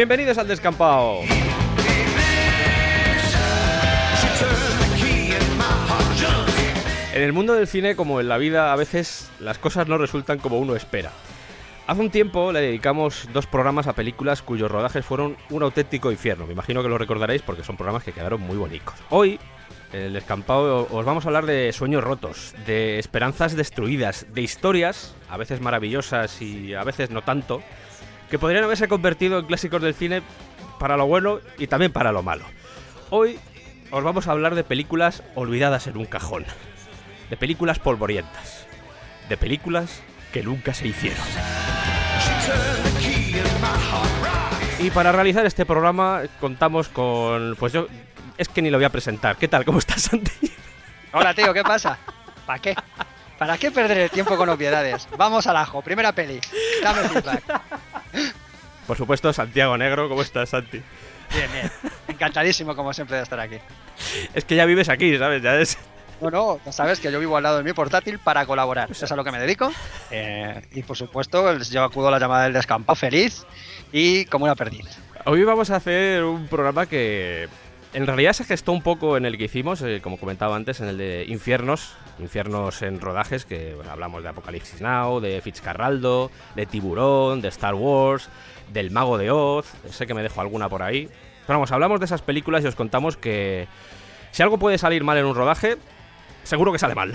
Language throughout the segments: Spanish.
Bienvenidos al Descampado. En el mundo del cine, como en la vida, a veces las cosas no resultan como uno espera. Hace un tiempo le dedicamos dos programas a películas cuyos rodajes fueron un auténtico infierno. Me imagino que lo recordaréis porque son programas que quedaron muy bonitos. Hoy, en el descampado, os vamos a hablar de sueños rotos, de esperanzas destruidas, de historias, a veces maravillosas y a veces no tanto, que podrían haberse convertido en clásicos del cine para lo bueno y también para lo malo. Hoy os vamos a hablar de películas olvidadas en un cajón, de películas polvorientas, de películas que nunca se hicieron. Y para realizar este programa contamos con, pues yo, es que ni lo voy a presentar. ¿Qué tal? ¿Cómo estás, Santi? Hola, tío, ¿qué pasa? ¿Para qué? ¿Para qué perder el tiempo con obviedades? Vamos al ajo, primera peli. Dame feedback. Por supuesto, Santiago Negro. ¿Cómo estás, Santi? Bien, bien. Encantadísimo, como siempre, de estar aquí. Es que ya vives aquí, ¿sabes? Ya es... Bueno, ya sabes que yo vivo al lado de mi portátil para colaborar. Eso es a lo que me dedico. Eh, y por supuesto, yo acudo a la llamada del descampado feliz y como una perdiz. Hoy vamos a hacer un programa que en realidad se gestó un poco en el que hicimos, eh, como comentaba antes, en el de Infiernos, Infiernos en rodajes, que bueno, hablamos de Apocalipsis Now, de Fitzcarraldo, de Tiburón, de Star Wars, del Mago de Oz, sé que me dejo alguna por ahí. Pero vamos, hablamos de esas películas y os contamos que si algo puede salir mal en un rodaje, seguro que sale mal.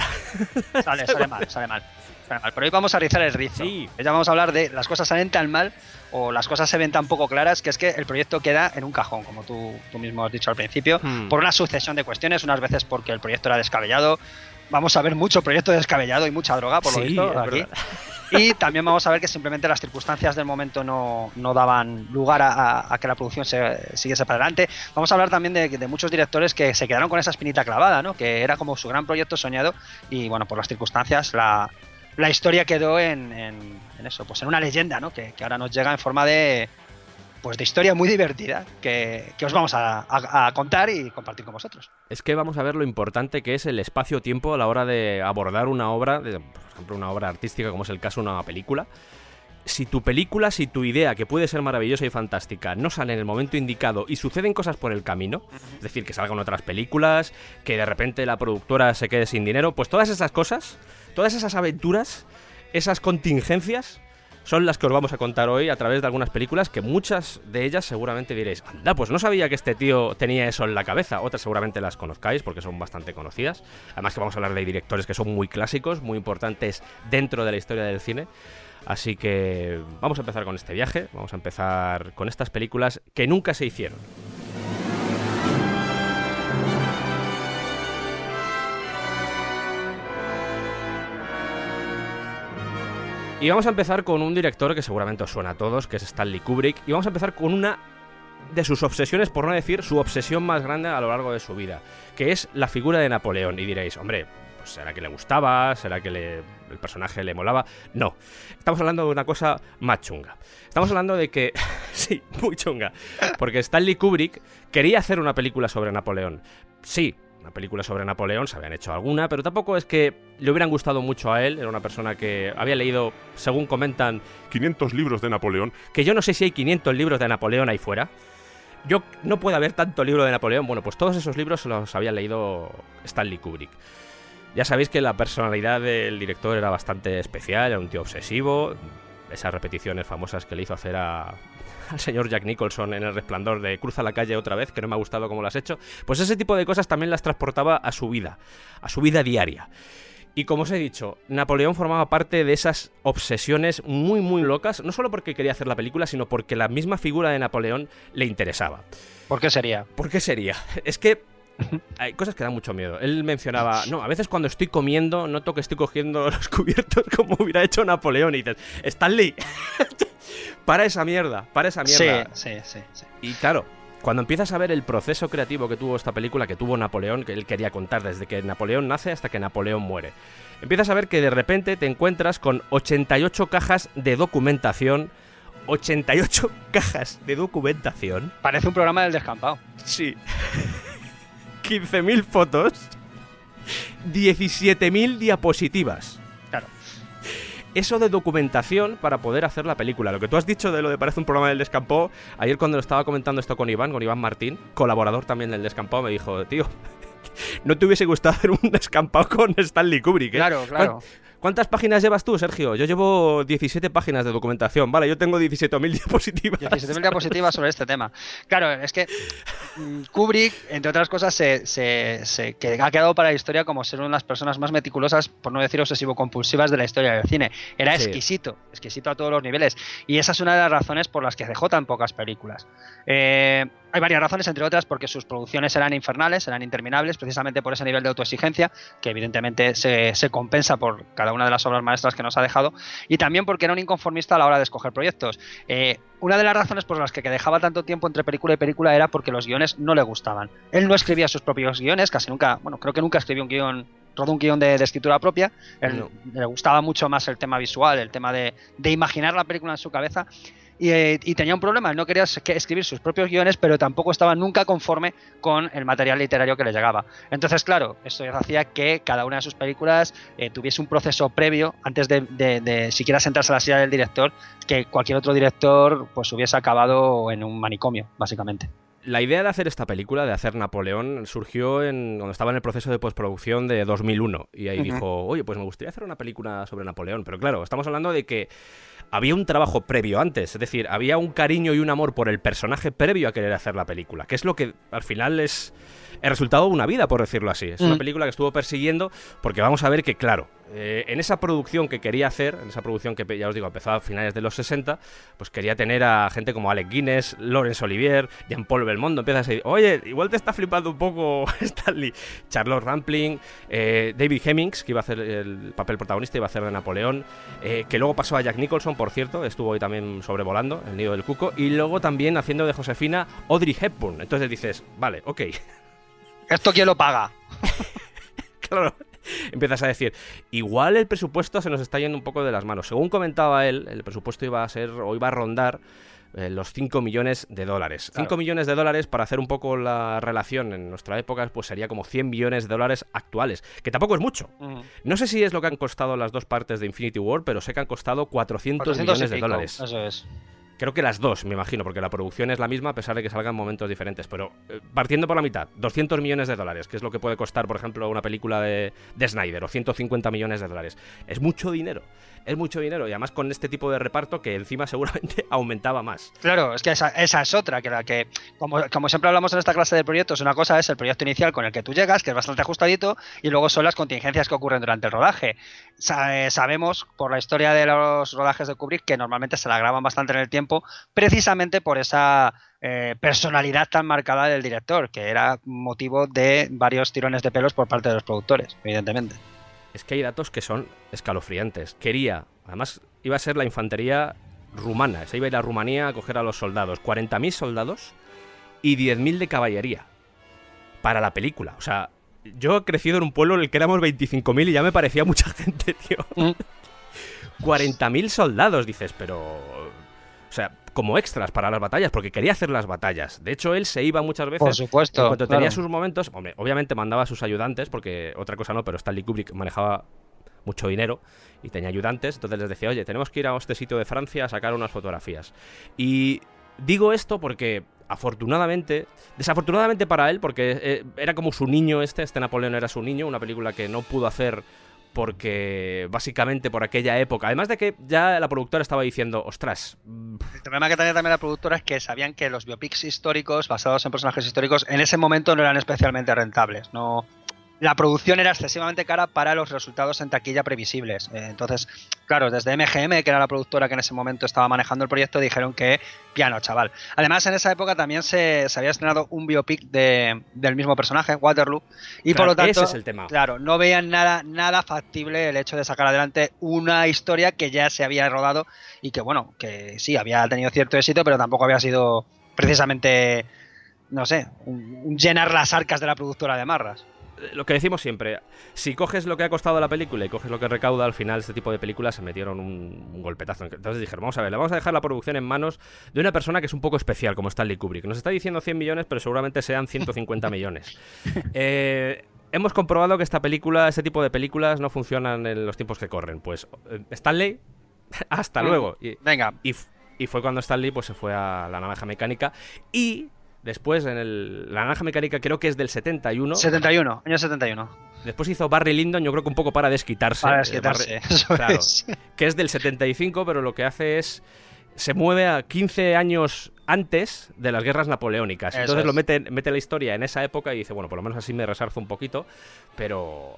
Sale, sale mal, sale mal. Pero hoy vamos a rizar el rizo. Sí. Ya vamos a hablar de las cosas salen tan mal o las cosas se ven tan poco claras que es que el proyecto queda en un cajón, como tú, tú mismo has dicho al principio, Hmm. por una sucesión de cuestiones, unas veces porque el proyecto era descabellado. Vamos a ver mucho proyecto descabellado y mucha droga, por lo Sí, visto, aquí. verdad. Y también vamos a ver que simplemente las circunstancias del momento no, no daban lugar a, a- a que la producción se siguiese para adelante. Vamos a hablar también de, de muchos directores que se quedaron con esa espinita clavada, ¿no? Que era como su gran proyecto soñado y bueno, por las circunstancias la, la historia quedó en, en- eso, pues en una leyenda, ¿no? Que, ahora nos llega en forma de pues de historia muy divertida que, que os vamos a contar y compartir con vosotros. Es que vamos a ver lo importante que es el espacio-tiempo a la hora de abordar una obra, de- por ejemplo, una obra artística como es el caso de una película. Si tu película, si tu idea, que puede ser maravillosa y fantástica, no sale en el momento indicado y suceden cosas por el camino, es decir, que salgan otras películas, que de repente la productora se quede sin dinero, pues todas esas cosas, todas esas aventuras, esas contingencias, son las que os vamos a contar hoy a través de algunas películas que muchas de ellas seguramente diréis, anda, pues no sabía que este tío tenía eso en la cabeza. Otras seguramente las conozcáis porque son bastante conocidas. Además que vamos a hablar de directores que son muy clásicos, muy importantes dentro de la historia del cine. Así que vamos a empezar con este viaje, vamos a empezar con estas películas que nunca se hicieron. Y vamos a empezar con un director que seguramente os suena a todos, que es Stanley Kubrick. Y vamos a empezar con una de sus obsesiones, por no decir su obsesión más grande a lo largo de su vida, que es la figura de Napoleón. Y diréis, hombre, pues será que le gustaba, será que le- el personaje le molaba. No, estamos hablando de una cosa más chunga. Estamos hablando de que, sí, muy chunga, porque Stanley Kubrick quería hacer una película sobre Napoleón. Sí, una película sobre Napoleón, se habían hecho alguna, pero tampoco es que le hubieran gustado mucho a él. Era una persona que había leído, según comentan, 500 libros de Napoleón. que yo no sé si hay 500 libros de Napoleón ahí fuera. Yo no puedo haber tanto libro de Napoleón. Bueno, pues todos esos libros los había leído Stanley Kubrick. Ya sabéis que la personalidad del director era bastante especial, era un tío obsesivo. Esas repeticiones famosas que le hizo hacer a, al señor Jack Nicholson en El Resplandor de Cruza la calle otra vez, que no me ha gustado como lo has hecho. Pues ese tipo de cosas también las transportaba a su vida, a su vida diaria. Y como os he dicho, Napoleón formaba parte de esas obsesiones muy, muy locas, no solo porque quería hacer la película, sino porque la misma figura de Napoleón le interesaba. ¿Por qué sería? ¿Por qué sería? Es que hay cosas que dan mucho miedo. Él mencionaba, no, a veces cuando estoy comiendo noto que estoy cogiendo los cubiertos como hubiera hecho Napoleón y dices, Stanley, para esa mierda, para esa Sí, mierda. sí, sí, sí. Y claro, cuando empiezas a ver el proceso creativo que tuvo esta película, que tuvo Napoleón, que él quería contar desde que Napoleón nace hasta que Napoleón muere, empiezas a ver que de repente te encuentras con 88 cajas de documentación. 88 cajas de documentación. Parece un programa del descampado. Sí. 15.000 fotos. 17.000 diapositivas. Claro. Eso de documentación para poder hacer la película. Lo que tú has dicho de lo de parece un programa del descampado, ayer cuando lo estaba comentando esto con Iván, con Iván Martín, colaborador también del descampado, me dijo, tío, ¿no te hubiese gustado hacer un descampado con Stanley Kubrick? eh? Claro, claro. ¿Cuántas páginas llevas tú, Sergio? Yo llevo 17 páginas de documentación. Vale, yo tengo 17.000 diapositivas. 17.000 diapositivas sobre este tema. Claro, es que mm, Kubrick, entre otras cosas, se, se- se- que ha quedado para la historia como ser una de las personas más meticulosas, por no decir obsesivo-compulsivas de la historia del cine. Era exquisito, exquisito a todos los niveles. Y esa es una de las razones por las que dejó tan pocas películas. Eh, hay varias razones, entre otras porque sus producciones eran infernales, eran interminables, precisamente por ese nivel de autoexigencia, que evidentemente se, se compensa por cada una de las obras maestras que nos ha dejado, y también porque era un inconformista a la hora de escoger proyectos. Eh, una de las razones por las que dejaba tanto tiempo entre película y película era porque los guiones no le gustaban. Él no escribía sus propios guiones, casi nunca, bueno, creo que nunca escribió un guion, rodó un guion de, de escritura propia. Él No. le gustaba mucho más el tema visual, el tema de, de imaginar la película en su cabeza. Y, eh, y tenía un problema, él no quería es- que escribir sus propios guiones, pero tampoco estaba nunca conforme con el material literario que le llegaba. Entonces, claro, esto hacía que cada una de sus películas eh, tuviese un proceso previo antes de, de- de siquiera sentarse a la silla del director, que cualquier otro director pues hubiese acabado en un manicomio, básicamente. La idea de hacer esta película, de hacer Napoleón, surgió en, cuando estaba en el proceso de postproducción de 2001. Y ahí dijo, oye, pues me gustaría hacer una película sobre Napoleón. Pero claro, estamos hablando de que había un trabajo previo antes. Es decir, había un cariño y un amor por el personaje previo a querer hacer la película. Que es lo que al final es el resultado de una vida, por decirlo así. Es una Mm. película que estuvo persiguiendo porque vamos a ver que, claro, eh, en esa producción que quería hacer, en esa producción que ya os digo, empezó a finales de los 60, pues quería tener a gente como Alec Guinness, Laurence Olivier, Jean-Paul Belmondo. Empiezas a decir, oye, igual te está flipando un poco Stanley. Charlotte Rampling, eh, David Hemmings, que iba a hacer el papel protagonista, iba a hacer de Napoleón, eh, que luego pasó a Jack Nicholson, por cierto, estuvo ahí también sobrevolando el nido del cuco, y luego también haciendo de Josefina Audrey Hepburn. Entonces dices, vale, ok. ¿Esto quién lo paga? Claro. Empiezas a decir, igual el presupuesto se nos está yendo un poco de las manos. Según comentaba él, el presupuesto iba a ser o iba a rondar eh, los 5 millones de dólares. 5 Claro. millones de dólares, para hacer un poco la relación en nuestra época, pues sería como 100 millones de dólares actuales, que tampoco es mucho. No sé si es lo que han costado las dos partes de Infinity War, pero sé que han costado 400, 400 y millones de dólares. Eso es. Creo que las dos, me imagino, porque la producción es la misma a pesar de que salgan momentos diferentes. Pero eh, partiendo por la mitad, 200 millones de dólares, que es lo que puede costar, por ejemplo, una película de, de Snyder, o 150 millones de dólares. Es mucho dinero. Es mucho dinero. Y además con este tipo de reparto que encima seguramente aumentaba más. Claro, es que esa, esa es otra, que la que, como, como siempre hablamos en esta clase de proyectos, una cosa es el proyecto inicial con el que tú llegas, que es bastante ajustadito, y luego son las contingencias que ocurren durante el rodaje. Eh, sabemos por la historia de los rodajes de Kubrick que normalmente se la graban bastante en el tiempo, precisamente por esa eh, personalidad tan marcada del director, que era motivo de varios tirones de pelos por parte de los productores, evidentemente. Es que hay datos que son escalofriantes. Quería, además, iba a ser la infantería rumana. Se iba a ir a Rumanía a coger a los soldados. 40.000 soldados y 10.000 de caballería. Para la película. O sea, yo he crecido en un pueblo en el que éramos 25.000 y ya me parecía mucha gente, tío. Mm. 40.000 soldados, dices, pero... O sea, como extras para las batallas, porque quería hacer las batallas. De hecho, él se iba muchas veces... Por supuesto. En cuanto claro. tenía sus momentos, hombre, obviamente mandaba a sus ayudantes, porque otra cosa no, pero Stanley Kubrick manejaba mucho dinero y tenía ayudantes, entonces les decía, oye, tenemos que ir a este sitio de Francia a sacar unas fotografías. Y digo esto porque afortunadamente, desafortunadamente para él, porque eh, era como su niño este, este Napoleón era su niño, una película que no pudo hacer porque básicamente por aquella época, además de que ya la productora estaba diciendo, ostras, El problema que tenía también la productora es que sabían que los biopics históricos basados en personajes históricos en ese momento no eran especialmente rentables. No, la producción era excesivamente cara para los resultados en taquilla previsibles. Eh, entonces, claro, desde MGM, que era la productora que en ese momento estaba manejando el proyecto, dijeron que piano, chaval. Además, en esa época también se, se había estrenado un biopic de- del mismo personaje, Waterloo, y por lo tanto, ese es el tema. claro, no veían nada, nada factible el hecho de sacar adelante una historia que ya se había rodado y que, bueno, que sí, había tenido cierto éxito, pero tampoco había sido precisamente, no sé, un- un llenar las arcas de la productora de Marras. Lo que decimos siempre, si coges lo que ha costado la película y coges lo que recauda, al final este tipo de películas se metieron un, un golpetazo. Entonces dijeron, vamos a ver, le vamos a dejar la producción en manos de una persona que es un poco especial, como Stanley Kubrick. Nos está diciendo 100 millones, pero seguramente sean 150 millones. Eh, hemos comprobado que esta película, este tipo de películas no funcionan en los tiempos que corren. Pues eh, Stanley, hasta Mm. luego. Y, Venga, y, fue cuando Stanley pues, se fue a la naranja mecánica y después en el, la naranja mecánica creo que es del 71. 71, año 71. Después hizo Barry Lyndon, yo creo que un poco para desquitarse. Para eh, desquitarse. Barry- eso claro, es. que es del 75, pero lo que hace es. Se mueve a 15 años antes de las guerras napoleónicas. Eso Entonces lo mete, mete la historia en esa época y dice, bueno, por lo menos así me resarzo un poquito, pero.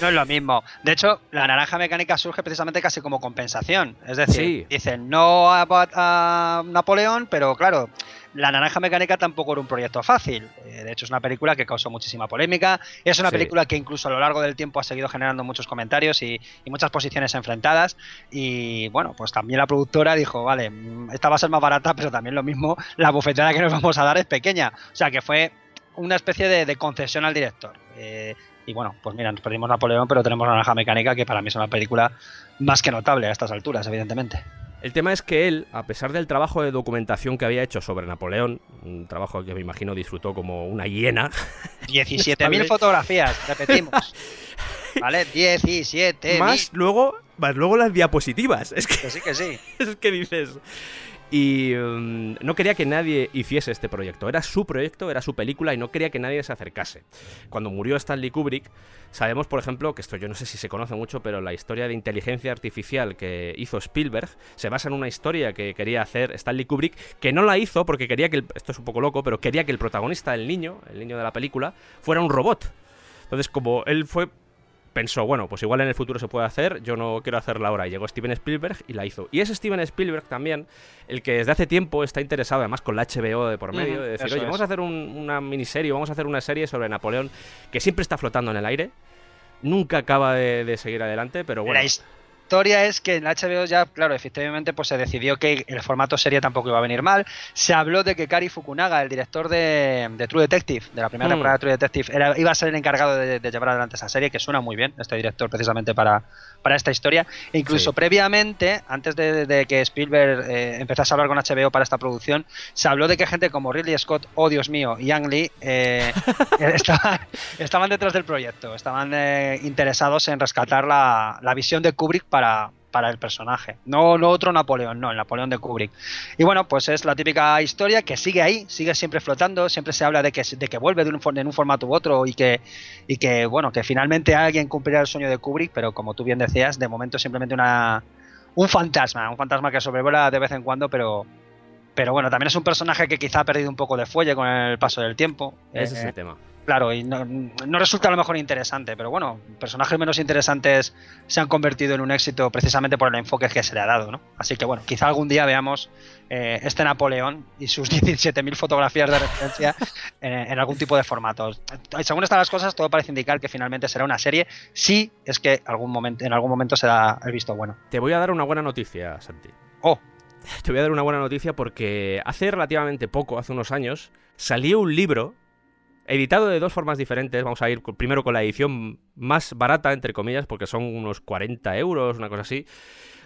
No es lo mismo. De hecho, la naranja mecánica surge precisamente casi como compensación. Es decir, Sí. dicen no a, a Napoleón, pero claro, la naranja mecánica tampoco era un proyecto fácil. Eh, de hecho, es una película que causó muchísima polémica. Es una Sí. película que incluso a lo largo del tiempo ha seguido generando muchos comentarios y, y muchas posiciones enfrentadas. Y bueno, pues también la productora dijo, vale, mm, esta va a ser más barata, pero también lo mismo, la bofetada que nos vamos a dar es pequeña. O sea, que fue una especie de, de concesión al director. Eh, y bueno, pues mira, nos perdimos Napoleón, pero tenemos Naranja Mecánica, que para mí es una película más que notable a estas alturas, evidentemente. El tema es que él, a pesar del trabajo de documentación que había hecho sobre Napoleón, un trabajo que me imagino disfrutó como una hiena, 17.000 Estable. fotografías, repetimos. ¿Vale? 17.000. más luego, más luego las diapositivas. Es que Que sí, que sí. es que dices. Y mm, no quería que nadie hiciese este proyecto. Era su proyecto, era su película y no quería que nadie se acercase. Cuando murió Stanley Kubrick, sabemos, por ejemplo, que esto yo no sé si se conoce mucho, pero la historia de inteligencia artificial que hizo Spielberg se basa en una historia que quería hacer Stanley Kubrick, que no la hizo porque quería que, el- esto es un poco loco, pero quería que el protagonista, el niño, el niño de la película, fuera un robot. Entonces, como él fue pensó, bueno, pues igual en el futuro se puede hacer, yo no quiero hacerla ahora. Y llegó Steven Spielberg y la hizo. Y es Steven Spielberg también el que desde hace tiempo está interesado, además con la HBO de por medio, Ujú, de decir, oye, es. vamos a hacer un- una miniserie, vamos a hacer una serie sobre Napoleón que siempre está flotando en el aire. Nunca acaba de, de seguir adelante, pero bueno. La historia es que en la HBO ya, claro, efectivamente, pues se decidió que el formato serie tampoco iba a venir mal. Se habló de que Kari Fukunaga, el director de, de True Detective, de la primera Mm. temporada de True Detective, era- iba a ser el encargado de, de llevar adelante esa serie, que suena muy bien, este director precisamente para, para esta historia. E incluso Sí. previamente, antes de, de que Spielberg eh, empezase a hablar con HBO para esta producción, se habló de que gente como Ridley Scott, oh Dios mío, y Ang Lee eh, estaban, estaban detrás del proyecto, estaban eh, interesados en rescatar la, la visión de Kubrick para, para el personaje. No, no otro Napoleón, no, el Napoleón de Kubrick. Y bueno, pues es la típica historia que sigue ahí, sigue siempre flotando, siempre se habla de que, de que vuelve de un, en un formato u otro y que, y que, bueno, que finalmente alguien cumplirá el sueño de Kubrick, pero como tú bien decías, de momento simplemente una, un fantasma, un fantasma que sobrevuela de vez en cuando, pero... Pero bueno, también es un personaje que quizá ha perdido un poco de fuelle con el paso del tiempo. Ese es Eh, el tema. Claro, y no, no resulta a lo mejor interesante, pero bueno, personajes menos interesantes se han convertido en un éxito precisamente por el enfoque que se le ha dado, ¿no? Así que bueno, quizá algún día veamos eh, este Napoleón y sus 17.000 fotografías de referencia en, en algún tipo de formatos. Según están las cosas, todo parece indicar que finalmente será una serie, si es que algún momento, en algún momento se da el visto bueno. Te voy a dar una buena noticia, Santi. Oh, Te voy a dar una buena noticia porque hace relativamente poco, hace unos años, salió un libro editado de dos formas diferentes. Vamos a ir primero con la edición más barata, entre comillas, porque son unos 40 euros, una cosa así,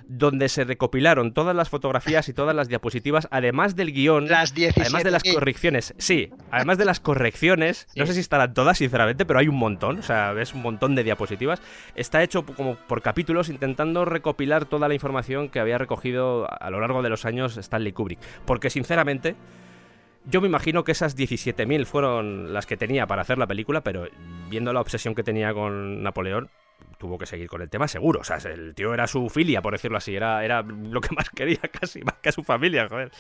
donde se recopilaron todas las fotografías y todas las diapositivas, además del guion. las 17. Además de las correcciones, sí, además de las correcciones, no sé si estarán todas, sinceramente, pero hay un montón, o sea, ves un montón de diapositivas. Está hecho como por capítulos, intentando recopilar toda la información que había recogido a lo largo de los años Stanley Kubrick. Porque, sinceramente, yo me imagino que esas 17.000 fueron las que tenía para hacer la película, pero viendo la obsesión que tenía con Napoleón, tuvo que seguir con el tema seguro. O sea, el tío era su filia, por decirlo así, era, era lo que más quería casi, más que a su familia, joder.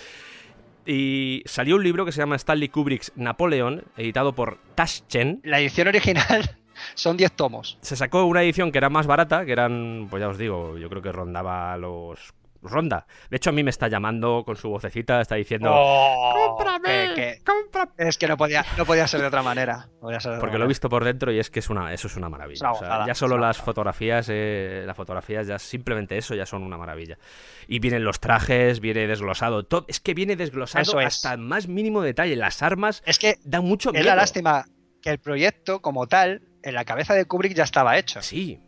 Y salió un libro que se llama Stanley Kubrick's Napoleon, editado por Taschen. La edición original son 10 tomos. Se sacó una edición que era más barata, que eran, pues ya os digo, yo creo que rondaba los... Ronda. De hecho, a mí me está llamando con su vocecita, está diciendo... ¡Oh! ¡Cómprame! Que- que- ¡Cómprame! es que no podía, no podía ser de otra manera. no podía ser de otra Porque lo he visto por dentro y es que es una, eso es una maravilla. Es una O sea, gozada, ya es solo las gozada. fotografías, eh, las fotografías ya simplemente eso ya son una maravilla. Y vienen los trajes, viene desglosado, todo, es que viene desglosado Eso es. hasta el más mínimo detalle. Las armas Es que da mucho es miedo. la lástima que el proyecto, como tal, en la cabeza de Kubrick ya estaba hecho. Sí,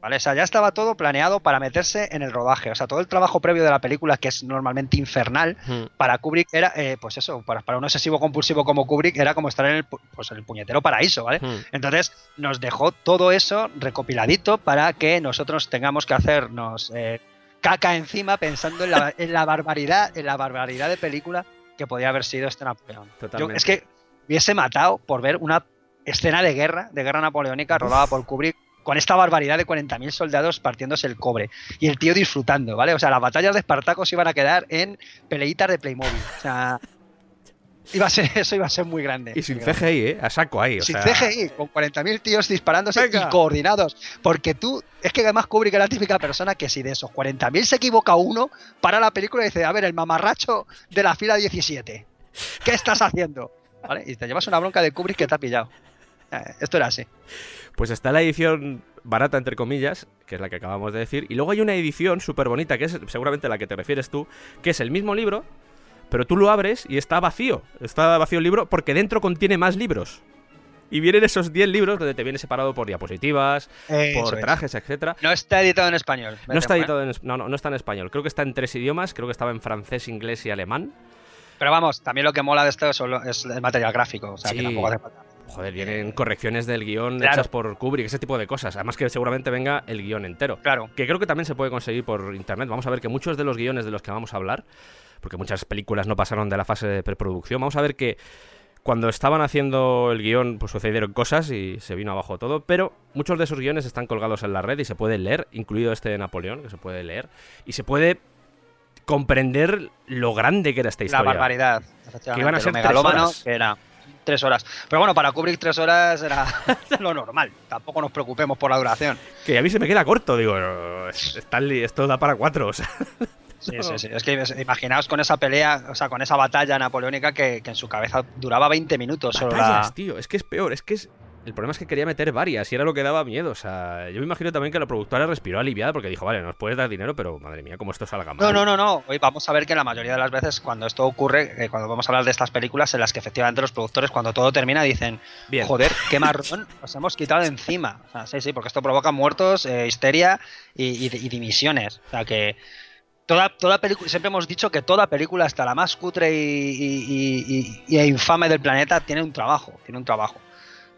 ¿Vale? O sea, ya estaba todo planeado para meterse en el rodaje. O sea, todo el trabajo previo de la película, que es normalmente infernal, Hmm. para Kubrick era, eh, pues eso, para, para un obsesivo compulsivo como Kubrick, era como estar en el, pu- pues, el puñetero paraíso, ¿vale? Hmm. Entonces nos dejó todo eso recopiladito para que nosotros tengamos que hacernos eh, caca encima pensando en la, en la barbaridad, en la barbaridad de película que podía haber sido este Napoleón. Yo, es que hubiese matado por ver una escena de guerra, de guerra napoleónica rodada por Kubrick con esta barbaridad de 40.000 soldados partiéndose el cobre y el tío disfrutando, ¿vale? O sea, las batallas de Espartaco se iban a quedar en peleitas de Playmobil. O sea, iba a ser, eso iba a ser muy grande. Y sin grande. CGI, ¿eh? A saco ahí. o Sin sea, CGI, con 40.000 tíos disparándose Venga. y coordinados. Porque tú, es que además Kubrick es la típica persona que si de esos 40.000 se equivoca uno, para la película y dice, a ver, el mamarracho de la fila 17, ¿qué estás haciendo? ¿Vale? Y te llevas una bronca de Kubrick que te ha pillado. Eh, Esto era así. Pues está la edición barata, entre comillas, que es la que acabamos de decir. Y luego hay una edición súper bonita, que es seguramente a la que te refieres tú, que es el mismo libro, pero tú lo abres y está vacío. Está vacío el libro porque dentro contiene más libros. Y vienen esos 10 libros donde te viene separado por diapositivas, Eso por es. trajes, etcétera. No está editado en español. No está ¿eh? editado en, es- no, no, no está en español. Creo que está en tres idiomas. Creo que estaba en francés, inglés y alemán. Pero vamos, también lo que mola de esto es, solo- es el material gráfico. O sea, que tampoco hace falta. Joder, vienen correcciones del guion Claro. hechas por Kubrick, ese tipo de cosas. Además que seguramente venga el guion entero. Claro. Que creo que también se puede conseguir por internet. Vamos a ver que muchos de los guiones de los que vamos a hablar, porque muchas películas no pasaron de la fase de preproducción, vamos a ver que cuando estaban haciendo el guion, pues sucedieron cosas y se vino abajo todo. Pero muchos de esos guiones están colgados en la red y se pueden leer, incluido este de Napoleón, que se puede leer. Y se puede comprender lo grande que era esta La historia. barbaridad. Que iban a ser lo megalómano, que era tres horas. Pero bueno, para Kubrick tres horas era lo normal. Tampoco nos preocupemos por la duración. Que a mí se me queda corto, digo, "No, es- Stanley, esto da para cuatro. O sea, Sí, sí, sí. Es que imaginaos con esa pelea, o sea, con esa batalla napoleónica que, que en su cabeza duraba 20 minutos solo batallas, la- tío, es que es peor, es que es... El problema es que quería meter varias y era lo que daba miedo. O sea, yo me imagino también que la productora respiró aliviada porque dijo, vale, nos puedes dar dinero, pero madre mía, cómo esto salga mal. No, no, no, no. Hoy vamos a ver que la mayoría de las veces cuando esto ocurre, eh, cuando vamos a hablar de estas películas en las que efectivamente los productores cuando todo termina dicen, Bien. joder, qué marrón nos hemos quitado de encima. O sea, sí, sí, porque esto provoca muertos, eh, histeria y, y- y dimisiones. O sea que toda, toda película, siempre hemos dicho que toda película, hasta la más cutre y, y- y- y- infame del planeta, tiene un trabajo, tiene un trabajo.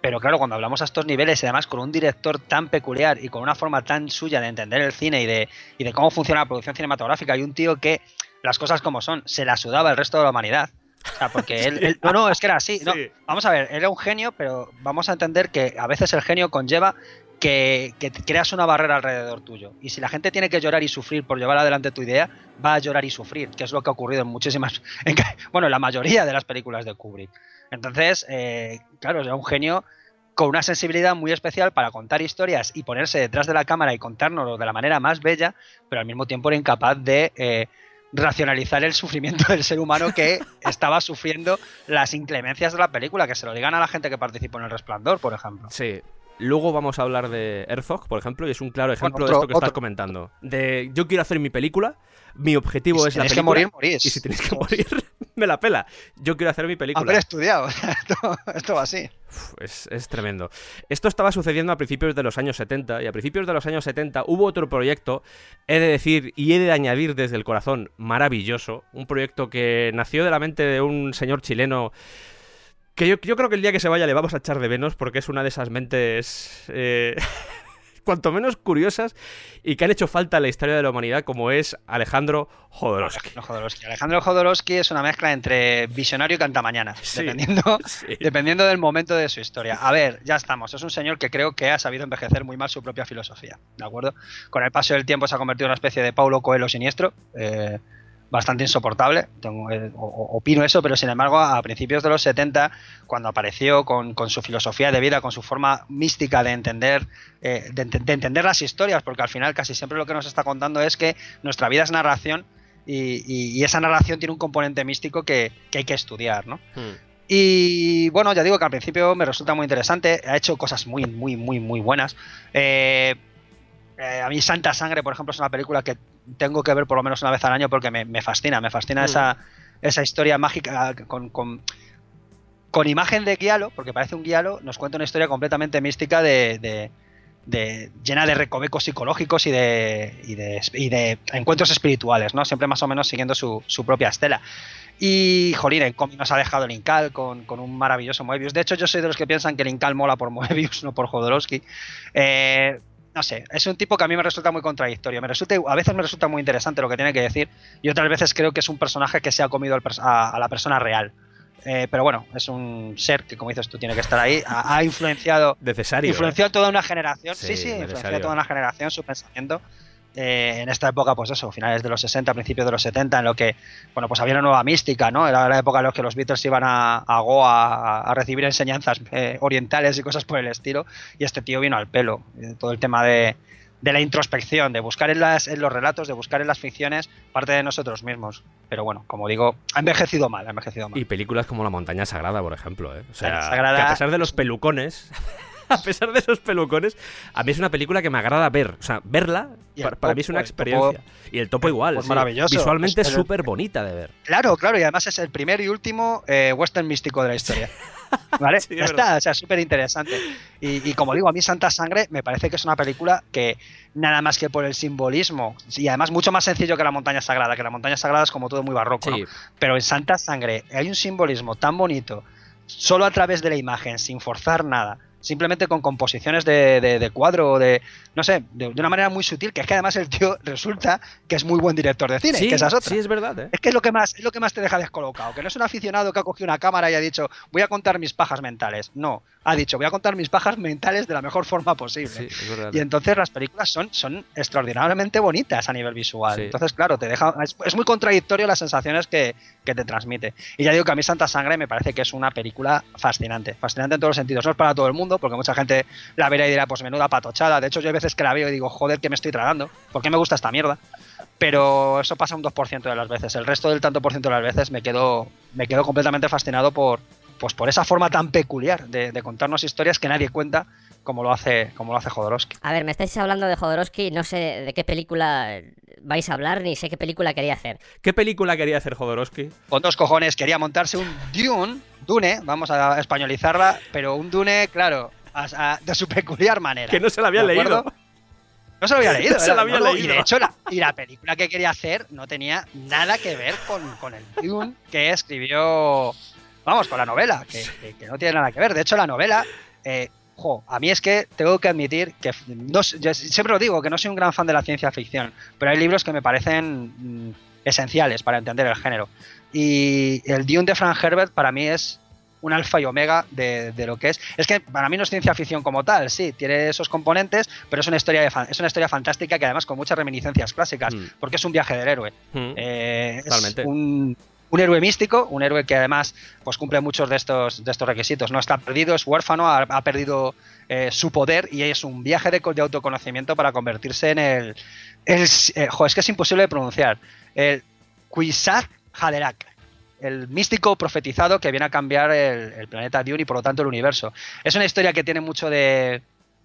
Pero claro, cuando hablamos a estos niveles y además con un director tan peculiar y con una forma tan suya de entender el cine y de, y de cómo funciona la producción cinematográfica, y un tío que las cosas como son, se la sudaba el resto de la humanidad. O sea, porque él, él- no, no, es que era así. No, Sí. vamos a ver, él era un genio, pero vamos a entender que a veces el genio conlleva que, que creas una barrera alrededor tuyo. Y si la gente tiene que llorar y sufrir por llevar adelante tu idea, va a llorar y sufrir, que es lo que ha ocurrido en muchísimas, en bueno, en la mayoría de las películas de Kubrick. Entonces, eh, claro, era un genio con una sensibilidad muy especial para contar historias y ponerse detrás de la cámara y contárnoslo de la manera más bella, pero al mismo tiempo era incapaz de eh, racionalizar el sufrimiento del ser humano que estaba sufriendo las inclemencias de la película, que se lo digan a la gente que participó en El Resplandor, por ejemplo. Sí. Luego vamos a hablar de Herzog, por ejemplo, y es un claro ejemplo otro- de esto que estás comentando. De yo quiero hacer mi película, mi objetivo si es la tenéis que película. morir, morís. Y si tenéis que morir, me la pela. Yo quiero hacer mi película. Haber estudiado. esto, esto va así. Uf, Es, es tremendo. Esto estaba sucediendo a principios de los años 70 y a principios de los años 70 hubo otro proyecto, he de decir y he de añadir desde el corazón, maravilloso, un proyecto que nació de la mente de un señor chileno que yo, yo creo que el día que se vaya le vamos a echar de menos porque es una de esas mentes eh, cuanto menos curiosas y que han hecho falta en la historia de la humanidad como es Alejandro Jodorowsky. Alejandro Jodorowsky. Alejandro Jodorowsky es una mezcla entre visionario y cantamañana, Sí. dependiendo, Sí. dependiendo del momento de su historia. A ver, ya estamos. Es un señor que creo que ha sabido envejecer muy mal su propia filosofía, ¿de acuerdo? Con el paso del tiempo se ha convertido en una especie de Paulo Coelho siniestro. eh, bastante insoportable, tengo, eh, opino eso, pero sin embargo a principios de los 70, cuando apareció con, con su filosofía de vida, con su forma mística de entender, eh, de, ente- de entender las historias, porque al final casi siempre lo que nos está contando es que nuestra vida es narración y, y- y esa narración tiene un componente místico que, que hay que estudiar, ¿no? Hmm. Y bueno, ya digo que al principio me resulta muy interesante. Ha hecho cosas muy, muy, muy, muy buenas. Eh, eh, a mí Santa Sangre, por ejemplo, es una película que tengo que ver por lo menos una vez al año porque me, me fascina. Me fascina Mm. esa, esa historia mágica con, con, con imagen de guialo, porque parece un guialo, nos cuenta una historia completamente mística de... de- de- llena de recovecos psicológicos y de, y de, y de encuentros espirituales, ¿no? Siempre más o menos siguiendo su, su propia estela. Y, jolín, en cómic nos ha dejado el Incal con, con un maravilloso Moebius. De hecho, yo soy de los que piensan que el Incal mola por Moebius, no por Jodorowsky. Eh, no sé, es un tipo que a mí me resulta muy contradictorio. Me resulta, a veces me resulta muy interesante lo que tiene que decir y otras veces creo que es un personaje que se ha comido al a, a la persona real. Eh, pero bueno, es un ser que, como dices tú, tiene que estar ahí. Ha, ha influenciado Necesario. ¿eh? influenció a toda una generación. Sí, Sí, sí, influenció a toda una generación su pensamiento. Eh, en esta época, pues eso, finales de los 60, principios de los 70, en lo que, bueno, pues había una nueva mística, ¿no? Era la época en la que los Beatles iban a, a Goa a, a recibir enseñanzas eh, orientales y cosas por el estilo, y este tío vino al pelo. Eh, todo el tema de, de la introspección, de buscar en, las, en los relatos, de buscar en las ficciones parte de nosotros mismos. Pero bueno, como digo, ha envejecido mal, ha envejecido mal. Y películas como La Montaña Sagrada, por ejemplo. ¿eh? O sea, Sagrada- que a pesar de los pelucones, a pesar de esos pelucones, a mí es una película que me agrada ver. O sea, verla, para, mí es una topo- experiencia. y el topo igual. pues sí. maravilloso. Visualmente Es- es súper bonita de ver. Claro, claro, y además es el primer y último eh, western místico de la historia. ¿Vale? Sí, ya es está, o sea, súper interesante. Y, y como digo, a mí Santa Sangre me parece que es una película que nada más que por el simbolismo, y además mucho más sencillo que la montaña sagrada, que la montaña sagrada es como todo muy barroco, pero en Santa Sangre hay un simbolismo tan bonito, solo a través de la imagen, sin forzar nada, simplemente con composiciones de, de- de cuadro, de, no sé, de, de una manera muy sutil, que es que además el tío resulta que es muy buen director de cine, sí, que esa es otra. sí, es verdad. ¿eh? Es que es lo que más, es lo que más te deja descolocado, que no es un aficionado que ha cogido una cámara y ha dicho, voy a contar mis pajas mentales. No, ha dicho, voy a contar mis pajas mentales de la mejor forma posible. Sí. Y entonces las películas son, son extraordinariamente bonitas a nivel visual. Sí. Entonces, claro, te deja. Es, es muy contradictorio las sensaciones que, que te transmite. Y ya digo que a mí Santa Sangre me parece que es una película fascinante. Fascinante en todos los sentidos. No es para todo el mundo, porque mucha gente la verá y dirá, pues menuda patochada. De hecho, yo hay veces que la veo y digo, joder, que me estoy tragando. ¿Por qué me gusta esta mierda? Pero eso pasa un 2% de las veces. El resto del tanto por ciento de las veces me quedo, me quedo completamente fascinado por, pues por esa forma tan peculiar de, de contarnos historias que nadie cuenta como lo hace, como lo hace Jodorowsky. A ver, me estáis hablando de Jodorowsky, no sé de qué película vais a hablar ni sé qué película quería hacer. ¿Qué película quería hacer Jodorowsky? Con dos cojones quería montarse un Dune, Dune, vamos a españolizarla, pero un Dune, claro, a- a- de su peculiar manera. Que no se la había leído. No se lo había leído. No se la había no, no, Y leído. de hecho, la, y la película que quería hacer no tenía nada que ver con, con el Dune que escribió. Vamos, con la novela, que, que- que no tiene nada que ver. De hecho, la novela. eh, jo, a mí es que tengo que admitir que no, s- yo siempre lo digo, que no soy un gran fan de la ciencia ficción, pero hay libros que me parecen mm, esenciales para entender el género. Y el Dune de Frank Herbert para mí es un alfa y omega de, de lo que es. Es que para mí no es ciencia ficción como tal, sí, tiene esos componentes, pero es una historia, de fan- es una historia fantástica que además con muchas reminiscencias clásicas, Mm. porque es un viaje del héroe. Mm. Eh, es Totalmente. un, un héroe místico, un héroe que además pues cumple muchos de estos, de estos requisitos. No está perdido, es huérfano, ha, ha perdido eh, su poder y es un viaje de, co- de autoconocimiento para convertirse en el... el eh, es que es imposible de pronunciar. El Kwisatz Haderach. El místico profetizado que viene a cambiar el, el planeta Dune y por lo tanto el universo. Es una historia que tiene mucho de,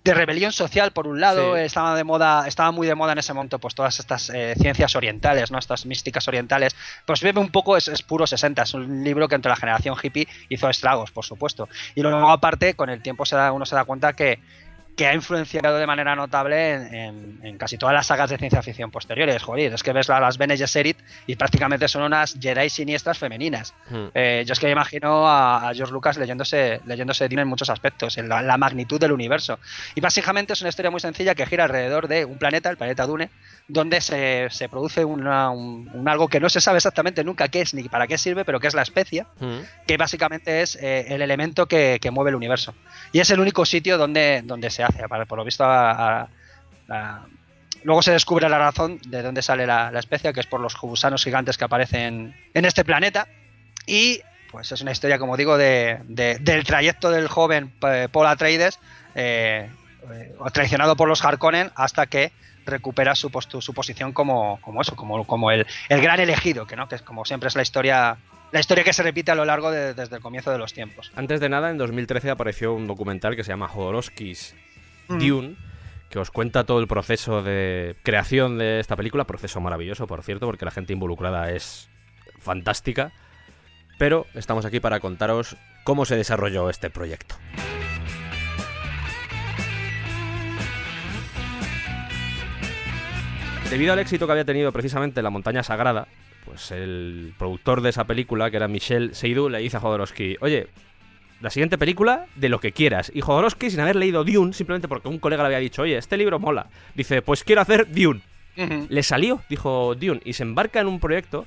de rebelión social por un lado, Sí. estaba de moda, estaba muy de moda en ese momento, pues todas estas eh, ciencias orientales, ¿no? Estas místicas orientales. Pues bebe un poco, es, es puro 60, es un libro que entre la generación hippie hizo estragos, por supuesto. Y luego, aparte, con el tiempo se da, uno se da cuenta que, que ha influenciado de manera notable en, en- en casi todas las sagas de ciencia ficción posteriores. Joder, es que ves la- las Bene Gesserit y prácticamente son unas Jedi siniestras femeninas. Mm. Eh, yo es que me imagino a, a George Lucas leyéndose, leyéndose Dune en muchos aspectos, en la, la magnitud del universo. Y básicamente es una historia muy sencilla que gira alrededor de un planeta, el planeta Dune, donde se, se produce una- un, un algo que no se sabe exactamente nunca qué es ni para qué sirve, pero que es la especia, Mm. que básicamente es eh, el elemento que, que mueve el universo. Y es el único sitio donde, donde se por lo visto, luego se descubre la razón de dónde sale la, la especie, que es por los gusanos gigantes que aparecen en este planeta. Y pues es una historia, como digo, de, de- del trayecto del joven eh, Paul Atreides, eh, eh, traicionado por los Harkonnen, hasta que recupera su, postu- su posición como, como eso, como, como el, el gran elegido, que no, que es como siempre es la historia, la historia que se repite a lo largo de- desde el comienzo de los tiempos. Antes de nada, en 2013 apareció un documental que se llama Jodorowsky's Dune, que os cuenta todo el proceso de creación de esta película, proceso maravilloso, por cierto, porque la gente involucrada es fantástica. Pero estamos aquí para contaros cómo se desarrolló este proyecto. Debido al éxito que había tenido precisamente La Montaña Sagrada, pues el productor de esa película, que era Michel Seydoux, le dice a Jodorowsky, oye, la siguiente película de lo que quieras. Y Jodorowsky, sin haber leído Dune, simplemente porque un colega le había dicho, oye, este libro mola, dice, pues quiero hacer Dune. Le salió, dijo Dune, y se embarca en un proyecto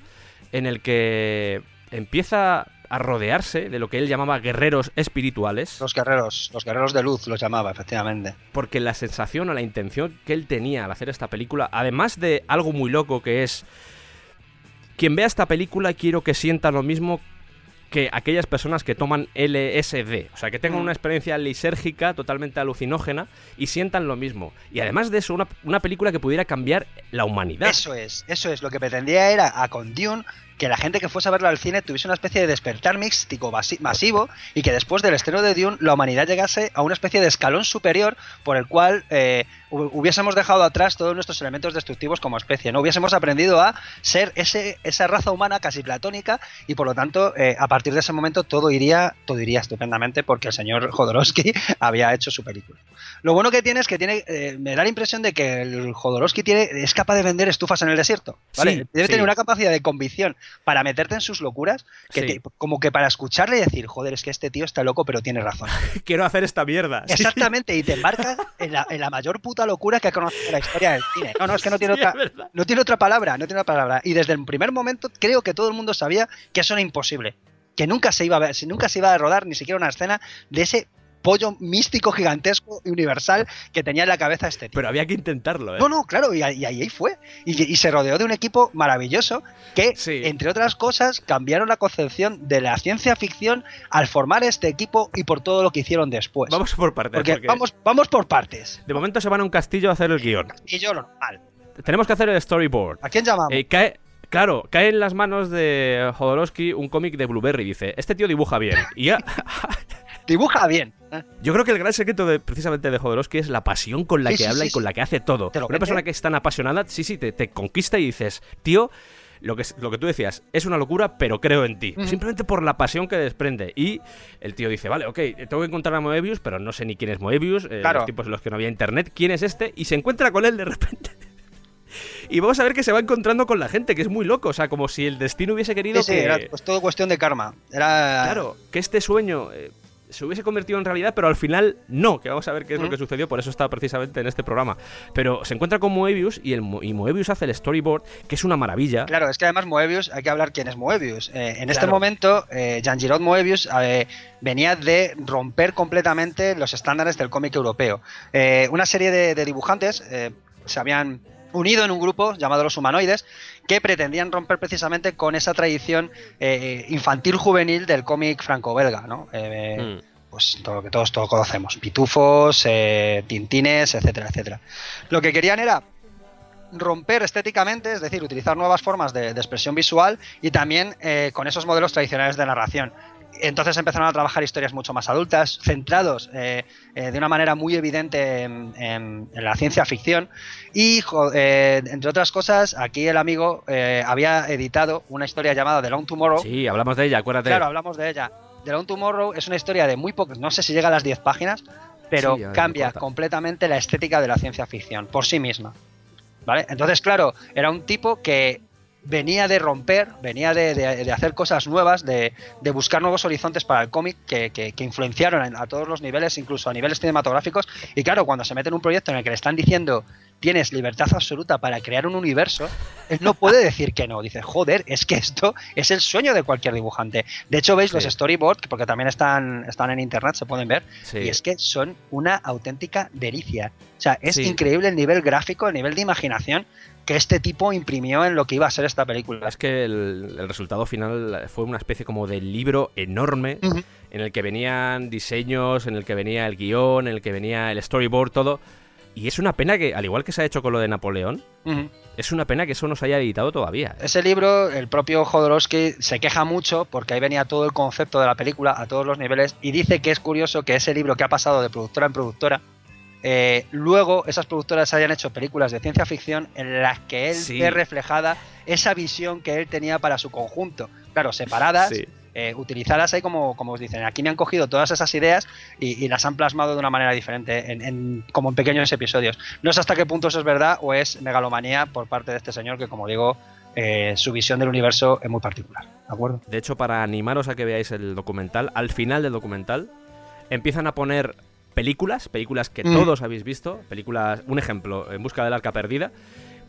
en el que empieza a rodearse de lo que él llamaba guerreros espirituales, Los guerreros, los guerreros de luz los llamaba, efectivamente. porque la sensación o la intención que él tenía al hacer esta película, además de algo muy loco que es, quien vea esta película quiero que sienta lo mismo que aquellas personas que toman LSD, o sea, que tengan Mm. una experiencia lisérgica totalmente alucinógena y sientan lo mismo. Y además de eso, una, una película que pudiera cambiar la humanidad. Eso es, eso es. Lo que pretendía era a con Dune que la gente que fuese a verlo al cine tuviese una especie de despertar místico masi- masivo y que después del estreno de Dune la humanidad llegase a una especie de escalón superior por el cual eh, hubiésemos dejado atrás todos nuestros elementos destructivos como especie, ¿no? Hubiésemos aprendido a ser ese, esa raza humana casi platónica y por lo tanto eh, a partir de ese momento todo iría, todo iría estupendamente porque el señor Jodorowsky había hecho su película. Lo bueno que tiene es que tiene, eh, me da la impresión de que el Jodorowsky tiene, es capaz de vender estufas en el desierto. ¿vale? Sí, Debe sí. tener una capacidad de convicción para meterte en sus locuras, que Sí. te- como que para escucharle y decir, joder, es que este tío está loco, pero tiene razón. Quiero hacer esta mierda. Exactamente, y te embarcas en la, en la mayor puta locura que ha conocido la historia del cine. No, no, es que no tiene sí, otra. No tiene otra palabra, no tiene otra palabra. Y desde el primer momento creo que todo el mundo sabía que eso era imposible. Que nunca se iba a ver, nunca se iba a rodar ni siquiera una escena de ese pollo místico, gigantesco y universal que tenía en la cabeza este tío. Pero había que intentarlo, ¿eh? No, no, claro, y, ahí- y ahí fue. Y, y se rodeó de un equipo maravilloso que, Sí. entre otras cosas, cambiaron la concepción de la ciencia ficción al formar este equipo y por todo lo que hicieron después. Vamos por partes. porque, porque vamos, vamos por partes. De momento se van a un castillo a hacer el guion. Y yo normal. Tenemos que hacer el storyboard. ¿A quién llamamos? Eh, cae, claro, cae en las manos de Jodorowsky un cómic de Blueberry. Dice, este tío dibuja bien. Y ya... Dibuja bien. ¿eh? Yo creo que el gran secreto de, precisamente de Jodorowsky es la pasión con la Sí, que sí, habla sí, y con la que hace todo. Una vende. persona que es tan apasionada, sí, sí, te, te conquista y dices, tío, lo que, lo que tú decías, es una locura, pero creo en ti. Simplemente por la pasión que desprende. Y el tío dice, vale, ok, tengo que encontrar a Moebius, pero no sé ni quién es Moebius, eh, Claro. los tiempos en los que no había internet, quién es este, y se encuentra con él de repente. Y vamos a ver que se va encontrando con la gente, que es muy loco. O sea, como si el destino hubiese querido Sí, sí, que. era pues, todo cuestión de karma. Era. Claro, que este sueño eh, se hubiese convertido en realidad, pero al final no, que vamos a ver qué es lo Mm. que sucedió, por eso está precisamente en este programa. Pero se encuentra con Moebius y, el, y Moebius hace el storyboard, que es una maravilla. Claro, es que además Moebius, hay que hablar quién es Moebius. Eh, en este momento, eh, Jean-Giraud Moebius eh, venía de romper completamente los estándares del cómic europeo. Una serie de, de dibujantes se habían unido en un grupo llamado Los Humanoides que pretendían romper precisamente con esa tradición eh, infantil-juvenil del cómic franco-belga, ¿no? Eh, Mm. pues todo lo que todos, todos conocemos, pitufos, eh, tintines, etcétera, etcétera. Lo que querían era romper estéticamente, es decir, utilizar nuevas formas de, de expresión visual y también eh, con esos modelos tradicionales de narración. Entonces empezaron a trabajar historias mucho más adultas, centrados eh, eh, de una manera muy evidente en, en- en la ciencia ficción. Y, eh, entre otras cosas, aquí el amigo había editado una historia llamada The Long Tomorrow, Sí, hablamos de ella, acuérdate. Claro, hablamos de ella. The Long Tomorrow es una historia de muy pocos, no sé si llega a las 10 páginas, pero Sí, cambia completamente la estética de la ciencia ficción por sí misma. ¿Vale? Entonces, claro, era un tipo que venía de romper, venía de, de- de hacer cosas nuevas, de, de buscar nuevos horizontes para el cómic que, que- que influenciaron en- a todos los niveles, incluso a niveles cinematográficos. Y claro, cuando se mete en un proyecto en el que le están diciendo tienes libertad absoluta para crear un universo, él no puede decir que no. Dice, joder, es que esto es el sueño de cualquier dibujante. De hecho, veis Sí. los storyboards, porque también están, están en internet, se pueden ver, Sí. y es que son una auténtica delicia. O sea, es Sí. increíble el nivel gráfico, el nivel de imaginación que este tipo imprimió en lo que iba a ser esta película. Es que el, el resultado final fue una especie como de libro enorme en el que venían diseños, en el que venía el guion, en el que venía el storyboard, todo. Y es una pena que, al igual que se ha hecho con lo de Napoleón, es una pena que eso no se haya editado todavía. Ese libro, el propio Jodorowsky se queja mucho porque ahí venía todo el concepto de la película a todos los niveles y dice que es curioso que ese libro que ha pasado de productora en productora, eh, luego esas productoras hayan hecho películas de ciencia ficción en las que él Sí. ve reflejada esa visión que él tenía para su conjunto. Claro, separadas, Sí. eh, utilizadas ahí como, como os dicen. Aquí me han cogido todas esas ideas y, y las han plasmado de una manera diferente, en, en- como en pequeños episodios. No sé hasta qué punto eso es verdad o es megalomanía por parte de este señor que, como digo, eh, su visión del universo es muy particular. ¿De acuerdo? De hecho, para animaros a que veáis el documental, al final del documental empiezan a poner películas, películas que Mm. todos habéis visto, películas, un ejemplo, En busca del arca perdida,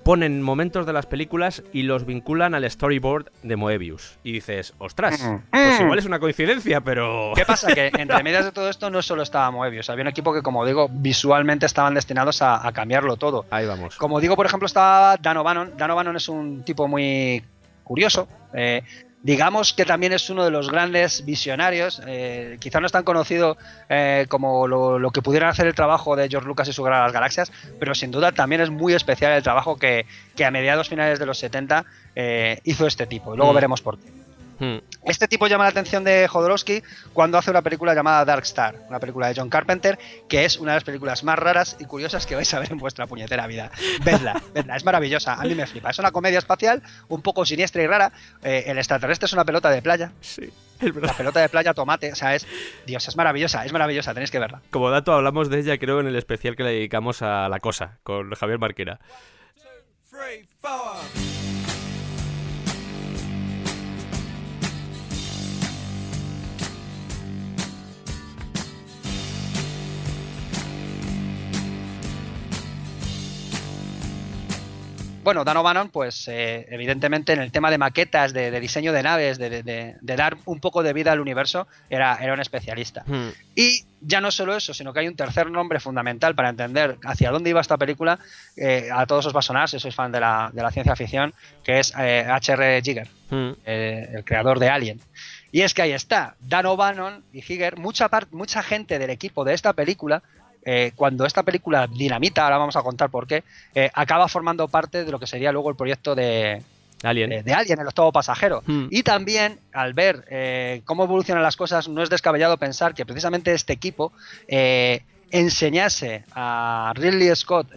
ponen momentos de las películas y los vinculan al storyboard de Moebius. Y dices, ostras, Mm. pues Mm. igual es una coincidencia, pero... ¿Qué pasa? Que entre medias de todo esto no solo estaba Moebius, había un equipo que, como digo, visualmente estaban destinados a, a cambiarlo todo. Ahí vamos. Como digo, por ejemplo, estaba Dan O'Bannon. Dan O'Bannon es un tipo muy curioso. eh, digamos que también es uno de los grandes visionarios. eh, quizá no es tan conocido eh, como lo, lo que pudieran hacer el trabajo de George Lucas y su Guerra de las Galaxias, pero sin duda también es muy especial el trabajo que, que a mediados finales de los 70 eh, hizo este tipo. Y luego Mm. veremos por qué. Hmm. Este tipo llama la atención de Jodorowsky cuando hace una película llamada Dark Star, una película de John Carpenter, que es una de las películas más raras y curiosas que vais a ver en vuestra puñetera vida. Vedla, vedla, es maravillosa, a mí me flipa. Es una comedia espacial un poco siniestra y rara. Eh, el extraterrestre es una pelota de playa, Sí, la pelota de playa tomate, o sea, es. Dios, es maravillosa, es maravillosa, tenéis que verla. Como dato, hablamos de ella, creo, en el especial que le dedicamos a La Cosa, con Javier Marquera. Three, Bueno, Dan O'Bannon, pues eh, evidentemente en el tema de maquetas, de, de diseño de naves, de, de- de- de dar un poco de vida al universo, era, era un especialista. Hmm. Y ya no solo eso, sino que hay un tercer nombre fundamental para entender hacia dónde iba esta película. eh, a todos os va a sonar si sois fan de la, ciencia ficción, que es eh, H.R. Giger, Hmm. eh, el creador de Alien. Y es que ahí está, Dan O'Bannon y Giger, mucha, mucha gente del equipo de esta película, eh, cuando esta película dinamita, ahora vamos a contar por qué, eh, acaba formando parte de lo que sería luego el proyecto de, Alien. de, de Alien, el octavo pasajero. Hmm. Y también, al ver eh, cómo evolucionan las cosas, no es descabellado pensar que precisamente este equipo eh, enseñase a Ridley Scott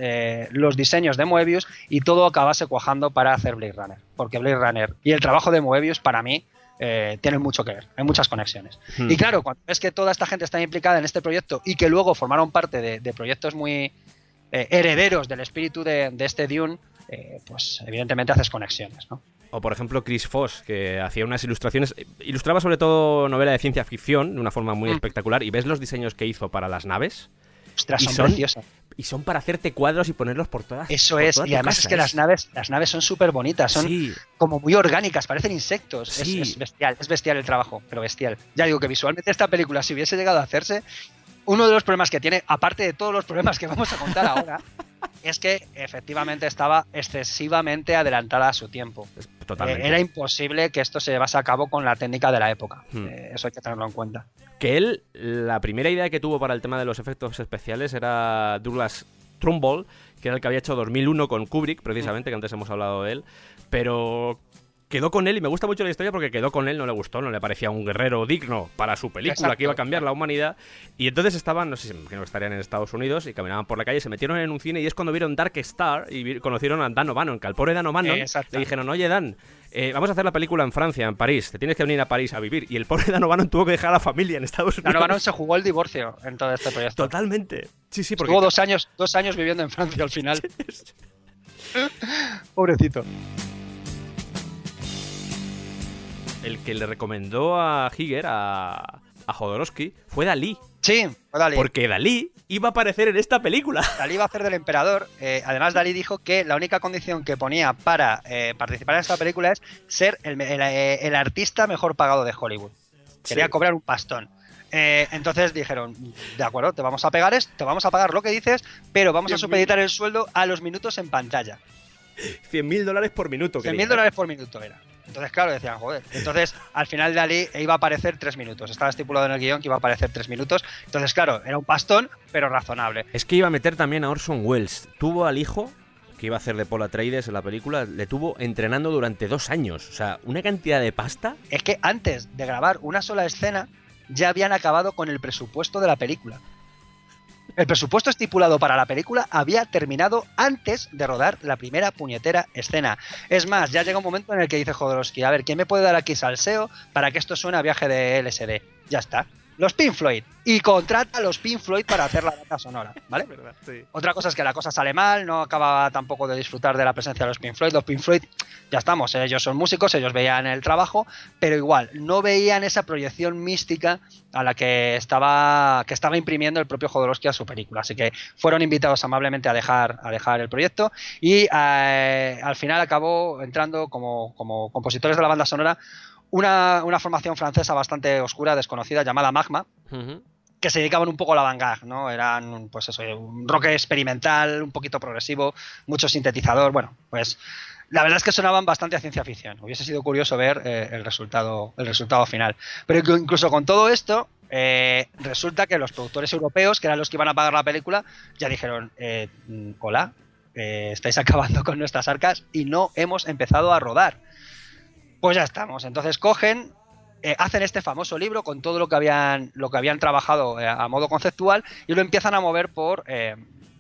los diseños de Moebius y todo acabase cuajando para hacer Blade Runner. Porque Blade Runner y el trabajo de Moebius, para mí, eh, tienen mucho que ver, hay muchas conexiones. Hmm. Y claro, cuando ves que toda esta gente está implicada en este proyecto y que luego formaron parte de, de proyectos muy eh, herederos del espíritu de, de este Dune, eh, pues evidentemente haces conexiones, ¿no? O por ejemplo Chris Foss, que hacía unas ilustraciones, ilustraba sobre todo novela de ciencia ficción de una forma muy Mm. espectacular y ves los diseños que hizo para las naves Ostras, son- preciosas. Y son para hacerte cuadros y ponerlos por todas Eso por es, toda y además casa, es que las naves, las naves son súper bonitas, son Sí, como muy orgánicas, parecen insectos. Es, bestial, es bestial el trabajo, pero bestial. Ya digo que visualmente esta película, si hubiese llegado a hacerse, uno de los problemas que tiene, aparte de todos los problemas que vamos a contar ahora, es que efectivamente estaba excesivamente adelantada a su tiempo. Eh, era imposible que esto se llevase a cabo con la técnica de la época. Hmm. Eh, eso hay que tenerlo en cuenta. Que él, la primera idea que tuvo para el tema de los efectos especiales era Douglas Trumbull, que era el que había hecho 2001 con Kubrick, precisamente, que antes hemos hablado de él, pero quedó con él y me gusta mucho la historia porque quedó con él, no le gustó, no le parecía un guerrero digno para su película Exacto. que iba a cambiar la humanidad. Y entonces estaban, no sé si estarían en Estados Unidos y caminaban por la calle, se metieron en un cine y es cuando vieron Dark Star y conocieron a Dan O'Bannon, que al pobre Dan O'Bannon le dijeron, oye Dan, eh, vamos a hacer la película en Francia, en París, te tienes que venir a París a vivir. Y el pobre Dan O'Bannon tuvo que dejar a la familia en Estados Unidos. Dan O'Bannon se jugó el divorcio en todo este proyecto. Totalmente. Sí, sí, porque Estuvo dos años, dos años viviendo en Francia al final. Pobrecito. El que le recomendó a Higer, a, a Jodorowsky, fue Dalí. Sí, fue Dalí. Porque Dalí iba a aparecer en esta película. Dalí iba a hacer del emperador. eh, además, Dalí dijo que la única condición que ponía para eh, participar en esta película es ser el, eh, el artista mejor pagado de Hollywood. Quería Sí. cobrar un pastón. Eh, entonces dijeron, de acuerdo, te vamos a pegar esto, te vamos a pagar lo que dices, pero vamos a 100.000. supeditar el sueldo a los minutos en pantalla. 100.000 dólares por minuto. 100.000 quería. dólares por minuto era. Entonces, claro, decían, joder. Entonces, al final Dalí iba a aparecer tres minutos. Estaba estipulado en el guion que iba a aparecer tres minutos. Entonces, claro, era un pastón, pero razonable. Es que iba a meter también a Orson Welles. Tuvo al hijo, que iba a hacer de Paul Atreides en la película, le tuvo entrenando durante dos años. O sea, una cantidad de pasta. Es que antes de grabar una sola escena, ya habían acabado con el presupuesto de la película. El presupuesto estipulado para la película había terminado antes de rodar la primera puñetera escena. Es más, ya llega un momento en el que dice Jodorowsky, a ver, ¿quién me puede dar aquí salseo para que esto suene a viaje de LSD? Ya está. Los Pink Floyd. Y contrata a los Pink Floyd para hacer la banda sonora, ¿vale? Otra cosa es que la cosa sale mal, no acaba tampoco de disfrutar de la presencia de los Pink Floyd. Los Pink Floyd, ya estamos, ellos son músicos, ellos veían el trabajo, pero igual, no veían esa proyección mística a la que estaba, que estaba imprimiendo el propio Jodorowsky a su película. Así que fueron invitados amablemente a dejar, a dejar el proyecto y eh, al final acabó entrando como, como compositores de la banda sonora una, una formación francesa bastante oscura, desconocida, llamada Magma, que se dedicaban un poco a la vanguard, ¿no? Eran, pues eso, un rock experimental, un poquito progresivo, mucho sintetizador, bueno, pues la verdad es que sonaban bastante a ciencia ficción. Hubiese sido curioso ver eh, el, resultado, el resultado final. Pero inc- incluso con todo esto, eh, resulta que los productores europeos, que eran los que iban a pagar la película, ya dijeron, eh, hola, eh, estáis acabando con nuestras arcas y no hemos empezado a rodar. Pues ya estamos. Entonces cogen, eh, hacen este famoso libro con todo lo que habían, lo que habían trabajado eh, a modo conceptual y lo empiezan a mover por, eh,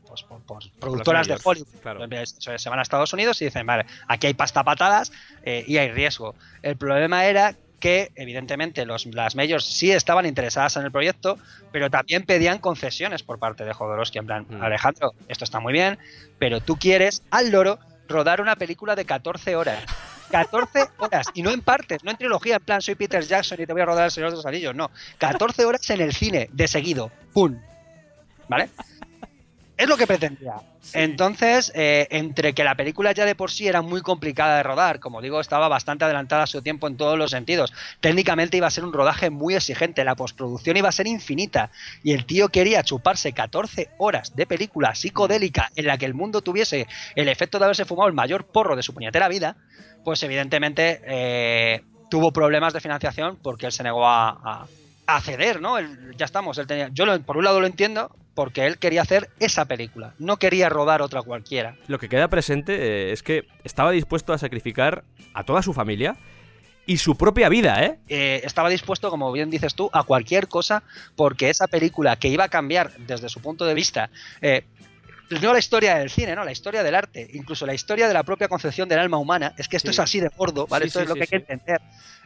pues por, por productoras de Hollywood. claro. Se van a Estados Unidos y dicen, vale, aquí hay pasta patadas eh, y hay riesgo. El problema era que evidentemente los, las majors sí estaban interesadas en el proyecto, pero también pedían concesiones por parte de Jodorowsky, en plan, Mm. Alejandro, esto está muy bien, pero tú quieres al loro rodar una película de 14 horas. 14 horas, y no en partes, no en trilogía, en plan soy Peter Jackson y te voy a rodar el Señor de los Anillos, no. 14 horas en el cine, de seguido, ¡pum! ¿Vale? Es lo que pretendía. Entonces, eh, entre que la película ya de por sí era muy complicada de rodar, como digo, estaba bastante adelantada a su tiempo en todos los sentidos. Técnicamente iba a ser un rodaje muy exigente, la postproducción iba a ser infinita. Y el tío quería chuparse 14 horas de película psicodélica en la que el mundo tuviese el efecto de haberse fumado el mayor porro de su puñetera vida, pues evidentemente eh, tuvo problemas de financiación porque él se negó a, a- a ceder, ¿no? Ya estamos, él tenía, yo lo- por un lado lo entiendo porque él quería hacer esa película, no quería rodar otra cualquiera. Lo que queda presente eh, es que estaba dispuesto a sacrificar a toda su familia y su propia vida, ¿eh? Eh, estaba dispuesto, como bien dices tú, a cualquier cosa porque esa película que iba a cambiar desde su punto de vista, eh, no la historia del cine, no, la historia del arte, incluso la historia de la propia concepción del alma humana, es que esto Sí. es así de gordo, ¿vale? Sí, esto sí, es lo que hay que entender.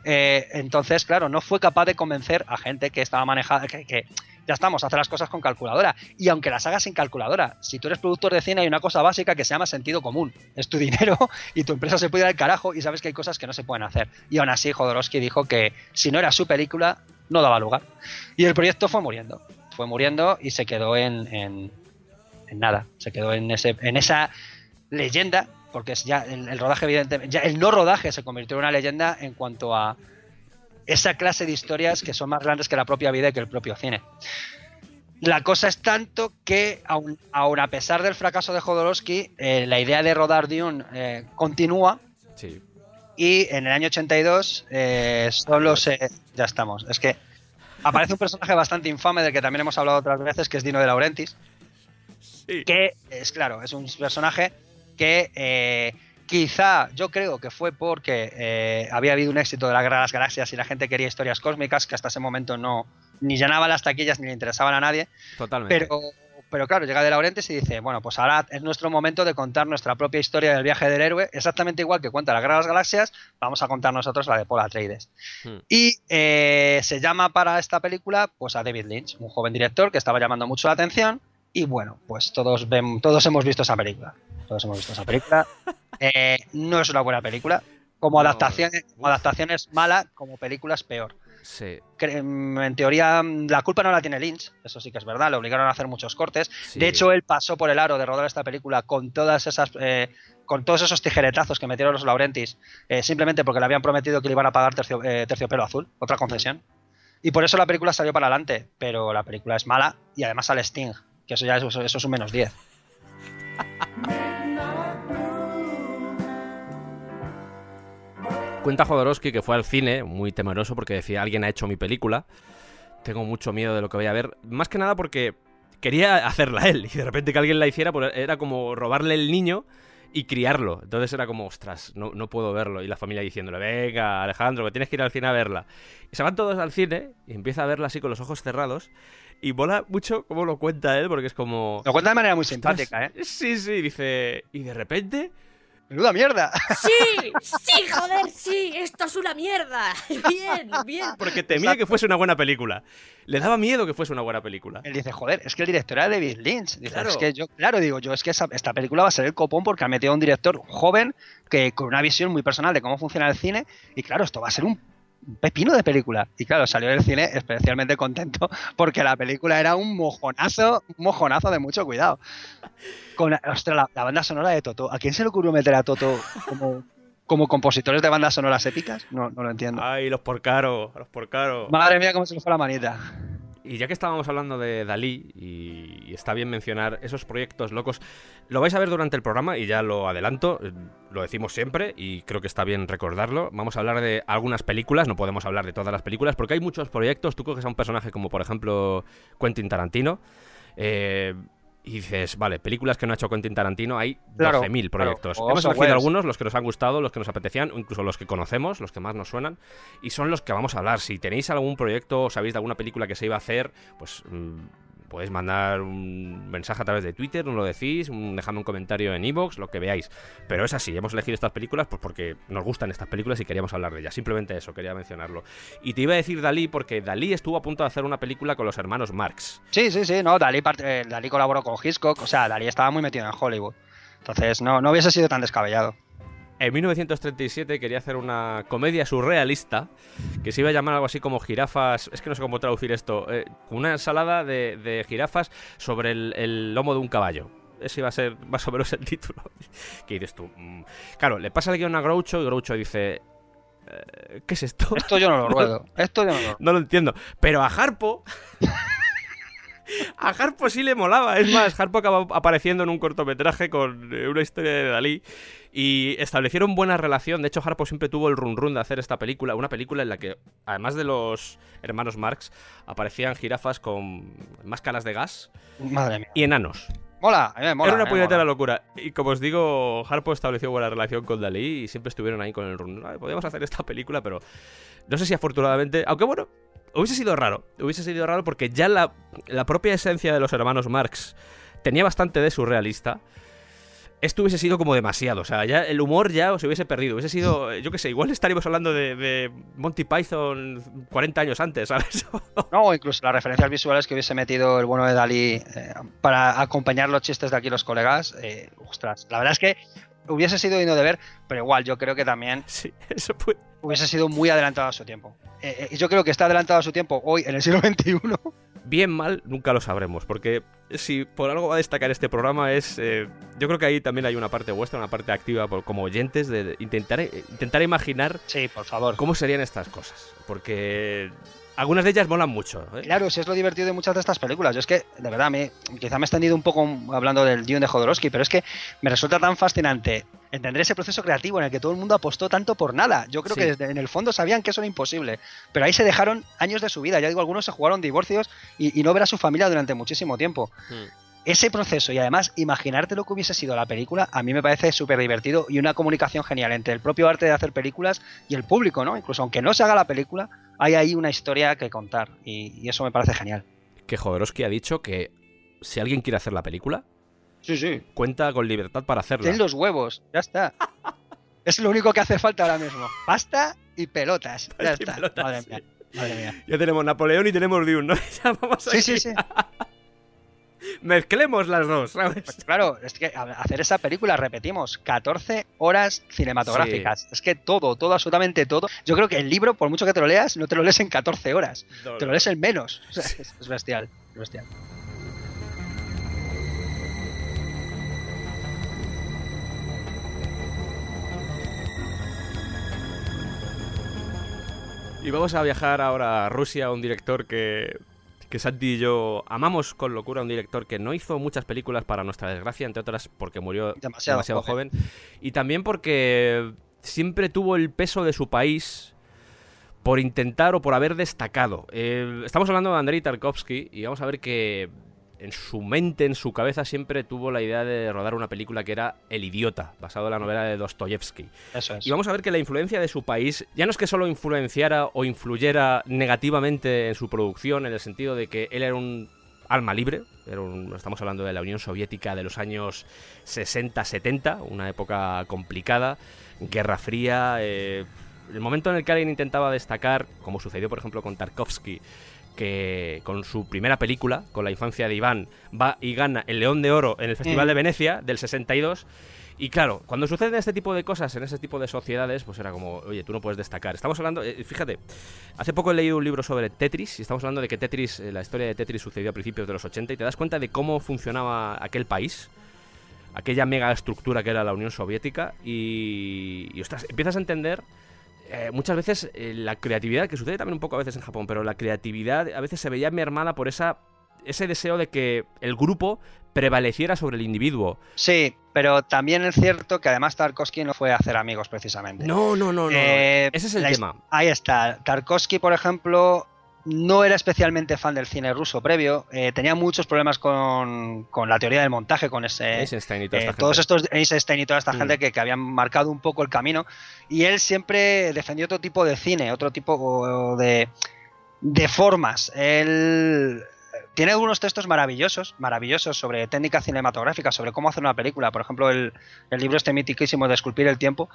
Eh, entonces, claro, no fue capaz de convencer a gente que estaba manejada, que, que ya estamos, hace las cosas con calculadora. Y aunque las hagas sin calculadora, si tú eres productor de cine hay una cosa básica que se llama sentido común. Es tu dinero y tu empresa se puede ir al carajo y sabes que hay cosas que no se pueden hacer. Y aún así Jodorowsky dijo que si no era su película, no daba lugar. Y el proyecto fue muriendo. Fue muriendo y se quedó en, en, en nada. Se quedó en, ese, en esa leyenda, porque es ya el, el rodaje, evidentemente, ya el no rodaje se convirtió en una leyenda en cuanto a esa clase de historias que son más grandes que la propia vida y que el propio cine. La cosa es tanto que, aun, aun a pesar del fracaso de Jodorowsky, eh, la idea de rodar Dune eh, continúa Sí. y en el año 82 eh, solo se... Ya estamos. Es que aparece un personaje bastante infame del que también hemos hablado otras veces, que es Dino de Laurentiis, Sí. que es claro, es un personaje que eh, quizá yo creo que fue porque eh, había habido un éxito de la Guerra de las Galaxias y la gente quería historias cósmicas que hasta ese momento no ni llenaban las taquillas ni le interesaban a nadie, Totalmente. pero pero claro, llega de Laurentiis y dice, bueno, pues ahora es nuestro momento de contar nuestra propia historia del viaje del héroe, exactamente igual que cuenta la Guerra de las Galaxias, vamos a contar nosotros la de Paul Atreides. Hmm. Y eh, se llama para esta película pues a David Lynch, un joven director que estaba llamando mucho la atención. Y bueno, pues todos, ven, todos hemos visto esa película. Todos hemos visto esa película. Eh, no es una buena película. Como No, adaptación, como adaptación es mala, como película es peor. Sí. mm, en teoría mm, la culpa no la tiene Lynch, eso sí que es verdad, le obligaron a hacer muchos cortes. sí. De hecho, él pasó por el aro de rodar esta película con todas esas, eh, con todos esos tijeretazos que metieron los Laurentis, eh, simplemente porque le habían prometido que le iban a pagar tercio- eh, terciopelo azul, otra concesión. Y por eso la película salió para adelante, pero la película es mala y además sale Sting, que eso ya es, eso es un menos 10. Cuenta Jodorowsky que fue al cine, muy temeroso, porque decía, alguien ha hecho mi película. Tengo mucho miedo de lo que voy a ver. Más que nada porque quería hacerla él. Y de repente que alguien la hiciera, pues era como robarle el niño y criarlo. Entonces era como, ostras, no, no puedo verlo. Y la familia diciéndole, venga, Alejandro, que tienes que ir al cine a verla. Se van todos al cine y empieza a verla así con los ojos cerrados. Y mola mucho cómo lo cuenta él, porque es como... Lo cuenta de manera muy "Ostras, simpática, ¿eh? Sí, sí, dice... Y de repente... ¡Menuda mierda! ¡Sí! ¡Sí, joder! ¡Sí! ¡Esto es una mierda! ¡Bien! ¡Bien! Porque temía que fuese una buena película. Le daba miedo que fuese una buena película. Él dice, joder, es que el director era David Lynch. Dice, Claro. es que yo, claro, digo yo, es que esa- esta película va a ser el copón porque ha metido a un director joven que con una visión muy personal de cómo funciona el cine. Y claro, esto va a ser un pepino de película. Y claro, salió del cine especialmente contento porque la película era un mojonazo, un mojonazo de mucho cuidado. Con, ostras, la, la banda sonora de Toto. ¿A quién se le ocurrió meter a Toto como, como compositores de bandas sonoras épicas? No, no lo entiendo. Ay, los por caro, los por caro. Madre mía, cómo se le fue la manita. Y ya que estábamos hablando de Dalí, y, está bien mencionar esos proyectos locos, lo vais a ver durante el programa y ya lo adelanto, eh, lo decimos siempre y creo que está bien recordarlo. Vamos a hablar de algunas películas, no podemos hablar de todas las películas porque hay muchos proyectos. Tú coges a un personaje como por ejemplo Quentin Tarantino. eh, y dices, vale, películas que no ha hecho Quentin Tarantino, hay 12.000 Claro, proyectos. claro. Hemos elegido algunos, los que nos han gustado, los que nos apetecían, incluso los que conocemos, los que más nos suenan, y son los que vamos a hablar. Si tenéis algún proyecto o sabéis de alguna película que se iba a hacer, pues mm, podéis mandar un mensaje a través de Twitter, nos lo decís, un- dejadme un comentario en iVoox, lo que veáis. Pero es así, hemos elegido estas películas pues porque nos gustan estas películas y queríamos hablar de ellas. Simplemente eso, quería mencionarlo. Y te iba a decir Dalí porque Dalí estuvo a punto de hacer una película con los hermanos Marx. Sí, sí, sí, no, Dalí, eh, Dalí colaboró con Hitchcock, o sea, Dalí estaba muy metido en Hollywood. Entonces, no, no hubiese sido tan descabellado. En 1937 quería hacer una comedia surrealista que se iba a llamar algo así como jirafas. Es que no sé cómo traducir esto. eh, una ensalada de, de jirafas sobre el, el lomo de un caballo. Ese iba a ser más o menos el título. ¿Qué dices tú? Mm. Claro, le pasa el guion a Groucho y Groucho dice: eh, ¿Qué es esto? Esto yo no lo ruedo. Esto yo no lo. No lo entiendo. Pero a Harpo. A Harpo sí le molaba. Es más, Harpo acabó apareciendo en un cortometraje con eh, una historia de Dalí. Y establecieron buena relación. De hecho, Harpo siempre tuvo el run run de hacer esta película. Una película en la que, además de los hermanos Marx, aparecían jirafas con máscaras de gas Madre mía. y enanos. Mola, a mí me mola. Era una me puñetera locura. Y como os digo, Harpo estableció buena relación con Dalí y siempre estuvieron ahí con el run. "Ay, Podríamos hacer esta película, pero no sé si afortunadamente. Aunque bueno, hubiese sido raro. Hubiese sido raro porque ya la, propia esencia de los hermanos Marx tenía bastante de surrealista. Esto hubiese sido como demasiado, o sea, ya el humor ya se hubiese perdido, hubiese sido, eh, yo qué sé, igual estaríamos hablando de, Monty Python 40 años antes, ¿sabes? No, incluso las referencias visuales que hubiese metido el bueno de Dalí eh, para acompañar los chistes de aquí los colegas. eh, ostras, la verdad es que hubiese sido digno de ver, pero igual yo creo que también sí, eso fue, hubiese sido muy adelantado a su tiempo. Eh, eh, y yo creo que está adelantado a su tiempo hoy, en el siglo XXI. bien mal nunca lo sabremos, porque si por algo va a destacar este programa es, eh, yo creo que ahí también hay una parte vuestra, una parte activa por, como oyentes de, de intentar, eh, intentar imaginar Sí, por favor. cómo serían estas cosas, porque algunas de ellas molan mucho. ¿eh? Claro, si es lo divertido de muchas de estas películas. Yo es que, de verdad, me, quizá me he extendido un poco hablando del Dune de Jodorowsky, pero es que me resulta tan fascinante entender ese proceso creativo en el que todo el mundo apostó tanto por nada. Yo creo Sí. que desde, en el fondo sabían que eso era imposible, pero ahí se dejaron años de su vida. Ya digo, algunos se jugaron divorcios y, y no ver a su familia durante muchísimo tiempo. Hmm. Ese proceso y además imaginarte lo que hubiese sido la película, a mí me parece súper divertido y una comunicación genial entre el propio arte de hacer películas y el público, ¿no? Incluso aunque no se haga la película, hay ahí una historia que contar y- y eso me parece genial. Que Jodorowsky ha dicho que si alguien quiere hacer la película, Sí, sí. cuenta con libertad para hacerla. Ten los huevos, ya está. es lo único que hace falta ahora mismo. Pasta y pelotas. Ya y está. pelotas, madre sí. mía. Madre mía. Ya tenemos Napoleón y tenemos Dune, ¿no? Ya vamos Sí, sí, sí. Mezclemos las dos, ¿sabes? Pues claro, es que hacer esa película, repetimos, 14 horas cinematográficas. Es que todo, todo, absolutamente todo. Yo creo que el libro, por mucho que te lo leas, no te lo lees en 14 horas. Te lo lees en menos. O sea, es, es bestial, es bestial. Y vamos a viajar ahora a Rusia, a un director que, que Santi y yo amamos con locura, un director que no hizo muchas películas para nuestra desgracia, entre otras porque murió Demasiado demasiado, joven. joven. y también porque siempre tuvo el peso de su país por intentar o por haber destacado. Eh, estamos hablando de Andrei Tarkovsky y vamos a ver que en su mente, en su cabeza, siempre tuvo la idea de rodar una película que era El idiota, basado en la novela de Dostoyevsky. Eso es. Y vamos a ver que la influencia de su país ya no es que solo influenciara o influyera negativamente en su producción, en el sentido de que él era un alma libre, era un- estamos hablando de la Unión Soviética de los años 60-70, una época complicada, guerra fría, eh, el momento en el que alguien intentaba destacar, como sucedió por ejemplo con Tarkovsky, que con su primera película, con la infancia de Iván, va y gana el León de Oro en el Festival Mm. de Venecia del 62. Y claro, cuando suceden este tipo de cosas en ese tipo de sociedades, pues era como, oye, tú no puedes destacar. Estamos hablando, eh, fíjate, hace poco he leído un libro sobre Tetris y estamos hablando de que Tetris, eh, la historia de Tetris sucedió a principios de los 80 y te das cuenta de cómo funcionaba aquel país, aquella mega estructura que era la Unión Soviética y, y ostras, empiezas a entender eh, muchas veces eh, la creatividad, que sucede también un poco a veces en Japón, pero la creatividad a veces se veía mermada por esa, ese deseo de que el grupo prevaleciera sobre el individuo. Sí, pero también es cierto que además Tarkovsky no fue a hacer amigos precisamente. No, no, no, no. Eh, ese es el tema. Ahí está. Tarkovsky, por ejemplo, no era especialmente fan del cine ruso previo. eh, tenía muchos problemas con, con la teoría del montaje, con ese. Eisenstein y toda eh, esta todos gente. estos Eisenstein y toda esta Mm. gente que, que habían marcado un poco el camino. Y él siempre defendió otro tipo de cine, otro tipo de, de formas. Él tiene algunos textos maravillosos, maravillosos sobre técnica cinematográfica, sobre cómo hacer una película. Por ejemplo, el, el libro este mitiquísimo de Esculpir el Tiempo,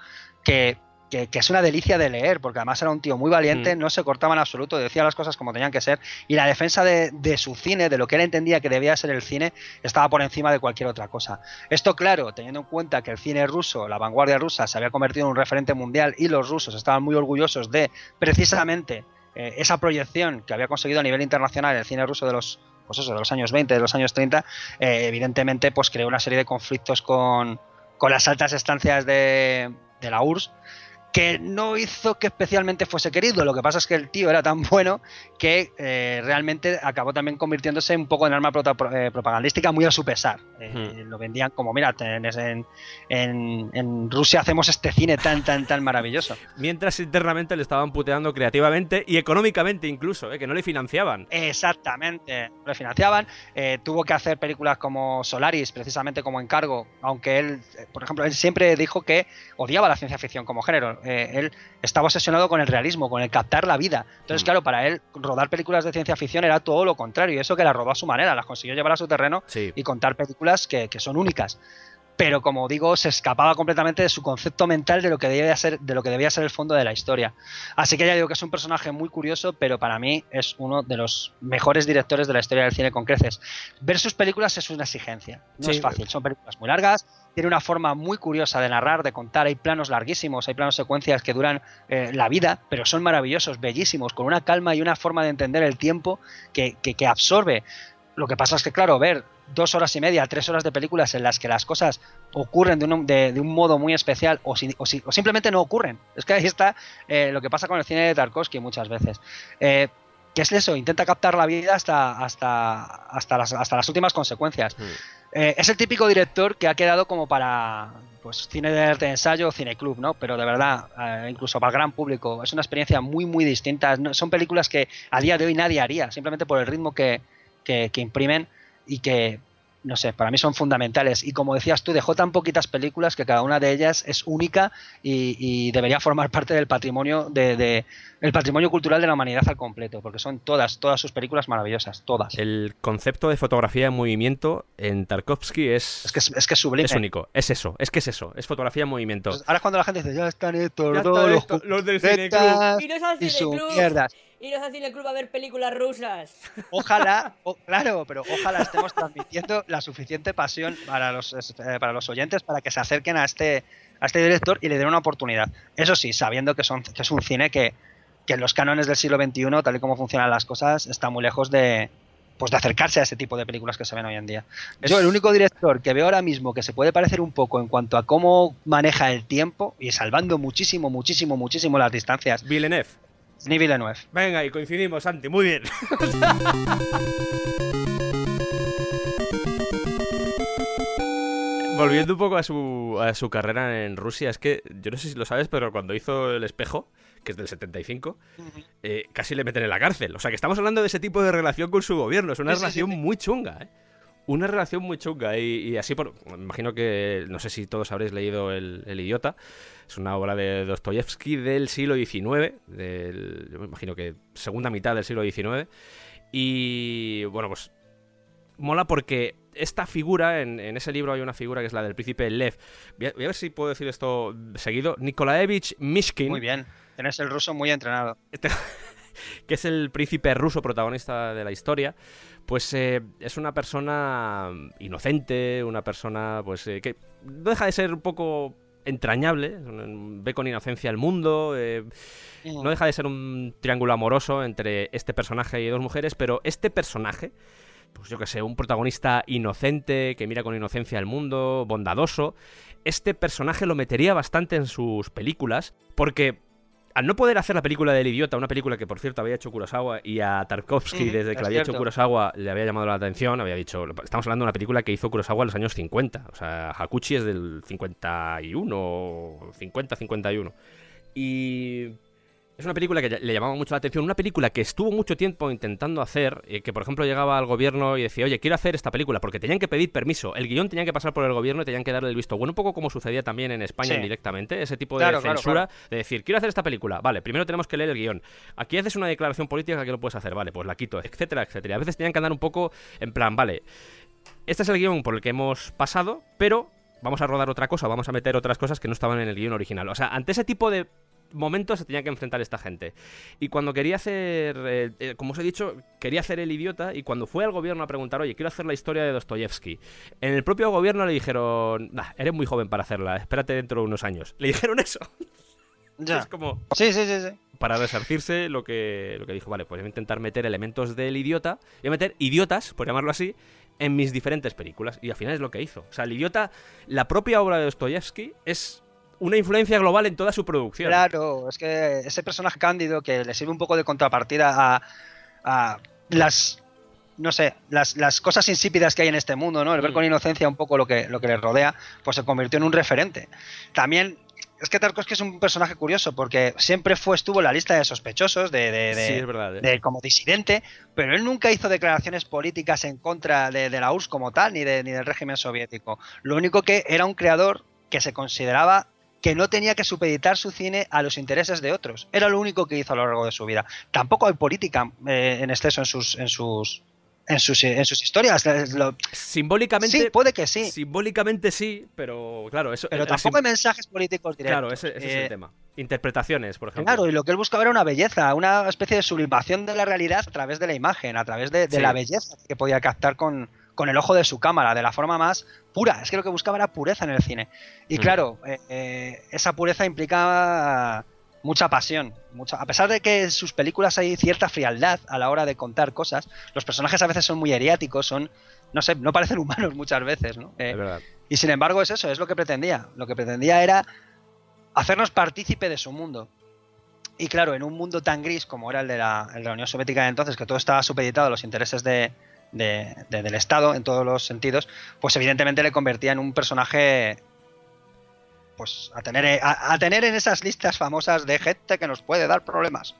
que, que- que es una delicia de leer, porque además era un tío muy valiente, Mm. no se cortaba en absoluto, decía las cosas como tenían que ser, y la defensa de, de su cine, de lo que él entendía que debía ser el cine, estaba por encima de cualquier otra cosa. Esto, claro, teniendo en cuenta que el cine ruso, la vanguardia rusa, se había convertido en un referente mundial y los rusos estaban muy orgullosos de precisamente eh, esa proyección que había conseguido a nivel internacional el cine ruso de los pues eso, de los años 20, de los años 30, eh, evidentemente pues creó una serie de conflictos con, con las altas estancias de, de la URSS que no hizo que especialmente fuese querido. Lo que pasa es que el tío era tan bueno que eh, realmente acabó también convirtiéndose un poco en arma pro- eh, propagandística muy a su pesar. Eh. Lo vendían como, mira, en, en, en Rusia hacemos este cine tan, tan, tan maravilloso. Mientras internamente le estaban puteando creativamente y económicamente incluso, eh, que no le financiaban. Exactamente, lo financiaban. eh, tuvo que hacer películas como Solaris, precisamente como encargo, aunque él, por ejemplo, él siempre dijo que odiaba la ciencia ficción como género. Eh, él estaba obsesionado con el realismo, con el captar la vida. Entonces, Mm. claro, para él rodar películas de ciencia ficción era todo lo contrario, y eso que las rodó a su manera, las consiguió llevar a su terreno Sí. y contar películas que, que son únicas. Pero como digo, se escapaba completamente de su concepto mental de lo que debía ser, de lo que debía ser el fondo de la historia. Así que ya digo que es un personaje muy curioso, pero para mí es uno de los mejores directores de la historia del cine con creces. Ver sus películas es una exigencia, no Sí. es fácil, son películas muy largas, tiene una forma muy curiosa de narrar, de contar, hay planos larguísimos, hay planos secuencias que duran eh, la vida, pero son maravillosos, bellísimos, con una calma y una forma de entender el tiempo que, que- que absorbe. Lo que pasa es que, claro, ver dos horas y media, tres horas de películas en las que las cosas ocurren de un, de, un modo muy especial o, o simplemente no ocurren. Es que ahí está eh, lo que pasa con el cine de Tarkovsky muchas veces. Eh, ¿Qué es eso? Intenta captar la vida hasta, hasta, hasta, las, hasta las últimas consecuencias. Mm. Eh, es el típico director que ha quedado como para pues cine de arte de ensayo o cine club, ¿no? Pero de verdad, eh, incluso para el gran público, es una experiencia muy, muy distinta. No- son películas que a día de hoy nadie haría, simplemente por el ritmo que, que- que imprimen y que, no sé, para mí son fundamentales. Y como decías tú, dejó tan poquitas películas que cada una de ellas es única y, y debería formar parte del patrimonio de, de- el patrimonio cultural de la humanidad al completo, porque son todas, todas sus películas maravillosas, todas. El concepto de fotografía en movimiento en Tarkovsky es, Es que es, es que es sublime. es único. Es eso, es que es eso, es fotografía en movimiento. Ahora es cuando la gente dice, ya están estos Ya dos, están los del Cineclub". Y no y sus cineclub. mierdas. Iros al cine club a ver películas rusas. Ojalá, o- claro, pero ojalá estemos transmitiendo la suficiente pasión para los, es- eh, para los oyentes para que se acerquen a este, a este director y le den una oportunidad. Eso sí, sabiendo que, son, que es un cine que, que en los cánones del siglo XXI, tal y como funcionan las cosas, está muy lejos de, pues de acercarse a ese tipo de películas que se ven hoy en día. Yo, Es- el único director que veo ahora mismo que se puede parecer un poco en cuanto a cómo maneja el tiempo y salvando muchísimo, muchísimo, muchísimo las distancias, Villeneuve. Denis Villeneuve. Venga, y coincidimos, Santi, muy bien. Volviendo un poco a su, a su carrera en Rusia, es que yo no sé si lo sabes, pero cuando hizo El Espejo, que es del 75, eh, casi le meten en la cárcel. O sea que estamos hablando de ese tipo de relación con su gobierno. Es una Sí, sí, sí, relación sí. muy chunga, ¿eh? Una relación muy chunga. Y, y así por. Imagino que. No sé si todos habréis leído El, El Idiota. Es una obra de Dostoyevsky del siglo XIX. Del, yo me imagino que segunda mitad del siglo XIX. Y. Bueno, pues. Mola porque esta figura, en, en ese libro hay una figura que es la del príncipe Lev. Voy a, voy a ver si puedo decir esto seguido. Nikolaevich Mishkin. Muy bien. Tienes el ruso muy entrenado. Que es el príncipe ruso protagonista de la historia, pues eh, es una persona inocente, una persona pues eh, que no deja de ser un poco entrañable, ve con inocencia el mundo, eh, no deja de ser un triángulo amoroso entre este personaje y dos mujeres, pero este personaje, pues yo que sé, un protagonista inocente, que mira con inocencia el mundo, bondadoso, este personaje lo metería bastante en sus películas, porque al no poder hacer la película del idiota, una película que por cierto había hecho Kurosawa y a Tarkovsky desde que la había hecho. Kurosawa le había llamado la atención, había dicho, estamos hablando de una película que hizo Kurosawa en los años 50, o sea, Hakuchi es del 51, o 50, 51. Y es una película que le llamaba mucho la atención, una película que estuvo mucho tiempo intentando hacer, eh, que por ejemplo llegaba al gobierno y decía, oye, quiero hacer esta película, porque tenían que pedir permiso, el guion tenían que pasar por el gobierno y tenían que darle el visto bueno, un poco como sucedía también en España Sí. directamente, ese tipo Claro, de claro, censura, de decir, quiero hacer esta película, vale, primero tenemos que leer el guion, aquí haces una declaración política que lo puedes hacer, vale, pues la quito, etcétera, etcétera. A veces tenían que andar un poco en plan, vale, este es el guion por el que hemos pasado, pero vamos a rodar otra cosa, vamos a meter otras cosas que no estaban en el guion original. O sea, ante ese tipo de momentos se tenía que enfrentar esta gente. Y cuando quería hacer, eh, eh, como os he dicho, quería hacer el idiota y cuando fue al gobierno a preguntar, oye, quiero hacer la historia de Dostoyevsky, en el propio gobierno le dijeron, nah, eres muy joven para hacerla, espérate dentro de unos años. Le dijeron eso. Ya. Es como, Sí, sí, sí, sí. para resarcirse lo que, lo que dijo, vale, pues voy a intentar meter elementos del idiota, voy a meter idiotas, por llamarlo así, en mis diferentes películas. Y al final es lo que hizo. O sea, el idiota, la propia obra de Dostoyevsky es una influencia global en toda su producción. Claro, es que ese personaje cándido que le sirve un poco de contrapartida a, a las no sé, las, las cosas insípidas que hay en este mundo, ¿no? El ver Mm. con inocencia un poco lo que, lo que le rodea, pues se convirtió en un referente. También, es que Tarkovsky es un personaje curioso, porque siempre fue, estuvo en la lista de sospechosos, de, de- de- sí, es verdad. ¿eh? de- como disidente, pero él nunca hizo declaraciones políticas en contra de, de la URSS como tal, ni, de- ni del régimen soviético. Lo único que era un creador que se consideraba que no tenía que supeditar su cine a los intereses de otros. Era lo único que hizo a lo largo de su vida. Tampoco hay política eh, en exceso en sus, en sus, en sus, en sus historias. Lo- Simbólicamente, sí, puede que sí, simbólicamente sí, pero claro, eso pero tampoco hay mensajes políticos directos. Claro, ese, ese es Eh, el tema. Interpretaciones, por ejemplo. Claro, y lo que él buscaba era una belleza, una especie de sublimación de la realidad a través de la imagen, a través de, de Sí. la belleza que podía captar con, con el ojo de su cámara, de la forma más pura. Es que lo que buscaba era pureza en el cine. Y Mm. claro, eh, eh, esa pureza implica mucha pasión. Mucha, a pesar de que en sus películas hay cierta frialdad a la hora de contar cosas, los personajes a veces son muy eriáticos, son, no sé, no parecen humanos muchas veces, ¿no? Eh, Es verdad. y sin embargo es eso, es lo que pretendía. Lo que pretendía era hacernos partícipe de su mundo. Y claro, en un mundo tan gris como era el de la, el de la Unión Soviética de entonces, que todo estaba supeditado a los intereses de, de- de- del Estado en todos los sentidos, pues evidentemente le convertía en un personaje pues a tener, a, a tener en esas listas famosas de gente que nos puede dar problemas.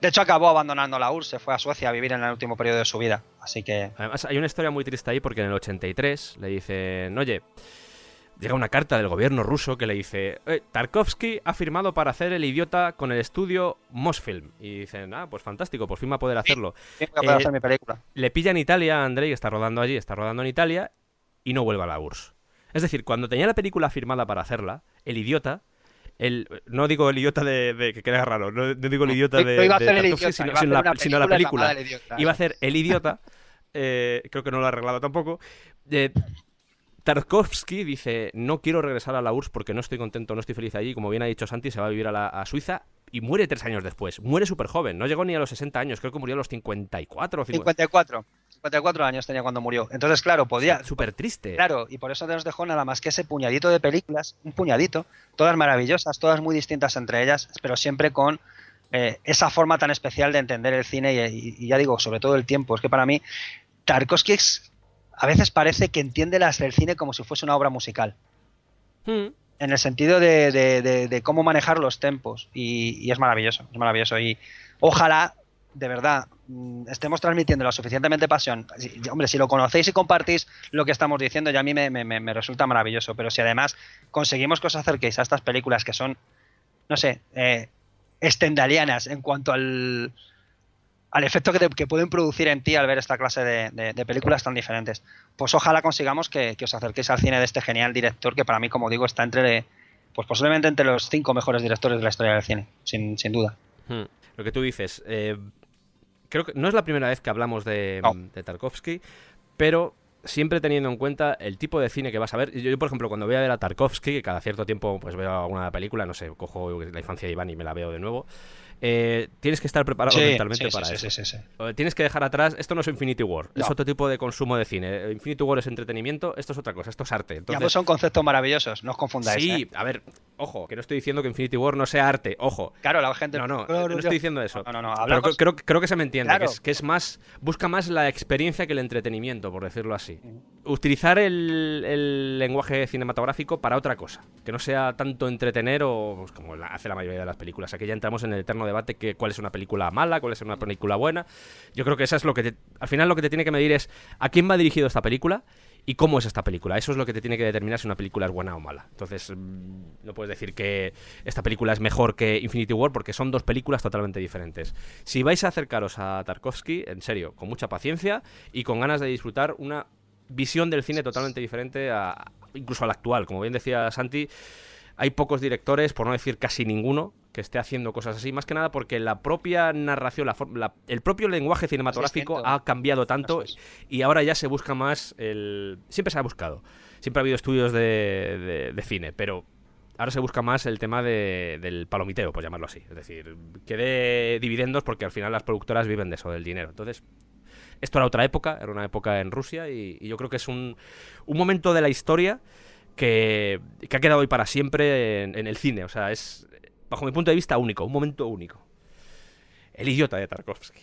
De hecho, acabó abandonando la URSS, se fue a Suecia a vivir en el último periodo de su vida. Así que Además, hay una historia muy triste ahí porque en el 83 le dicen, oye, llega una carta del gobierno ruso que le dice, "Eh, Tarkovsky ha firmado para hacer el idiota con el estudio Mosfilm. Y dicen, ah, pues fantástico, por fin va a poder hacerlo. poder Eh, hacer mi película. Le pilla en Italia a Andrei, que está rodando allí, está rodando en Italia, y no vuelve a la URSS. Es decir, cuando tenía la película firmada para hacerla, el idiota, el, no digo el idiota de, de- que queda raro, no, no digo el idiota de, Tarkovsky, sino, iba a sino hacer la, una sino la película. Iba a hacer el idiota, eh, creo que no lo ha arreglado tampoco. Tarkovsky dice, no quiero regresar a la URSS porque no estoy contento, no estoy feliz allí. Como bien ha dicho Santi, se va a vivir a, la- a Suiza y muere tres años después. Muere súper joven, no llegó ni a los 60 años, creo que murió a los 54 o 50. 54. 54 años tenía cuando murió. Entonces, claro, podía. Súper triste. Claro, y por eso nos dejó nada más que ese puñadito de películas, un puñadito, todas maravillosas, todas muy distintas entre ellas, pero siempre con eh, esa forma tan especial de entender el cine y, y- y ya digo, sobre todo el tiempo. Es que para mí, Tarkovsky es- a veces parece que entiende las del cine como si fuese una obra musical. Hmm. En el sentido de, de- de- de cómo manejar los tempos. Y, y es maravilloso, es maravilloso. Y ojalá, de verdad, mm, estemos transmitiendo lo suficientemente pasión. Si- hombre, si lo conocéis y compartís lo que estamos diciendo, ya a mí me- me resulta maravilloso. Pero si además conseguimos que os acerquéis a estas películas que son, no sé, eh, estendalianas en cuanto al, al efecto que, te- que pueden producir en ti al ver esta clase de, de- de películas tan diferentes. Pues ojalá consigamos que, que os acerquéis al cine de este genial director que para mí, como digo, está entre, pues posiblemente entre los cinco mejores directores de la historia del cine, sin, sin duda. Hmm. Lo que tú dices, eh, creo que no es la primera vez que hablamos de, No. de Tarkovsky, pero siempre teniendo en cuenta el tipo de cine que vas a ver. Yo, yo, por ejemplo, cuando voy a ver a Tarkovsky, que cada cierto tiempo pues veo alguna película, no sé, cojo la infancia de Iván y me la veo de nuevo, eh, tienes que estar preparado mentalmente sí, sí, para sí, eso. sí, sí, sí. Tienes que dejar atrás, esto no es Infinity War, es No. otro tipo de consumo de cine. Eh, Infinity War es entretenimiento, esto es otra cosa, esto es arte. Entonces, ambos son conceptos maravillosos, no os confundáis. sí, ¿eh? a ver, ojo, que no estoy diciendo que Infinity War no sea arte, ojo. Claro, la gente. No, no, no yo- estoy diciendo eso. No, no, no. Pero creo, creo que se me entiende, Claro. que, es, que es más. Busca más la experiencia que el entretenimiento, por decirlo así. Utilizar el, el lenguaje cinematográfico para otra cosa. Que no sea tanto entretener o pues, como la- hace la mayoría de las películas. Aquí ya entramos en el eterno debate que cuál es una película mala, cuál es una película buena. Yo creo que eso es lo que te- al final lo que te tiene que medir es a quién va dirigido esta película y cómo es esta película. Eso es lo que te tiene que determinar si una película es buena o mala. Entonces, mm, no puedes decir que esta película es mejor que Infinity War porque son dos películas totalmente diferentes. Si vais a acercaros a Tarkovsky, en serio, con mucha paciencia y con ganas de disfrutar una visión del cine totalmente diferente a incluso a la actual. Como bien decía Santi, hay pocos directores, por no decir casi ninguno, que esté haciendo cosas así, más que nada porque la propia narración, la la- el propio lenguaje cinematográfico ha cambiado tanto es. y ahora ya se busca más el... Siempre se ha buscado, siempre ha habido estudios de, de- de cine, pero ahora se busca más el tema de- del palomiteo, por llamarlo así. Es decir, que dé dividendos porque al final las productoras viven de eso, del dinero. Entonces, esto era otra época, era una época en Rusia y, y yo creo que es un, un momento de la historia que, que ha quedado hoy para siempre en, en el cine. O sea, es, bajo mi punto de vista, único, un momento único. El idiota de Tarkovsky.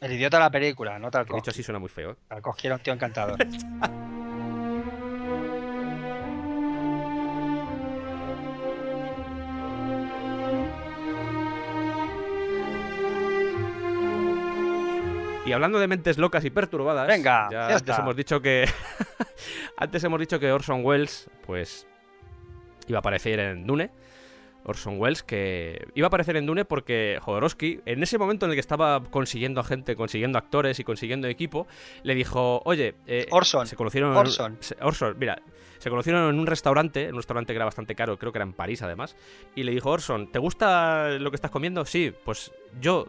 El idiota de la película, no Tarkovsky. dicho así suena muy feo. ¿eh? Tarkovsky era un tío encantador. Y hablando de mentes locas y perturbadas, Venga, ya ya antes hemos dicho que antes hemos dicho que Orson Welles, pues iba a aparecer en Dune. Orson Welles que iba a aparecer en Dune porque Jodorowsky, en ese momento en el que estaba consiguiendo a gente, consiguiendo actores y consiguiendo equipo, le dijo, oye, eh, Orson, se conocieron, Orson. se- Orson, mira, se conocieron en un restaurante, en un restaurante que era bastante caro, creo que era en París además, y le dijo, Orson, ¿te gusta lo que estás comiendo? Sí, pues yo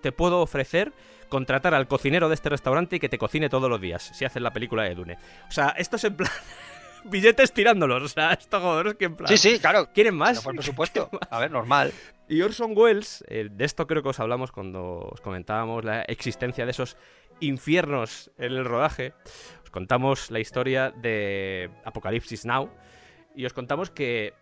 te puedo ofrecer contratar al cocinero de este restaurante y que te cocine todos los días, si haces la película de Dune. O sea, esto es en plan... billetes tirándolos, o sea, esto Jodorowsky en plan... Sí, sí, claro. ¿Quieren más? el presupuesto. A ver, normal. Y Orson Welles, eh, de esto creo que os hablamos cuando os comentábamos la existencia de esos infiernos en el rodaje. Os contamos la historia de Apocalipsis Now y os contamos que,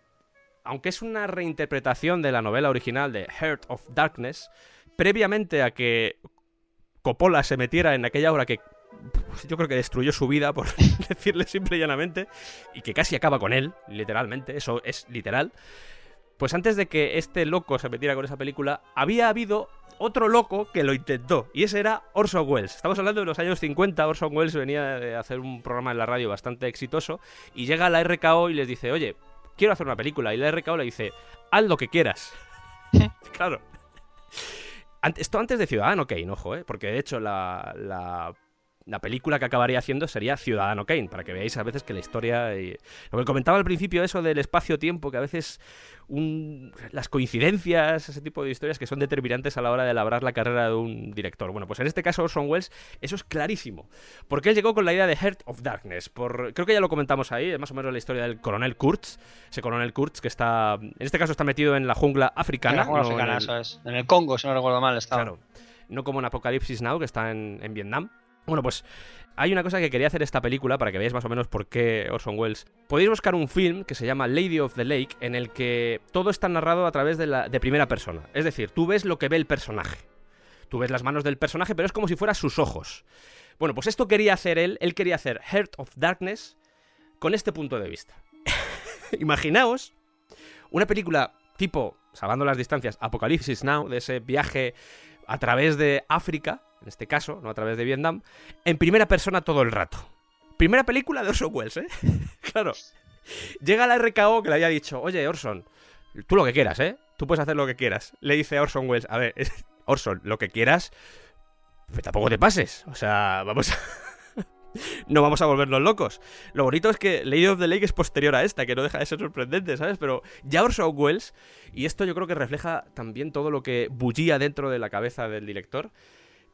aunque es una reinterpretación de la novela original de Heart of Darkness, previamente a que Coppola se metiera en aquella obra que yo creo que destruyó su vida, por decirle simple y llanamente, y que casi acaba con él, literalmente, eso es literal. Pues antes de que este loco se metiera con esa película, había habido otro loco que lo intentó, y ese era Orson Welles. Estamos hablando de los años 50, Orson Welles venía de hacer un programa en la radio bastante exitoso, y llega a la RKO y les dice, oye, quiero hacer una película, y la RKO le dice, haz lo que quieras. claro. Esto antes de Ciudadano Kane, ojo, ¿eh? porque de hecho la, la la película que acabaría haciendo sería Ciudadano Kane, para que veáis a veces que la historia... y- Lo que comentaba al principio, eso del espacio-tiempo, que a veces un- las coincidencias, ese tipo de historias que son determinantes a la hora de labrar la carrera de un director. Bueno, pues en este caso Orson Welles, eso es clarísimo. Porque él llegó con la idea de Heart of Darkness. Por, creo que ya lo comentamos ahí, es más o menos la historia del coronel Kurtz. Ese coronel Kurtz que está, en este caso está metido en la jungla africana. En la jungla no en el- eso es. En el Congo, si no recuerdo mal, estaba. Claro. No como en Apocalipsis Now, que está en, en Vietnam. Bueno, pues hay una cosa que quería hacer esta película para que veáis más o menos por qué Orson Welles. Podéis buscar un film que se llama Lady of the Lake, en el que todo está narrado a través de, la, de primera persona. Es decir, tú ves lo que ve el personaje. Tú ves las manos del personaje, pero es como si fueran sus ojos. Bueno, pues esto quería hacer él. Él quería hacer Heart of Darkness con este punto de vista. Imaginaos una película tipo, salvando las distancias, Apocalipsis Now, de ese viaje a través de África, en este caso, no a través de Vietnam, en primera persona todo el rato. Primera película de Orson Welles, ¿eh? claro. Llega la RKO que le había dicho, oye, Orson, tú lo que quieras, ¿eh? Tú puedes hacer lo que quieras. Le dice a Orson Welles, a ver, Orson, lo que quieras, pero tampoco te pases. O sea, vamos a... no vamos a volvernos locos. Lo bonito es que Lady of the Lake es posterior a esta, que no deja de ser sorprendente, ¿sabes? Pero ya Orson Welles, y esto yo creo que refleja también todo lo que bullía dentro de la cabeza del director,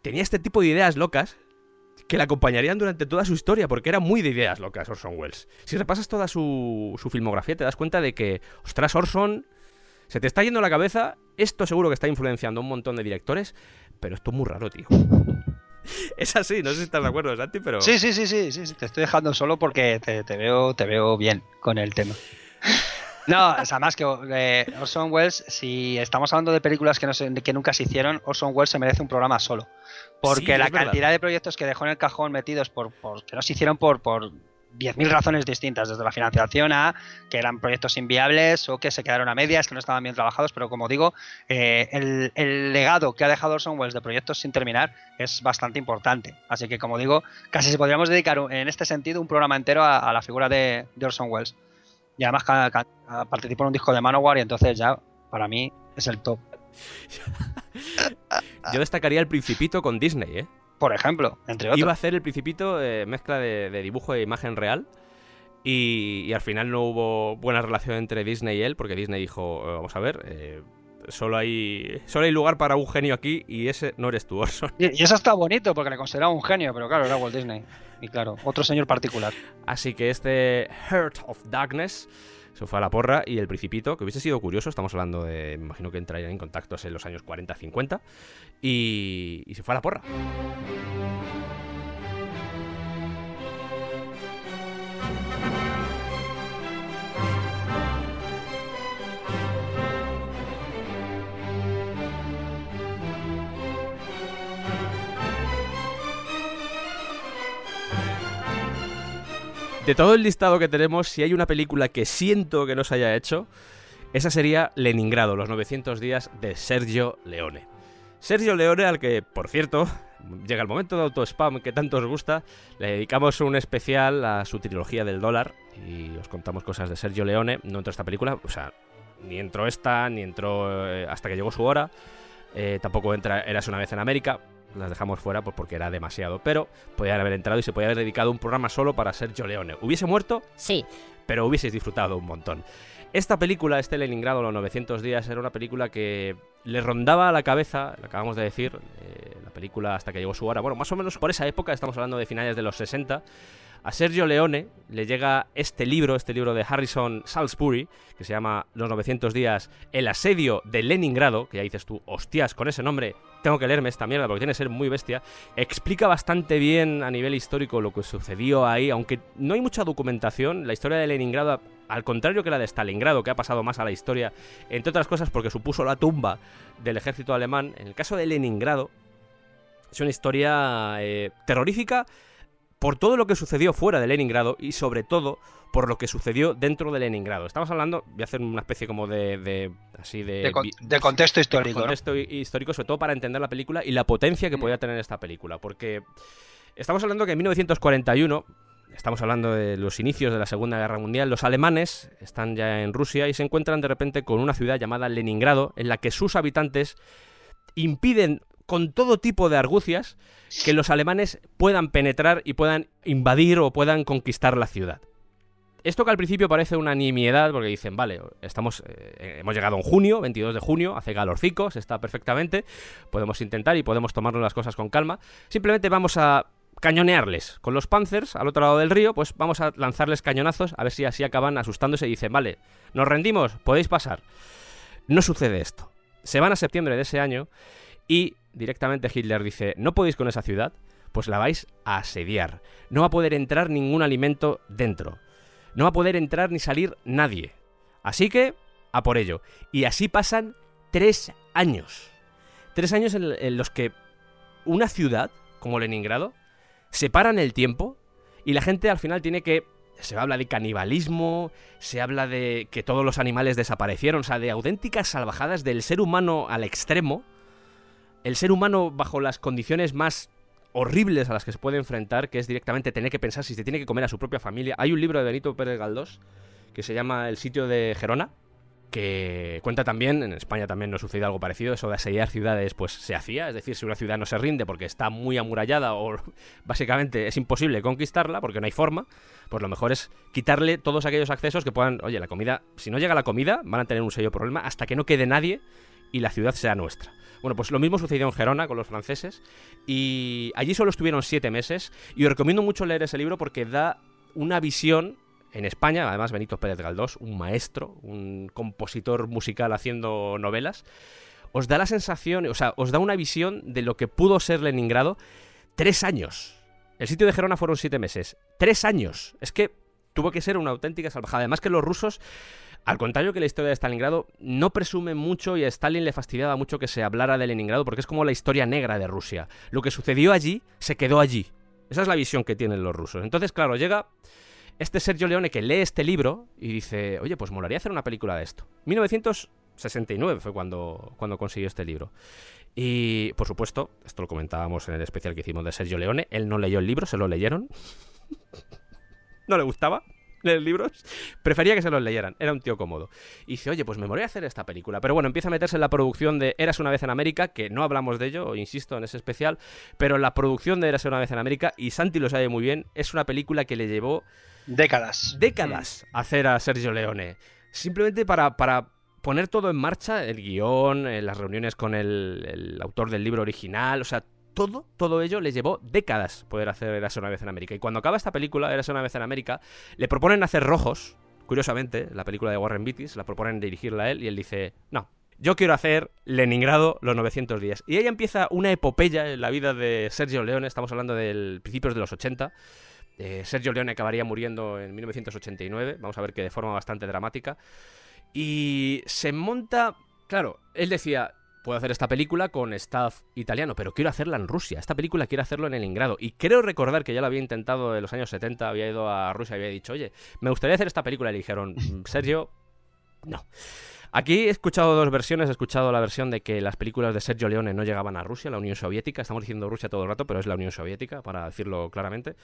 tenía este tipo de ideas locas que le acompañarían durante toda su historia, porque era muy de ideas locas Orson Welles. Si repasas toda su, su filmografía, te das cuenta de que, ostras, Orson, se te está yendo la cabeza, esto seguro que está influenciando a un montón de directores, pero esto es muy raro, tío. Es así, no sé si estás de acuerdo, Santi, pero... Sí, sí, sí, sí, sí, te estoy dejando solo porque te veo, te veo bien con el tema. No, o sea, más que eh, Orson Welles, si estamos hablando de películas que, no se- que nunca se hicieron, Orson Welles se merece un programa solo. Porque Sí, la es verdad. cantidad de proyectos que dejó en el cajón metidos por, por que no se hicieron por, por 10.000 razones distintas, desde la financiación a que eran proyectos inviables o que se quedaron a medias, que no estaban bien trabajados, pero como digo, eh, el, el legado que ha dejado Orson Welles de proyectos sin terminar es bastante importante. Así que, como digo, casi se podríamos dedicar en este sentido un programa entero a, a la figura de, de Orson Welles. Y además ca- ca- a- participó en un disco de Manowar y entonces ya, para mí, es el top. Yo destacaría el Principito con Disney, ¿eh? Por ejemplo, entre otros. Iba a hacer el Principito eh, mezcla de, de dibujo e imagen real. Y, y al final no hubo buena relación entre Disney y él, porque Disney dijo, "Eh, vamos a ver, eh, solo, hay, solo hay lugar para un genio aquí y ese no eres tú, Orson. Y, y eso está bonito porque le consideraba un genio, pero claro, era Walt Disney. Y claro, otro señor particular. Así que este Heart of Darkness se fue a la porra y el Principito, que hubiese sido curioso, estamos hablando de, me imagino que entrarían en contactos en los años 40-50, y, y se fue a la porra. De todo el listado que tenemos, si hay una película que siento que no se haya hecho, esa sería Leningrado, los 900 días de Sergio Leone. Sergio Leone, al que, por cierto, llega el momento de autospam que tanto os gusta, le dedicamos un especial a su trilogía del dólar y os contamos cosas de Sergio Leone. No entró esta película, o sea, ni entró esta, ni entró eh, hasta que llegó su hora. Eh, tampoco entra Eras una vez en América. Las dejamos fuera pues, porque era demasiado. Pero podían haber entrado y se podía haber dedicado un programa solo para Sergio Leone. Hubiese muerto, Sí, pero hubieseis disfrutado un montón. Esta película, este Leningrado, los 900 días, era una película que le rondaba a la cabeza, lo acabamos de decir, eh, la película hasta que llegó su hora. Bueno, más o menos por esa época, estamos hablando de finales de los 60. A Sergio Leone le llega este libro, este libro de Harrison Salisbury, que se llama Los 900 días, El asedio de Leningrado, que ya dices tú, hostias, con ese nombre tengo que leerme esta mierda porque tiene que ser muy bestia. Explica bastante bien a nivel histórico lo que sucedió ahí, aunque no hay mucha documentación. La historia de Leningrado, al contrario que la de Stalingrado, que ha pasado más a la historia, entre otras cosas porque supuso la tumba del ejército alemán, en el caso de Leningrado, es una historia eh, terrorífica por todo lo que sucedió fuera de Leningrado y sobre todo por lo que sucedió dentro de Leningrado. Estamos hablando, voy a hacer una especie como de, de así de, De, con- de contexto histórico, ¿no? contexto hi- histórico, sobre todo para entender la película y la potencia que Mm. podía tener esta película. Porque estamos hablando que en 1941, estamos hablando de los inicios de la Segunda Guerra Mundial, los alemanes están ya en Rusia y se encuentran de repente con una ciudad llamada Leningrado, en la que sus habitantes impiden con todo tipo de argucias que los alemanes puedan penetrar y puedan invadir o puedan conquistar la ciudad. Esto que al principio parece una nimiedad, porque dicen, vale, estamos, eh, hemos llegado en junio, 22 de junio, hace calorcicos, está perfectamente, podemos intentar y podemos tomarnos las cosas con calma. Simplemente vamos a cañonearles con los Panzers al otro lado del río, pues vamos a lanzarles cañonazos a ver si así acaban asustándose y dicen, vale, nos rendimos, podéis pasar. No sucede esto. Se van a septiembre de ese año y directamente Hitler dice, no podéis con esa ciudad, pues la vais a asediar. No va a poder entrar ningún alimento dentro. No va a poder entrar ni salir nadie. Así que, a por ello. Y así pasan tres años. Tres años en, los que una ciudad, como Leningrado, se para en el tiempo y la gente al final tiene que... Se habla de canibalismo, se habla de que todos los animales desaparecieron, o sea, de auténticas salvajadas del ser humano al extremo. El ser humano bajo las condiciones más horribles a las que se puede enfrentar, que es directamente tener que pensar si se tiene que comer a su propia familia. Hay un libro de Benito Pérez Galdós que se llama El sitio de Gerona, que cuenta también, en España también nos sucedió algo parecido, eso de asediar ciudades pues se hacía, es decir, si una ciudad no se rinde porque está muy amurallada o básicamente es imposible conquistarla porque no hay forma, pues lo mejor es quitarle todos aquellos accesos que puedan, oye, la comida, si no llega la comida, van a tener un serio problema hasta que no quede nadie y la ciudad sea nuestra. Bueno, pues lo mismo sucedió en Gerona con los franceses y allí solo estuvieron siete meses y os recomiendo mucho leer ese libro porque da una visión en España, además Benito Pérez Galdós, un maestro, un compositor musical haciendo novelas, os da la sensación, o sea, os da una visión de lo que pudo ser Leningrado tres años. El sitio de Gerona fueron siete meses. Tres años. Es que tuvo que ser una auténtica salvajada. Además que los rusos, al contrario que la historia de Stalingrado, no presumen mucho y a Stalin le fastidiaba mucho que se hablara de Leningrado porque es como la historia negra de Rusia. Lo que sucedió allí se quedó allí. Esa es la visión que tienen los rusos. Entonces, claro, llega este Sergio Leone que lee este libro y dice, oye, pues molaría hacer una película de esto. 1969 fue cuando, cuando consiguió este libro. Y, por supuesto, esto lo comentábamos en el especial que hicimos de Sergio Leone, él no leyó el libro, se lo leyeron. no le gustaba leer libros, prefería que se los leyeran, era un tío cómodo. Y dice, oye, pues me moría a hacer esta película. Pero bueno, empieza a meterse en la producción de Eras una vez en América, que no hablamos de ello, insisto, en ese especial, pero la producción de Eras una vez en América, y Santi lo sabe muy bien, es una película que le llevó Décadas. décadas hacer a Sergio Leone. Simplemente para, para poner todo en marcha, el guion, eh, las reuniones con el, el autor del libro original, o sea, todo, todo ello le llevó décadas poder hacer Érase una vez en América. Y cuando acaba esta película, Érase una vez en América, le proponen hacer Rojos, curiosamente, la película de Warren Beatty, la proponen dirigirla a él, y él dice, no, yo quiero hacer Leningrado los 900 días. Y ahí empieza una epopeya en la vida de Sergio Leone, estamos hablando del principios de los 80. Eh, Sergio Leone acabaría muriendo en 1989, vamos a ver que de forma bastante dramática. Y se monta, claro, él decía, puedo hacer esta película con staff italiano, pero quiero hacerla en Rusia. Esta película quiero hacerlo en Leningrado. Y creo recordar que ya lo había intentado en los años 70, había ido a Rusia y había dicho, oye, me gustaría hacer esta película. Y le dijeron, "Mm, Sergio, no. Aquí he escuchado dos versiones. He escuchado la versión de que las películas de Sergio Leone no llegaban a Rusia, la Unión Soviética. Estamos diciendo Rusia todo el rato, pero es la Unión Soviética, para decirlo claramente.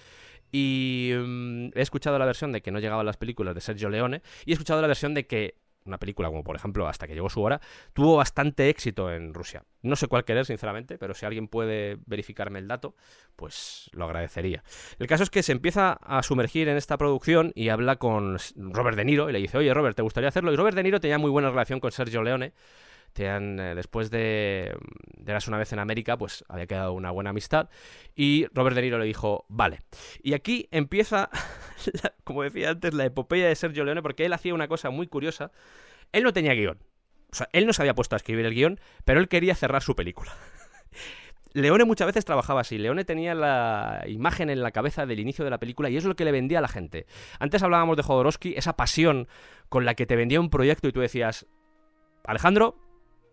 Y mm, he escuchado la versión de que no llegaban las películas de Sergio Leone. Y he escuchado la versión de que una película como por ejemplo Hasta que llegó su hora, tuvo bastante éxito en Rusia. No sé cuál querer, sinceramente, pero si alguien puede verificarme el dato, pues lo agradecería. El caso es que se empieza a sumergir en esta producción y habla con Robert De Niro y le dice, oye Robert, ¿te gustaría hacerlo? Y Robert De Niro tenía muy buena relación con Sergio Leone. Eh, después de, de Eras una vez en América, pues había quedado una buena amistad. Y Robert De Niro le dijo, vale. Y aquí empieza, como decía antes, la epopeya de Sergio Leone, porque él hacía una cosa muy curiosa. Él no tenía guion. O sea, él no se había puesto a escribir el guion, pero él quería cerrar su película. Leone muchas veces trabajaba así. Leone tenía la imagen en la cabeza del inicio de la película y es lo que le vendía a la gente. Antes hablábamos de Jodorowsky, esa pasión con la que te vendía un proyecto y tú decías, Alejandro,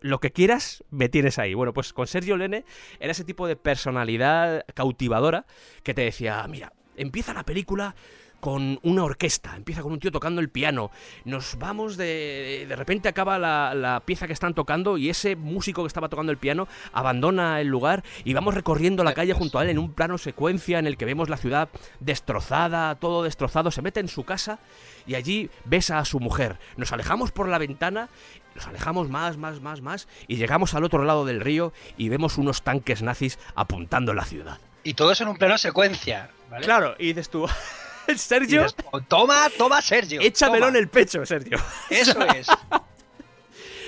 lo que quieras, me tienes ahí. Bueno, pues con Sergio Leone era ese tipo de personalidad cautivadora que te decía, "Ah, mira, empieza la película con una orquesta, empieza con un tío tocando el piano, nos vamos de... de repente acaba la, la pieza que están tocando y ese músico que estaba tocando el piano abandona el lugar y vamos recorriendo la calle junto a él en un plano secuencia en el que vemos la ciudad destrozada, todo destrozado, se mete en su casa y allí besa a su mujer. Nos alejamos por la ventana, nos alejamos más, más, más, más y llegamos al otro lado del río y vemos unos tanques nazis apuntando la ciudad. Y todo eso en un plano secuencia. ¿vale? Claro, y dices tú, Sergio, dices, "Oh, toma, toma, Sergio. échamelo toma". en el pecho, Sergio. Eso es.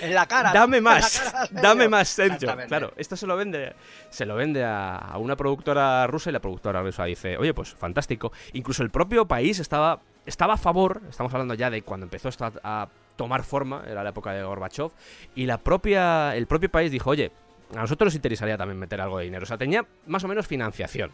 En la cara. Dame más, cara, dame más, Sergio. Claro, esto se lo vende, se lo vende a, a una productora rusa y la productora rusa dice, oye, pues fantástico. Incluso el propio país estaba, estaba a favor, estamos hablando ya de cuando empezó esto a, a tomar forma, era la época de Gorbachev, y la propia, el propio país dijo, oye, a nosotros nos interesaría también meter algo de dinero. O sea, tenía más o menos financiación.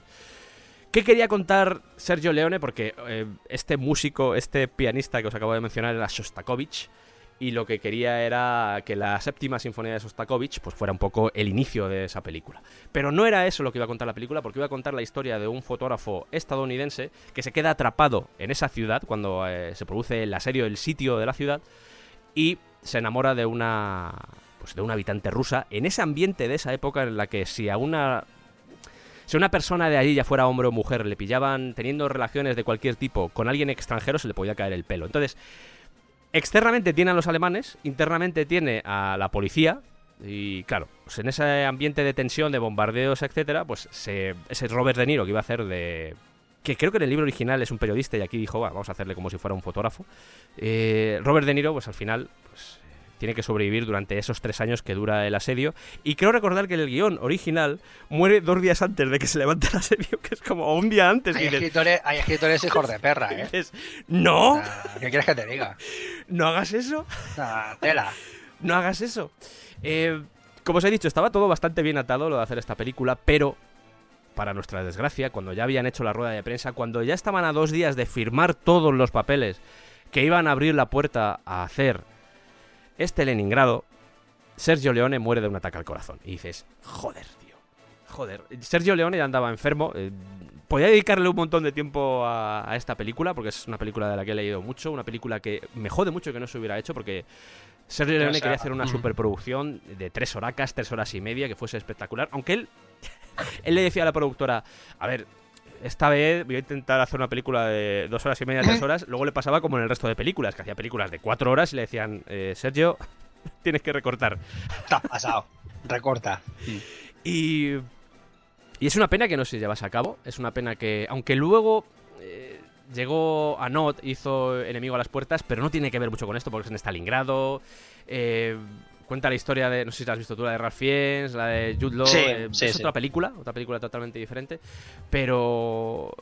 ¿Qué quería contar Sergio Leone? Porque eh, este músico, este pianista que os acabo de mencionar era Shostakovich. Y lo que quería era que la séptima sinfonía de Shostakovich pues fuera un poco el inicio de esa película. Pero no era eso lo que iba a contar la película, porque iba a contar la historia de un fotógrafo estadounidense que se queda atrapado en esa ciudad cuando eh, se produce el asedio del sitio de la ciudad y se enamora de una pues de una habitante rusa en ese ambiente de esa época en la que si a una si una persona de allí, ya fuera hombre o mujer, le pillaban teniendo relaciones de cualquier tipo con alguien extranjero, se le podía caer el pelo. Entonces, externamente tiene a los alemanes, internamente tiene a la policía. Y claro, pues en ese ambiente de tensión, de bombardeos, etcétera, pues se, ese Robert De Niro que iba a hacer de. Que creo que en el libro original es un periodista y aquí dijo, "Va, vamos a hacerle como si fuera un fotógrafo. Eh, Robert De Niro, pues al final, pues, tiene que sobrevivir durante esos tres años que dura el asedio. Y creo recordar que en el guion original muere dos días antes de que se levante el asedio, que es como un día antes. Hay dices, escritores, hay escritores hijos de perra, ¿eh? dices, no, ¿Qué quieres que te diga? no hagas eso. Tela. no hagas eso. Eh, como os he dicho, estaba todo bastante bien atado lo de hacer esta película, pero para nuestra desgracia, cuando ya habían hecho la rueda de prensa, cuando ya estaban a dos días de firmar todos los papeles que iban a abrir la puerta a hacer este Leningrado, Sergio Leone muere de un ataque al corazón. Y dices, joder, tío. Joder. Sergio Leone ya andaba enfermo. eh, podía dedicarle un montón de tiempo a, a esta película, porque es una película de la que he leído mucho, una película que me jode mucho que no se hubiera hecho, porque Sergio Leone sea, quería hacer una mm. superproducción de tres horacas, tres horas y media, que fuese espectacular. Aunque él, él le decía a la productora, a ver, esta vez voy a intentar hacer una película de dos horas y media, tres horas. Luego le pasaba como en el resto de películas, que hacía películas de cuatro horas y le decían, eh, Sergio, tienes que recortar. Está pasado. Recorta. Y, y es una pena que no se llevase a cabo. Es una pena que, aunque luego eh, llegó a Not, hizo Enemigo a las Puertas, pero no tiene que ver mucho con esto porque es en Stalingrado. eh, cuenta la historia de, no sé si la has visto tú, la de Ralph Fiennes, la de Jude Law. Sí, eh, sí, es sí. otra película, otra película totalmente diferente. Pero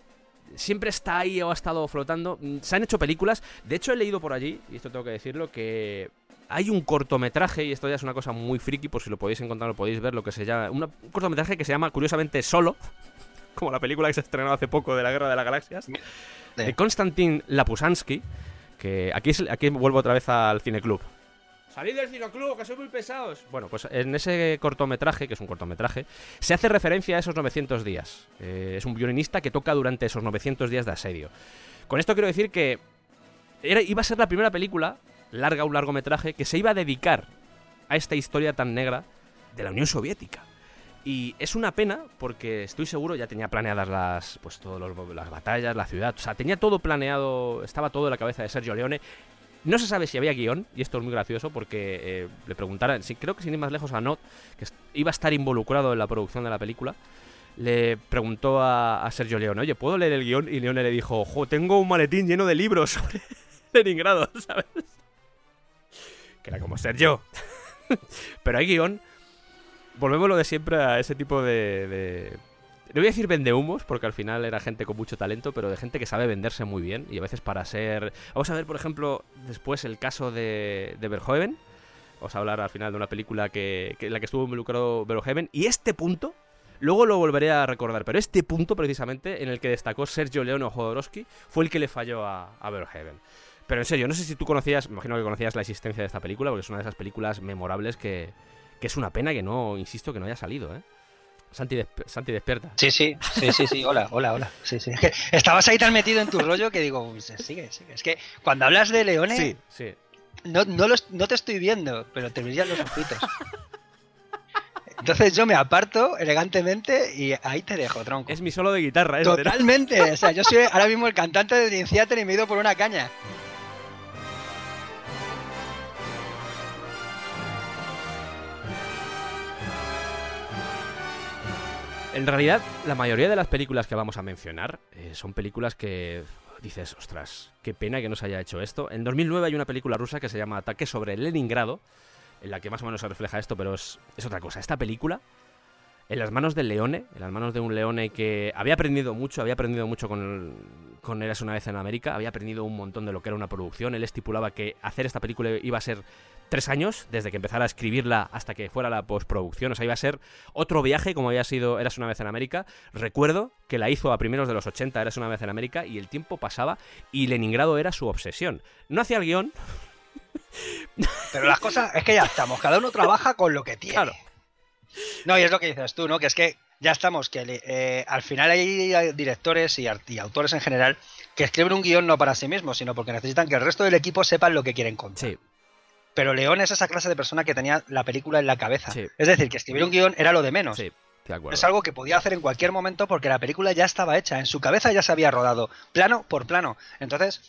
siempre está ahí o ha estado flotando. Mm, Se han hecho películas. De hecho, he leído por allí, y esto tengo que decirlo, que hay un cortometraje, y esto ya es una cosa muy friki, por si lo podéis encontrar, lo podéis ver, lo que se llama. un cortometraje que se llama, curiosamente, Solo. Como la película que se estrenó hace poco de la Guerra de las Galaxias. De- De Konstantin Lapusansky. Que aquí, es- aquí vuelvo otra vez al cineclub. ¡Salid del cineclub, que sois muy pesados! Bueno, pues en ese cortometraje, que es un cortometraje, se hace referencia a esos 900 días. Eh, es un violinista que toca durante esos 900 días de asedio. Con esto quiero decir que iba a ser la primera película, larga, un largometraje, que se iba a dedicar a esta historia tan negra de la Unión Soviética. Y es una pena porque estoy seguro ya tenía planeadas las pues todas las batallas, la ciudad, o sea, tenía todo planeado, estaba todo en la cabeza de Sergio Leone. No se sabe si había guion, y esto es muy gracioso porque eh, le preguntaran, sí, creo que sin ir más lejos a Not, que iba a estar involucrado en la producción de la película, le preguntó a, a Sergio Leone, oye, ¿puedo leer el guion? Y Leone le dijo, ojo, tengo un maletín lleno de libros sobre Leningrado, ¿sabes? Que era como Sergio. Pero hay guion. Volvemos lo de siempre a ese tipo de- No voy a decir vendehumos, porque al final era gente con mucho talento, pero de gente que sabe venderse muy bien. Y a veces para ser... Vamos a ver, por ejemplo, después el caso de, de Verhoeven. Vamos a hablar al final de una película que, en la que estuvo involucrado Verhoeven. Y este punto, luego lo volveré a recordar, pero este punto precisamente en el que destacó Sergio Leone Jodorowsky fue el que le falló a, a. Pero en serio, no sé si tú conocías, me imagino que conocías la existencia de esta película, porque es una de esas películas memorables que, que es una pena que no, insisto, que no haya salido, ¿eh? Santi, desp- Santi, despierta. Sí, sí, sí, sí, sí, hola, hola, hola. Sí, sí. Es que estabas ahí tan metido en tu rollo que digo, "Pues, sigue, sigue. Es que cuando hablas de leones, Sí, sí. no, no, los- no te estoy viendo, pero te brillan los ojitos. Entonces yo me aparto elegantemente y ahí te dejo, tronco. Es mi solo de guitarra, ¿no? Totalmente. O sea, yo soy ahora mismo el cantante de Dream Theater y me he ido por una caña. En realidad, la mayoría de las películas que vamos a mencionar eh, son películas que dices, ostras, qué pena que no se haya hecho esto. En 2009 hay una película rusa que se llama Ataque sobre Leningrado, en la que más o menos se refleja esto, pero es, es otra cosa. Esta película, en las manos del Leone, en las manos de un Leone que había aprendido mucho, había aprendido mucho con, con Eras una vez en América, había aprendido un montón de lo que era una producción. Él estipulaba que hacer esta película iba a ser tres años, desde que empezara a escribirla hasta que fuera la postproducción. O sea, iba a ser otro viaje como había sido Eras una vez en América. Recuerdo que la hizo a primeros de los 80, Eras una vez en América, y el tiempo pasaba y Leningrado era su obsesión. No hacía el guion, Pero las cosas es que ya estamos, cada uno trabaja con lo que tiene. Claro. No, y es lo que dices tú, ¿no? Que es que ya estamos, que eh, al final hay directores y, autores en general que escriben un guion no para sí mismos, sino porque necesitan que el resto del equipo sepan lo que quieren contar. sí, Pero León es esa clase de persona que tenía la película en la cabeza. Sí. Es decir, que escribir un guion era lo de menos. sí, de. Es algo que podía hacer en cualquier momento porque la película ya estaba hecha, en su cabeza ya se había rodado, plano por plano. Entonces,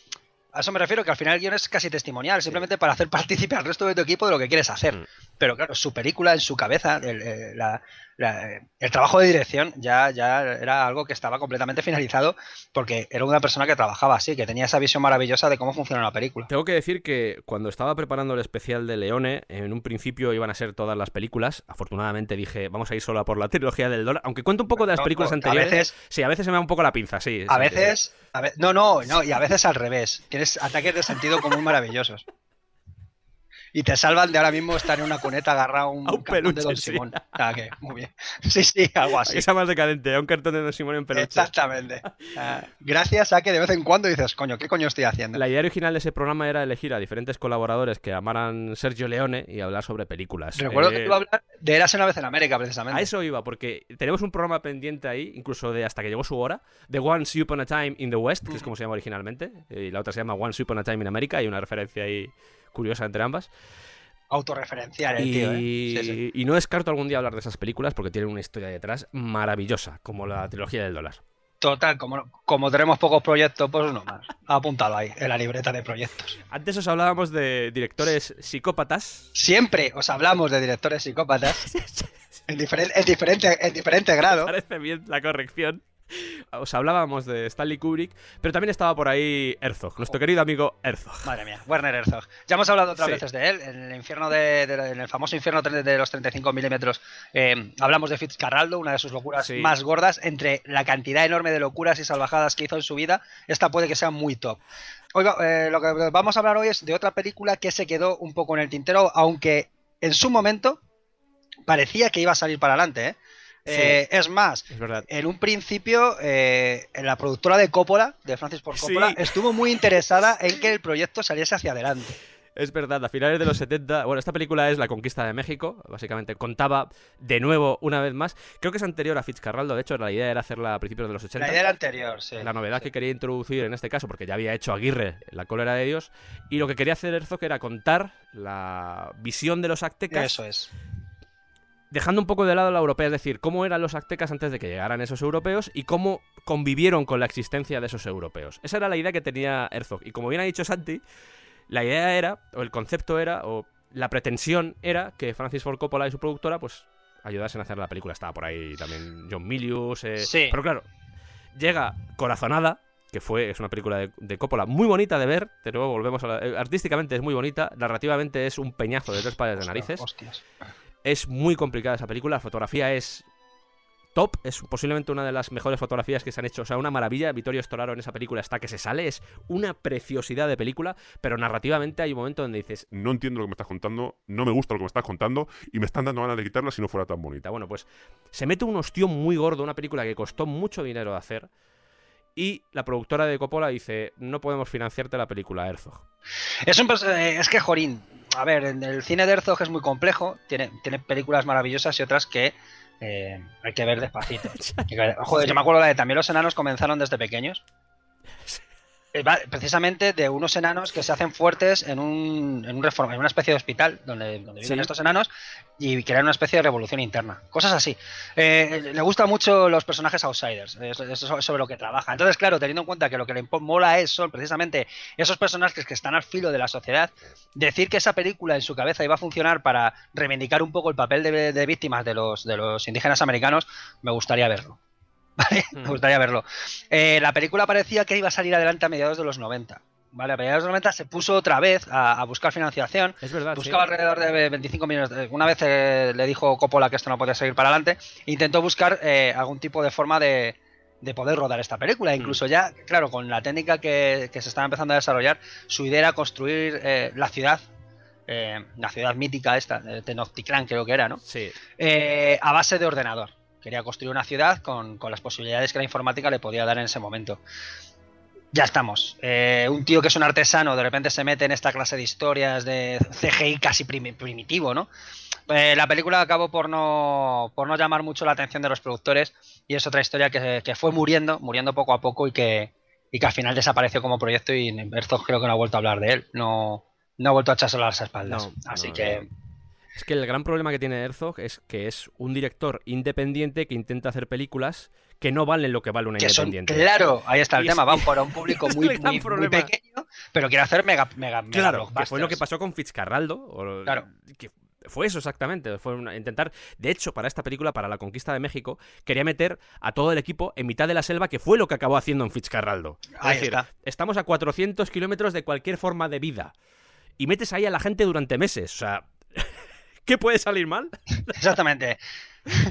a eso me refiero que al final el guion es casi testimonial, simplemente para hacer partícipe al resto de tu equipo de lo que quieres hacer. Mm. Pero claro, su película en su cabeza, el, eh, la- el trabajo de dirección ya, ya era algo que estaba completamente finalizado porque era una persona que trabajaba así, que tenía esa visión maravillosa de cómo funciona una película. Tengo que decir que cuando estaba preparando el especial de Leone, en un principio iban a ser todas las películas. Afortunadamente dije, vamos a ir solo a por la trilogía del dólar. Aunque cuento un poco de las películas no, anteriores. A veces, Sí, a veces se me da un poco la pinza, sí. a veces, a ve- no, no, no, y a veces al revés. Tienes ataques de sentido común maravillosos. Y te salvan de ahora mismo estar en una cuneta agarrado a un, A un cartón de peluche, Don sí. Simón. O sea que, muy bien. Sí, sí, algo Sí. así. Esa más decadente, a un cartón de Don Simón en peluche. Exactamente. Gracias a que de vez en cuando dices, coño, ¿qué coño estoy haciendo? La idea original de ese programa era elegir a diferentes colaboradores que amaran Sergio Leone y hablar sobre películas. Recuerdo Eh, que iba a hablar de Eras una vez en América, precisamente. A eso iba, porque tenemos un programa pendiente ahí, incluso de hasta que llegó su hora, de Once Upon a Time in the West, que es como se llama originalmente, y la otra se llama Once Upon a Time in America, hay una referencia ahí curiosa entre ambas. Autorreferencial el Y, tío, ¿eh? Sí, sí. y no descarto algún día hablar de esas películas porque tienen una historia detrás maravillosa, como la trilogía del dólar. Total, como, como tenemos pocos proyectos, pues uno más. Apuntado ahí, en la libreta de proyectos. Antes os hablábamos de directores psicópatas. Siempre os hablamos de directores psicópatas en, diferen- en diferente, en diferente grado. Parece bien la corrección. Os hablábamos de Stanley Kubrick, pero también estaba por ahí Herzog, nuestro querido amigo Herzog. Madre mía, Werner Herzog. Ya hemos hablado otras Sí. veces de él. En el infierno de, de- en el famoso infierno de los 35 milímetros eh, hablamos de Fitzcarraldo, una de sus locuras Sí. más gordas. Entre la cantidad enorme de locuras y salvajadas que hizo en su vida, esta puede que sea muy top. Oiga, eh, lo que vamos a hablar hoy es de otra película que se quedó un poco en el tintero, aunque en su momento parecía que iba a salir para adelante. ¿eh? Eh, es más, Es verdad. en un principio, eh, la productora de Coppola, de Francis Ford Coppola, Sí. estuvo muy interesada en que el proyecto saliese hacia adelante. Es verdad, a finales de los 70. Bueno, esta película es La Conquista de México. Básicamente contaba de nuevo, una vez más. Creo que es anterior a Fitzcarraldo. De hecho, la idea era hacerla a principios de los 80. La idea era anterior, sí. La novedad que quería introducir en este caso, porque ya había hecho Aguirre La cólera de Dios, y lo que quería hacer Herzog era contar la visión de los aztecas, Eso es. Dejando un poco de lado la europea, es decir, cómo eran los aztecas antes de que llegaran esos europeos y cómo convivieron con la existencia de esos europeos. Esa era la idea que tenía Herzog. Y como bien ha dicho Santi, la idea era, o el concepto era, o la pretensión era que Francis Ford Coppola y su productora, pues, ayudasen a hacer la película. Estaba por ahí también John Milius. eh, Sí. Pero claro, llega Corazonada, que fue, es una película de, de Coppola muy bonita de ver, de nuevo volvemos a la- eh, artísticamente es muy bonita, narrativamente es un peñazo de tres pares de narices. Hostias. Es muy complicada esa película, la fotografía es top, es posiblemente una de las mejores fotografías que se han hecho, o sea, una maravilla. Vittorio Storaro en esa película está que se sale, es una preciosidad de película, pero narrativamente hay un momento donde dices, No entiendo lo que me estás contando, no me gusta lo que me estás contando y me están dando ganas de quitarla si no fuera tan bonita. bueno, pues se mete un ostión muy gordo, una película que costó mucho dinero de hacer. Y la productora de Coppola dice, no podemos financiarte la película Herzog. Es, un eh, es que, Jorín, a ver, en el cine de Herzog es muy complejo, tiene, tiene películas maravillosas y otras que eh, hay que ver despacito. Joder, yo me acuerdo la de también los enanos comenzaron desde pequeños. Va- Precisamente de unos enanos que se hacen fuertes en, un, en, un reforma, en una especie de hospital donde, donde viven Sí. estos enanos y crean una especie de revolución interna. Cosas así. Eh, le gustan mucho los personajes outsiders. Eso es sobre lo que trabaja. Entonces, claro, teniendo en cuenta que lo que le mola es son precisamente esos personajes que están al filo de la sociedad, decir que esa película en su cabeza iba a funcionar para reivindicar un poco el papel de, de víctimas de los, de los indígenas americanos, me gustaría verlo. ¿Vale? Me Mm. gustaría verlo. Eh, la película parecía que iba a salir adelante a mediados de los 90. ¿Vale? A mediados de los 90 se puso otra vez a, a buscar financiación. Es verdad. sí. Buscaba alrededor de 25 millones. de- Una vez eh, le dijo Coppola que esto no podía seguir para adelante. Intentó buscar eh, algún tipo de forma de, de poder rodar esta película. Incluso ya, claro, con la técnica que, que se estaba empezando a desarrollar, su idea era construir eh, la ciudad, eh, la ciudad mítica esta, de Tenochtitlan creo que era, ¿no? Sí. A base de ordenador. Quería construir una ciudad con, con las posibilidades que la informática le podía dar en ese momento. Ya estamos. Eh, un tío que es un artesano de repente se mete en esta clase de historias de CGI casi primi- primitivo, ¿no? Eh, la película acabó por no, por no llamar mucho la atención de los productores y es otra historia que, que fue muriendo, muriendo poco a poco y que, y que al final desapareció como proyecto y Herzog creo que no ha vuelto a hablar de él. No, no ha vuelto a echárselo a las espaldas. No, Así no, que... Es que el gran problema que tiene Herzog es que es un director independiente que intenta hacer películas que no valen lo que vale una que son, independiente. claro, ahí está el Y es- tema, van para un público muy, pequeño, pero quiere hacer mega, mega, mega Claro, que fue lo que pasó con Fitzcarraldo. o- Claro. que fue eso exactamente. Fue una- intentar. De hecho, para esta película, para la conquista de México, quería meter a todo el equipo en mitad de la selva, que fue lo que acabó haciendo en Fitzcarraldo. Es decir, está. estamos a 400 kilómetros de cualquier forma de vida. Y metes ahí a la gente durante meses. O sea. ¿Qué puede salir mal? Exactamente.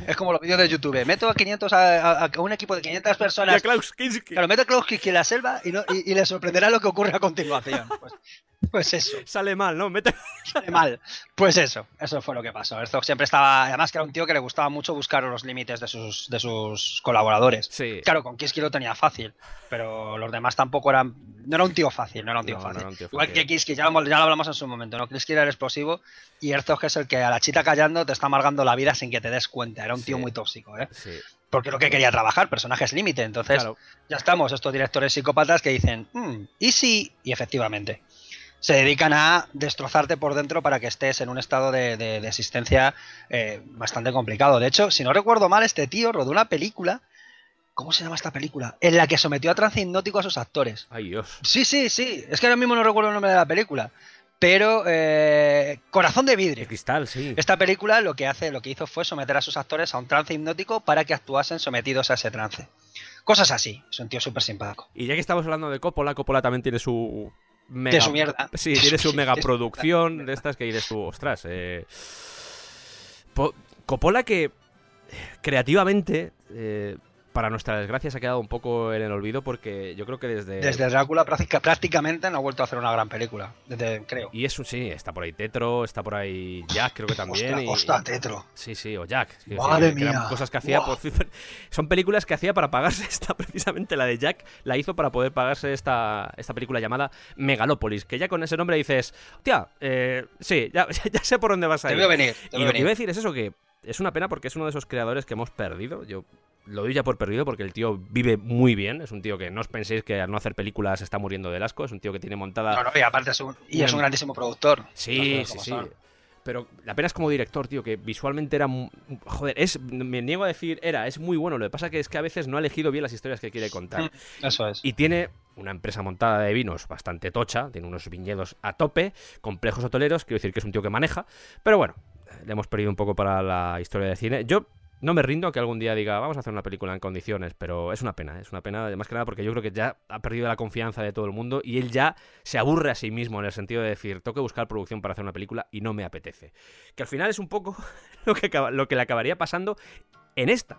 Es como los vídeos de YouTube. Meto a 500 a, a- a un equipo de 500 Y a personas. Klaus Kinski. Claro, meto a Klaus Kinski en la selva y, no- y, y le sorprenderá lo que ocurre a continuación. Pues, pues eso. Sale mal, ¿no? Mete... sale mal. Pues eso, eso fue lo que pasó. Herzog siempre estaba, además que era un tío que le gustaba mucho buscar los límites de sus, de sus colaboradores. Sí. Claro, con Kiski lo tenía fácil, pero los demás tampoco eran. No era un tío fácil, no era un tío No, no fácil. era un tío Igual fácil. que Kiski, ya, lo- ya lo hablamos en su momento, ¿no? Kiski era el explosivo y Herzog es el que a la chita callando te está amargando la vida sin que te des cuenta. Era un tío Sí. muy tóxico, ¿eh? Sí, Porque lo que quería trabajar, personajes límite. Entonces, claro. ya estamos, estos directores psicópatas que dicen, "Mm, ¿y si? Y efectivamente, se dedican a destrozarte por dentro para que estés en un estado de, de- de existencia eh, bastante complicado. De hecho, si no recuerdo mal, este tío rodó una película, ¿cómo se llama esta película? En la que sometió a trance hipnótico a sus actores. Ay, Dios. Sí, sí, sí, es que ahora mismo no recuerdo el nombre de la película, pero eh, Corazón de De Vidrio. cristal, sí. Esta película lo que hace, lo que hizo fue someter a sus actores a un trance hipnótico para que actuasen sometidos a ese trance. Cosas así. Es un tío súper simpático. Y ya que estamos hablando de Coppola, Coppola también tiene su mega... De su mierda. Sí, De tiene su su megaproducción de estas que dices tú, ostras. Eh... Po- Coppola que eh, creativamente, eh, para nuestra desgracia, se ha quedado un poco en el olvido porque yo creo que desde... Desde Drácula práctica- prácticamente no ha vuelto a hacer una gran película. Desde, creo. Y es un sí, está por ahí Tetro, está por ahí Jack, creo que también. Ostras, y- ostras, Tetro. Sí, sí, o Jack. Madre eran mía. Cosas que hacía por- Son películas que hacía para pagarse esta, precisamente la de Jack, la hizo para poder pagarse esta, esta película llamada Megalópolis, que ya con ese nombre dices, hostia, eh, sí, ya, ya sé por dónde vas a Te ir. veo venir. Te Y lo que iba a venir. decir es eso, que es una pena porque es uno de esos creadores que hemos perdido. Yo lo doy ya por perdido porque el tío vive muy bien. Es un tío que no os penséis que al no hacer películas está muriendo del asco. Es un tío que tiene montada No, no, y aparte es un, y es un Una- grandísimo productor. Sí, sí, sí. son. Pero la pena es como director, tío, que visualmente era. Joder, es. Me niego a decir era, es muy bueno. Lo que pasa que es que a veces no ha elegido bien las historias que quiere contar. Mm, Eso es. Y tiene una empresa montada de vinos bastante tocha, tiene unos viñedos a tope, complejos hoteleros, quiero decir que es un tío que maneja. Pero bueno, le hemos perdido un poco para la historia de cine. Yo no me rindo a que algún día diga, vamos a hacer una película en condiciones, pero es una pena, es una pena, más que nada porque yo creo que ya ha perdido la confianza de todo el mundo y él ya se aburre a sí mismo en el sentido de decir, tengo que buscar producción para hacer una película y no me apetece. Que al final es un poco lo que, lo que le acabaría pasando en esta.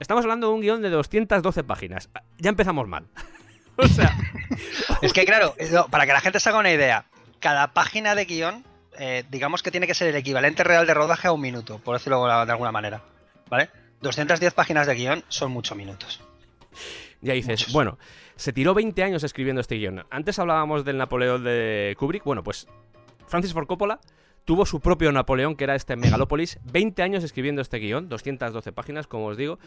Estamos hablando de un guion de 212 páginas. Ya empezamos mal. o sea, Es que claro, para que la gente se haga una idea, cada página de guion, eh, digamos que tiene que ser el equivalente real de rodaje a un minuto, por decirlo de alguna manera. ¿Vale? 210 páginas de guion son muchos minutos. Ya dices, Muchos. bueno, se tiró 20 años escribiendo este guion. Antes hablábamos del Napoleón de Kubrick. Bueno, pues Francis Ford Coppola tuvo su propio Napoleón, que era este Megalópolis. 20 años escribiendo este guion, 212 páginas, como os digo.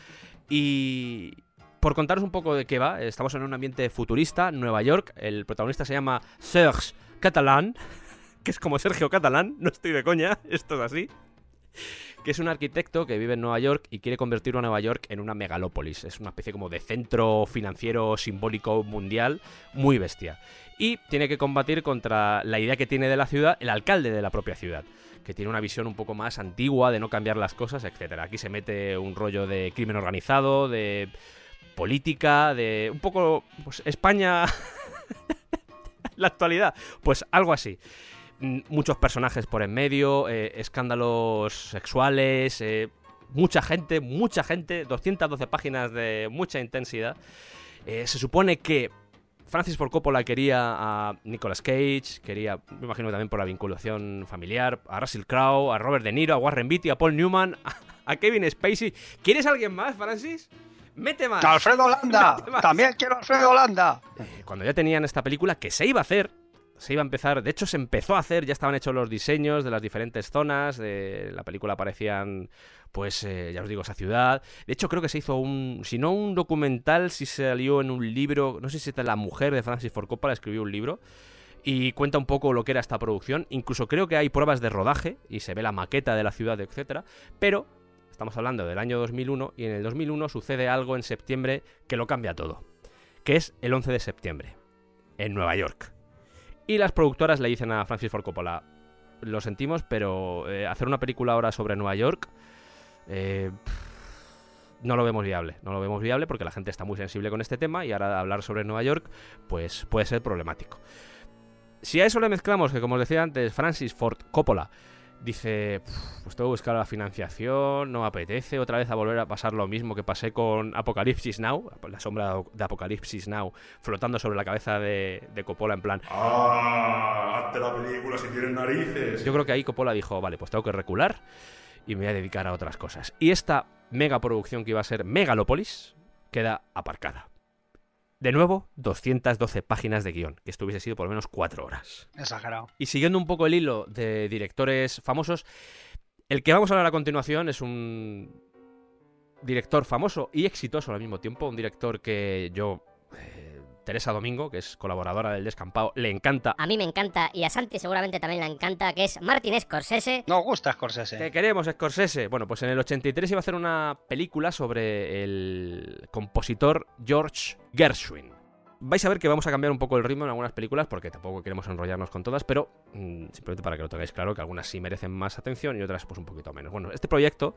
Y por contaros un poco de qué va, estamos en un ambiente futurista, Nueva York. El protagonista se llama Serge Catalan, que es como Sergio Catalán, no estoy de coña, esto es así. Que es un arquitecto que vive en Nueva York y quiere convertir a Nueva York en una megalópolis. Es una especie como de centro financiero simbólico mundial muy bestia. Y tiene que combatir contra la idea que tiene de la ciudad el alcalde de la propia ciudad que tiene una visión un poco más antigua de no cambiar las cosas, etcétera. Aquí se mete un rollo de crimen organizado, de política, de un poco pues, España la actualidad, pues algo así. Mm, Muchos personajes por en medio, eh, escándalos sexuales, eh, mucha gente, mucha gente, 212 páginas de mucha intensidad. Eh, se supone que Francis Ford Coppola quería a Nicolas Cage, quería, me imagino también por la vinculación familiar, a Russell Crowe, a Robert De Niro, a Warren Beatty, a Paul Newman, a Kevin Spacey. ¿Quieres alguien más, Francis? Mete más. Alfredo Holanda. Mete más. También quiero a Alfredo Holanda. Eh, Cuando ya tenían esta película que se iba a hacer, se iba a empezar, de hecho se empezó a hacer, ya estaban hechos los diseños de las diferentes zonas, de la película aparecían, pues eh, ya os digo, esa ciudad. De hecho creo que se hizo un, si no un documental, si salió en un libro, no sé si esta la mujer de Francis Ford Coppola escribió un libro y cuenta un poco lo que era esta producción. Incluso creo que hay pruebas de rodaje y se ve la maqueta de la ciudad, etcétera. Pero estamos hablando del año 2001 y en el 2001 sucede algo en septiembre que lo cambia todo, que es el 11 de septiembre en Nueva York. Y las productoras le dicen a Francis Ford Coppola, lo sentimos, pero eh, hacer una película ahora sobre Nueva York eh, no lo vemos viable. No lo vemos viable porque la gente está muy sensible con este tema y ahora hablar sobre Nueva York pues puede ser problemático. Si a eso le mezclamos que, como os decía antes, Francis Ford Coppola dice, "Pf, pues tengo que buscar la financiación, no me apetece otra vez a volver a pasar lo mismo que pasé con Apocalipsis Now, la sombra de Apocalipsis Now flotando sobre la cabeza de, de Coppola en plan, ¡Ah! Hazte la película si tienes narices. yo creo que ahí Coppola dijo, vale, pues tengo que recular y me voy a dedicar a otras cosas. Y esta mega producción que iba a ser Megalopolis queda aparcada. De nuevo, 212 páginas de guion, que esto hubiese sido por lo menos 4 horas. Exagerado. Y siguiendo un poco el hilo de directores famosos, el que vamos a hablar a continuación es un director famoso y exitoso al mismo tiempo, un director que yo, Teresa Domingo, que es colaboradora del Descampado, le encanta. A mí me encanta y a Santi seguramente también le encanta, que es Martin Scorsese. Nos gusta Scorsese. ¿Qué queremos, Scorsese? Bueno, pues en el 83 iba a hacer una película sobre el compositor George Gershwin. Vais a ver que vamos a cambiar un poco el ritmo en algunas películas porque tampoco queremos enrollarnos con todas, pero mm, simplemente para que lo tengáis claro que algunas sí merecen más atención y otras pues un poquito menos. Bueno, este proyecto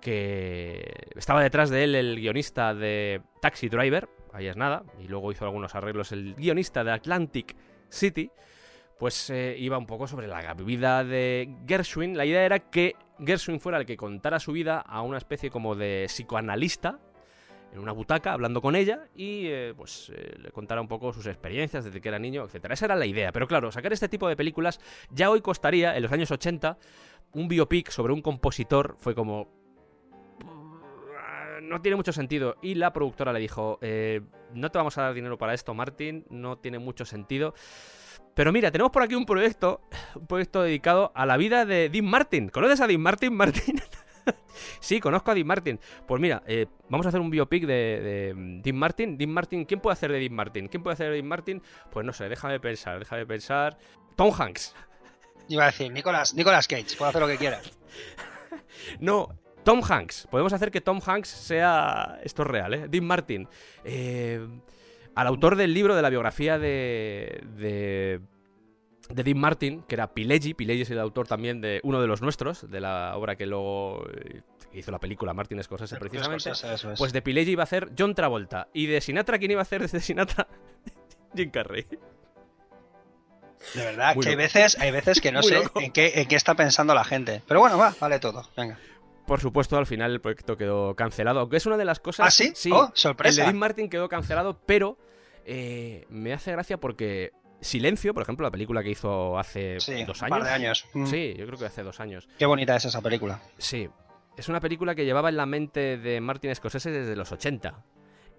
que estaba detrás de él el guionista de Taxi Driver, ahí es nada, y luego hizo algunos arreglos el guionista de Atlantic City, pues eh, iba un poco sobre la vida de Gershwin. La idea era que Gershwin fuera el que contara su vida a una especie como de psicoanalista en una butaca hablando con ella y eh, pues eh, le contara un poco sus experiencias desde que era niño, etcétera. Esa era la idea. Pero claro, sacar este tipo de películas ya hoy costaría, en los años 80, un biopic sobre un compositor fue como no tiene mucho sentido. Y la productora le dijo, eh, no te vamos a dar dinero para esto, Martin, no tiene mucho sentido. Pero mira, tenemos por aquí un proyecto, un proyecto dedicado a la vida de Dean Martin. ¿Conoces a Dean Martin, Martin? sí, conozco a Dean Martin. Pues mira, eh, vamos a hacer un biopic de, de Dean Martin. Dean Martin, ¿quién puede hacer de Dean Martin? ¿Quién puede hacer de Dean Martin? Pues no sé, déjame pensar, déjame pensar. Tom Hanks. Iba a decir, Nicolas, Nicolas Cage, puede hacer lo que quiera. No, Tom Hanks. Podemos hacer que Tom Hanks sea. Esto es real, ¿eh? Dean Martin. Eh, al autor del libro de la biografía de. de. de Dean Martin, que era Pileggi. Pileggi es el autor también de uno de los nuestros, de la obra que luego eh, hizo la película Martin Scorsese, precisamente. Scorsese, es. Pues de Pileggi iba a hacer John Travolta. Y de Sinatra, ¿quién iba a hacer de Sinatra? Jim Carrey. de verdad, muy que hay veces, hay veces que no Muy sé loco. en qué, en qué está pensando la gente. Pero bueno, va, vale todo. Venga. Por supuesto, al final el proyecto quedó cancelado. Aunque es una de las cosas. ¿Ah, sí? Sí. Oh, El sorpresa. de Dean Martin quedó cancelado, pero eh, me hace gracia porque Silencio, por ejemplo, la película que hizo hace Sí, dos un años. par de años. Mm. Sí, yo creo que hace dos años. Qué bonita es esa película. Sí. Es una película que llevaba en la mente de Martin Scorsese desde los 80.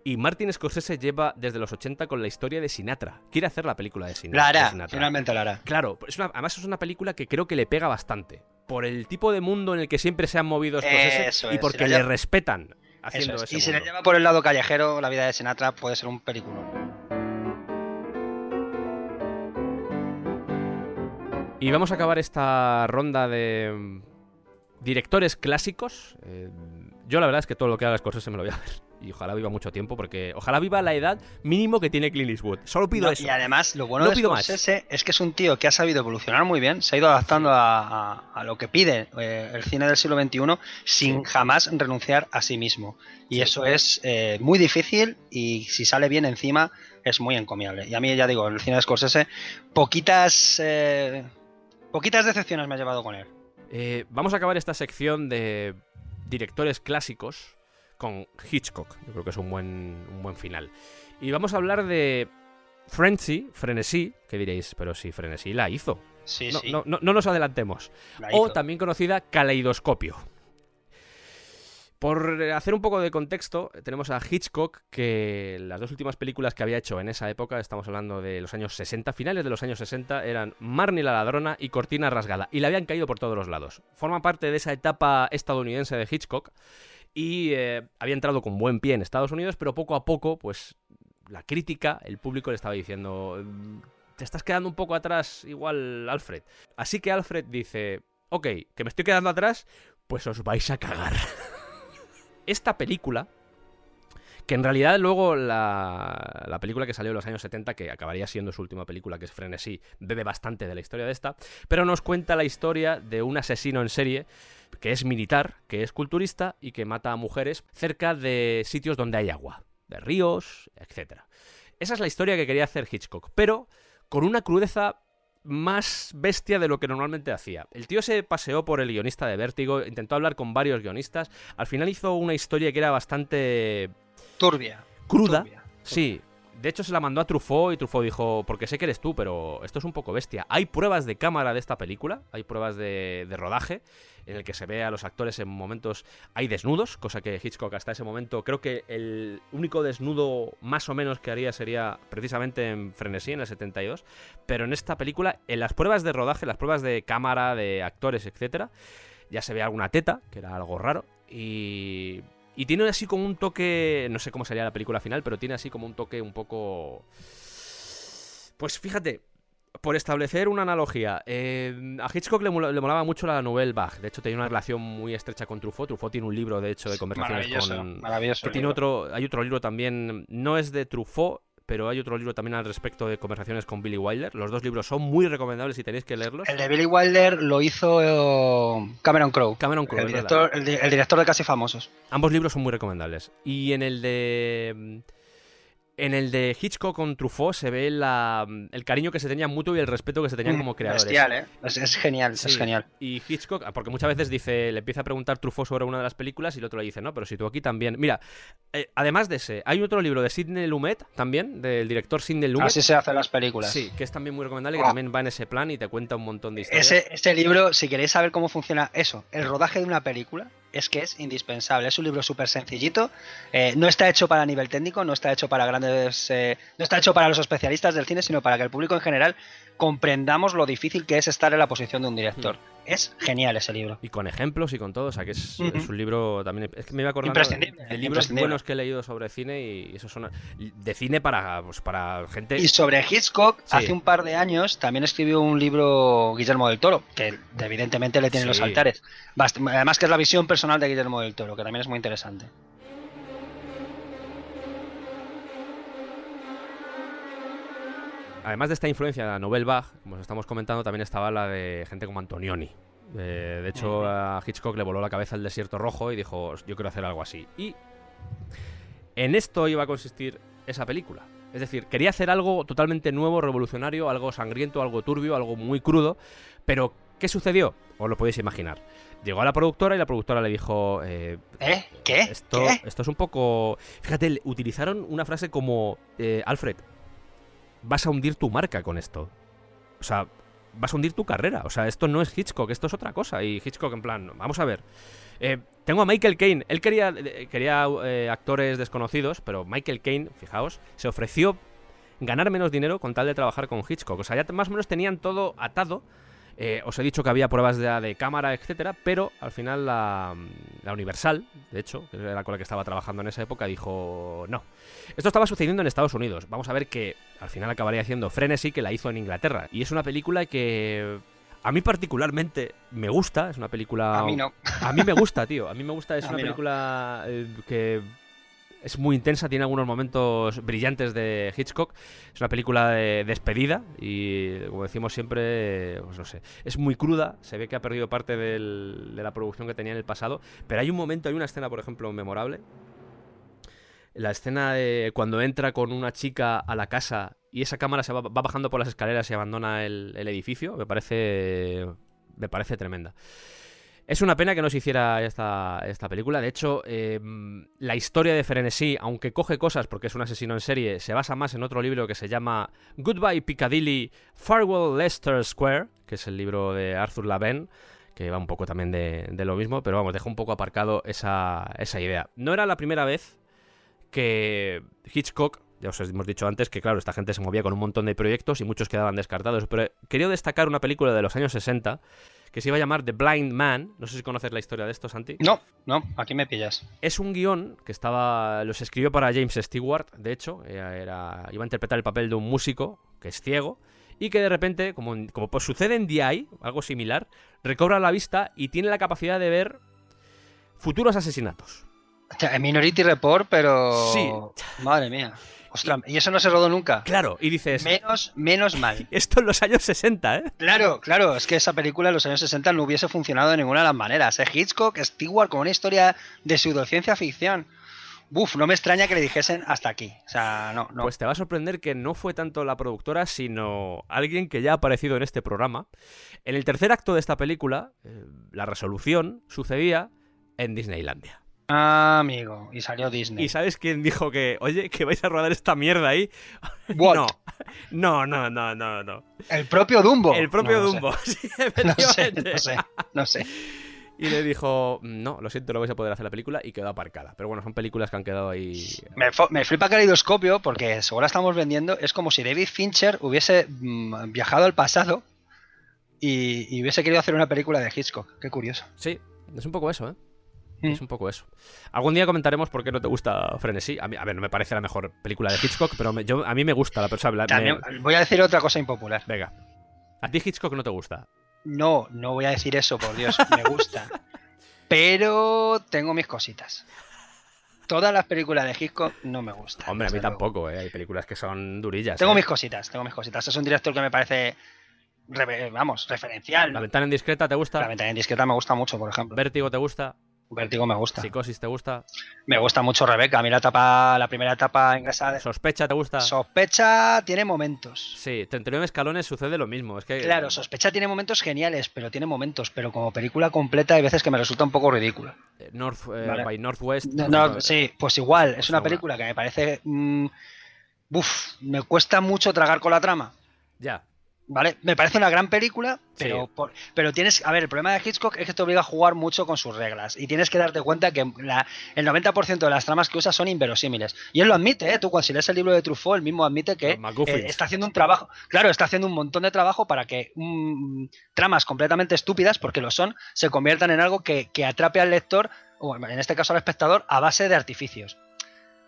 Y Martin Scorsese lleva desde los 80 con la historia de Sinatra. Quiere hacer la película de Sin- La de hará, Sinatra. finalmente la hará. Claro, es una- además es una película que creo que le pega bastante. Por el tipo de mundo en el que siempre se han movido Scorsese Eso y porque le respetan Eso haciendo es. ese Y si le lleva por el lado callejero, la vida de Sinatra puede ser un película. Y vamos a acabar esta ronda de mm, directores clásicos. Eh, yo la verdad es que todo lo que haga Scorsese me lo voy a ver. Y ojalá viva mucho tiempo, porque ojalá viva la edad mínimo que tiene Clint Eastwood. Solo pido No, eso. y además, lo bueno No de pido más. Scorsese es que es un tío que ha sabido evolucionar muy bien, se ha ido adaptando a, a- a lo que pide eh, el cine del siglo XXI sin jamás renunciar a sí mismo. Y Sí. eso es eh, muy difícil y si sale bien encima es muy encomiable. Y a mí, ya digo, el cine de Scorsese, poquitas, eh, poquitas decepciones me ha llevado con él. Vamos a acabar esta sección de directores clásicos con Hitchcock. Yo creo que es un buen, un buen final. Y vamos a hablar de Frenzy, Frenesí, que diréis, pero si Frenesí la hizo. Sí, No, sí. no, no- no nos adelantemos. la O también conocida Caleidoscopio. Por hacer un poco de contexto, tenemos a Hitchcock, que las dos últimas películas que había hecho en esa época, estamos hablando de los años 60, finales de los años 60, eran Marnie la ladrona y Cortina rasgada, y le habían caído por todos los lados. Forma parte de esa etapa estadounidense de Hitchcock, y eh, había entrado con buen pie en Estados Unidos, pero poco a poco, pues la crítica, el público le estaba diciendo, "Mm, te estás quedando un poco atrás, igual Alfred. Así que Alfred dice, ok, que me estoy quedando atrás, pues os vais a cagar. Esta película, que en realidad luego la, la película que salió en los años 70, que acabaría siendo su última película, que es Frenesí, bebe bastante de la historia de esta, pero nos cuenta la historia de un asesino en serie que es militar, que es culturista y que mata a mujeres cerca de sitios donde hay agua, de ríos, etc. Esa es la historia que quería hacer Hitchcock, pero con una crudeza más bestia de lo que normalmente hacía. El tío se paseó por el guionista de Vértigo, intentó hablar con varios guionistas, al final hizo una historia que era bastante Turbia. cruda. turbia. Sí. De hecho, se la mandó a Truffaut y Truffaut dijo, porque sé que eres tú, pero esto es un poco bestia. Hay pruebas de cámara de esta película, hay pruebas de, de rodaje, en el que se ve a los actores en momentos... Hay desnudos, cosa que Hitchcock hasta ese momento, creo que el único desnudo más o menos que haría sería precisamente en Frenesí, en el 72. Pero en esta película, en las pruebas de rodaje, las pruebas de cámara, de actores, etcétera, ya se ve alguna teta, que era algo raro, y... Y tiene así como un toque, no sé cómo sería la película final, pero tiene así como un toque un poco... Pues fíjate, por establecer una analogía, eh, a Hitchcock le, mola- le molaba mucho la Nouvelle Vague. De hecho, tenía una relación muy estrecha con Truffaut. Truffaut tiene un libro, de hecho, de conversaciones Maravilloso, con... maravilloso. Que tiene libro. otro, hay otro libro también, no es de Truffaut, pero hay otro libro también al respecto de conversaciones con Billy Wilder. Los dos libros son muy recomendables y tenéis que leerlos. El de Billy Wilder lo hizo eh, Cameron Crowe. Cameron Crowe, el, director, el, el director de Casi Famosos. Ambos libros son muy recomendables. Y en el de. En el de Hitchcock con Truffaut se ve la, el cariño que se tenían mutuo y el respeto que se tenían como creadores. Mm, Bestial, ¿eh? Es, es genial, Sí, es genial. Y Hitchcock, porque muchas veces dice, le empieza a preguntar Truffaut sobre una de las películas y el otro le dice, no, pero si tú aquí también. Mira, eh, además de ese, hay otro libro de Sidney Lumet también, del director Sidney Lumet. Así se hacen las películas. Sí, que es también muy recomendable, que Oh. también va en ese plan y te cuenta un montón de historias. Ese, ese libro, si queréis saber cómo funciona eso, el rodaje de una película, es que es indispensable. Es un libro súper sencillito. eh, no está hecho para nivel técnico, no está hecho para grandes. Eh, no está hecho para los especialistas del cine, sino para que el público en general comprendamos lo difícil que es estar en la posición de un director. Es genial ese libro. Y con ejemplos y con todo, o sea que es, un libro también. Es que me iba acordando de libros buenos que he leído sobre cine y esos son de cine para, pues, para gente. Y sobre Hitchcock, Sí. hace un par de años también escribió un libro Guillermo del Toro, que evidentemente le tiene Sí. los altares. Además que es la visión personal de Guillermo del Toro, que también es muy interesante. Además de esta influencia de la Nouvelle Vague, como os estamos comentando, también estaba la de gente como Antonioni. Eh, de hecho, a Hitchcock le voló la cabeza el desierto rojo y dijo, yo quiero hacer algo así. Y en esto iba a consistir esa película. Es decir, quería hacer algo totalmente nuevo, revolucionario, algo sangriento, algo turbio, algo muy crudo. Pero, ¿qué sucedió? Os lo podéis imaginar. Llegó a la productora y la productora le dijo, eh, ¿Eh? ¿Qué? esto, ¿Qué? esto es un poco... Fíjate, utilizaron una frase como, eh, Alfred, vas a hundir tu marca con esto. O sea, vas a hundir tu carrera. O sea, esto no es Hitchcock, esto es otra cosa. Y Hitchcock, en plan, vamos a ver. Eh, tengo a Michael Caine. Él quería, eh, quería eh, actores desconocidos, pero Michael Caine, fijaos, se ofreció ganar menos dinero con tal de trabajar con Hitchcock. O sea, ya más o menos tenían todo atado. Eh, os he dicho que había pruebas de, de cámara, etcétera, pero al final la, la Universal, de hecho, que era con la que estaba trabajando en esa época, dijo no. Esto estaba sucediendo en Estados Unidos. Vamos a ver que al final acabaría haciendo Frenesy, que la hizo en Inglaterra. Y es una película que a mí particularmente me gusta. Es una película. A mí no. A mí me gusta, tío. A mí me gusta. Es A una no. película eh, que es muy intensa, tiene algunos momentos brillantes de Hitchcock. Es una película de despedida y, como decimos siempre, pues no sé, es muy cruda. Se ve que ha perdido parte de la producción que tenía en el pasado. Pero hay un momento, hay una escena, por ejemplo, memorable. La escena de cuando entra con una chica a la casa y esa cámara se va, va bajando por las escaleras y abandona el, el edificio, me parece, me parece tremenda. Es una pena que no se hiciera esta, esta película. De hecho, eh, la historia de Frenesí, aunque coge cosas porque es un asesino en serie, se basa más en otro libro que se llama Goodbye Piccadilly, Farewell Leicester Square, que es el libro de Arthur Lavenne, que va un poco también de, de lo mismo, pero vamos, deja un poco aparcado esa, esa idea. No era la primera vez que Hitchcock, ya os hemos dicho antes que claro, esta gente se movía con un montón de proyectos y muchos quedaban descartados, pero quería destacar una película de los años 60 que se iba a llamar The Blind Man, no sé si conoces la historia de esto, Santi. No, no, aquí me pillas. Es un guion que estaba. Los escribió para James Stewart, de hecho. Era, iba a interpretar el papel de un músico que es ciego. Y que de repente, como, como pues sucede en DI, algo similar, recobra la vista y tiene la capacidad de ver futuros asesinatos. O sea, Minority Report, pero. Sí. Madre mía. Ostras, y eso no se rodó nunca. Claro, y dices. Menos, menos mal. Esto en los años 60, ¿eh? Claro, claro, es que esa película en los años 60 no hubiese funcionado de ninguna de las maneras. ¿eh? Hitchcock, Stewart, con una historia de pseudociencia ficción. Buf, no me extraña que le dijesen hasta aquí. O sea, no, no. Pues te va a sorprender que no fue tanto la productora, sino alguien que ya ha aparecido en este programa. En el tercer acto de esta película, eh, la resolución sucedía en Disneylandia. Ah, amigo, y salió Disney. ¿Y sabes quién dijo que, oye, que vais a rodar esta mierda ahí? What? No, no, no, no, no, no. El propio Dumbo. El propio No, no sé. Dumbo, sí, No sé, no sé, no sé. Y le dijo, no, lo siento, no vais a poder hacer la película y quedó aparcada. Pero bueno, son películas que han quedado ahí. Me, me flipa Caleidoscopio porque, según la estamos vendiendo, es como si David Fincher hubiese mm, viajado al pasado y, y hubiese querido hacer una película de Hitchcock. Qué curioso. Sí, es un poco eso, ¿eh? Mm. Es un poco eso. Algún día comentaremos por qué no te gusta Frenesí. A, mí, a ver, no me parece la mejor película de Hitchcock, pero me- yo, a mí me gusta la persona. También, voy a decir otra cosa impopular. Venga. A ti Hitchcock no te gusta. No, no voy a decir eso, por Dios, me gusta. Pero tengo mis cositas. Todas las películas de Hitchcock no me gustan. Hombre, a mí tampoco, ¿eh? Hay películas que son durillas. Tengo ¿eh? mis cositas, tengo mis cositas. Es un director que me parece, re- vamos, referencial. La ventana indiscreta te gusta. La ventana indiscreta me gusta mucho, por ejemplo. Vértigo te gusta. Vértigo me gusta. Psicosis te gusta. Me gusta mucho Rebeca. A mí la etapa, la primera etapa ingresada de Sospecha te gusta. Sospecha tiene momentos. Sí, 39 escalones sucede lo mismo. Es que. Claro, Sospecha tiene momentos geniales, pero tiene momentos, pero como película completa hay veces que me resulta un poco ridícula. eh, North eh, Vale. by Northwest. No, no, sí, pues igual, es Pues una película que me parece... mm, uf, me cuesta mucho tragar con la trama. Ya. ¿Vale? Me parece una gran película, pero, Sí. por- pero tienes. A ver, el problema de Hitchcock es que te obliga a jugar mucho con sus reglas. Y tienes que darte cuenta que la- el 90% de las tramas que usa son inverosímiles. Y él lo admite, ¿eh? Tú, cuando si lees el libro de Truffaut, él mismo admite que eh, está haciendo un trabajo. Claro, está haciendo un montón de trabajo para que mm, tramas completamente estúpidas, porque lo son, se conviertan en algo que, que atrape al lector, o en este caso al espectador, a base de artificios.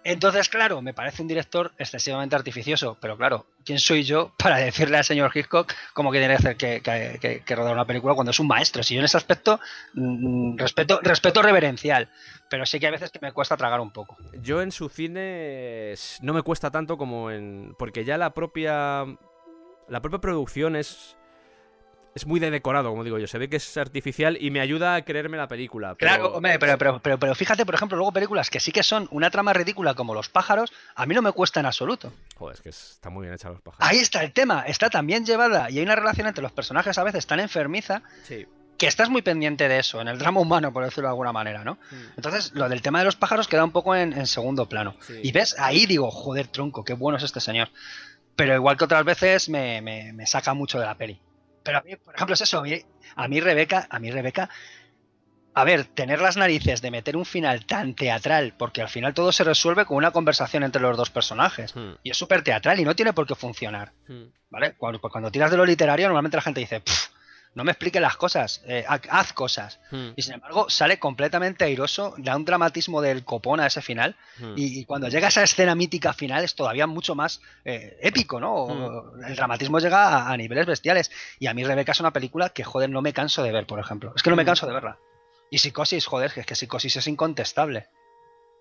Entonces, claro, me parece un director excesivamente artificioso, pero claro, ¿quién soy yo para decirle al señor Hitchcock cómo que tiene que hacer que, que- rodar una película cuando es un maestro? Si yo en ese aspecto mm, respeto, respeto reverencial, pero sí que hay veces que me cuesta tragar un poco. Yo en su cine no me cuesta tanto como en. Porque ya la propia. La propia producción es. Es muy de decorado, como digo yo. Se ve que es artificial y me ayuda a creerme la película. pero- Claro, hombre, pero, pero, pero, pero fíjate, por ejemplo, luego películas que sí que son una trama ridícula como Los pájaros, a mí no me cuesta en absoluto. Joder, es que está muy bien hecha los pájaros. Ahí está el tema, está tan bien llevada y hay una relación entre los personajes a veces tan enfermiza Sí. que estás muy pendiente de eso, en el drama humano, por decirlo de alguna manera, ¿no? Mm. Entonces, lo del tema de los pájaros queda un poco en, en segundo plano. Sí. Y ves, ahí digo, joder, tronco, qué bueno es este señor. Pero igual que otras veces me, me- me saca mucho de la peli. Pero a mí, por ejemplo, es eso. A mí, a mí Rebeca, a mí Rebeca, a ver, tener las narices de meter un final tan teatral, porque al final todo se resuelve con una conversación entre los dos personajes. Hmm. Y es súper teatral y no tiene por qué funcionar. Hmm. ¿Vale? Cuando, pues cuando tiras de lo literario, normalmente la gente dice, "Pff, no me expliques las cosas, eh, ha- haz cosas. Hmm. Y sin embargo, sale completamente airoso, da un dramatismo del copón a ese final. Hmm. Y, y cuando llega esa escena mítica final es todavía mucho más eh, épico, ¿no? O- El dramatismo llega a, a niveles bestiales. Y a mí Rebeca es una película que, joder, no me canso de ver, por ejemplo. Es que no me canso de verla. Y Psicosis, joder, es que Psicosis es incontestable.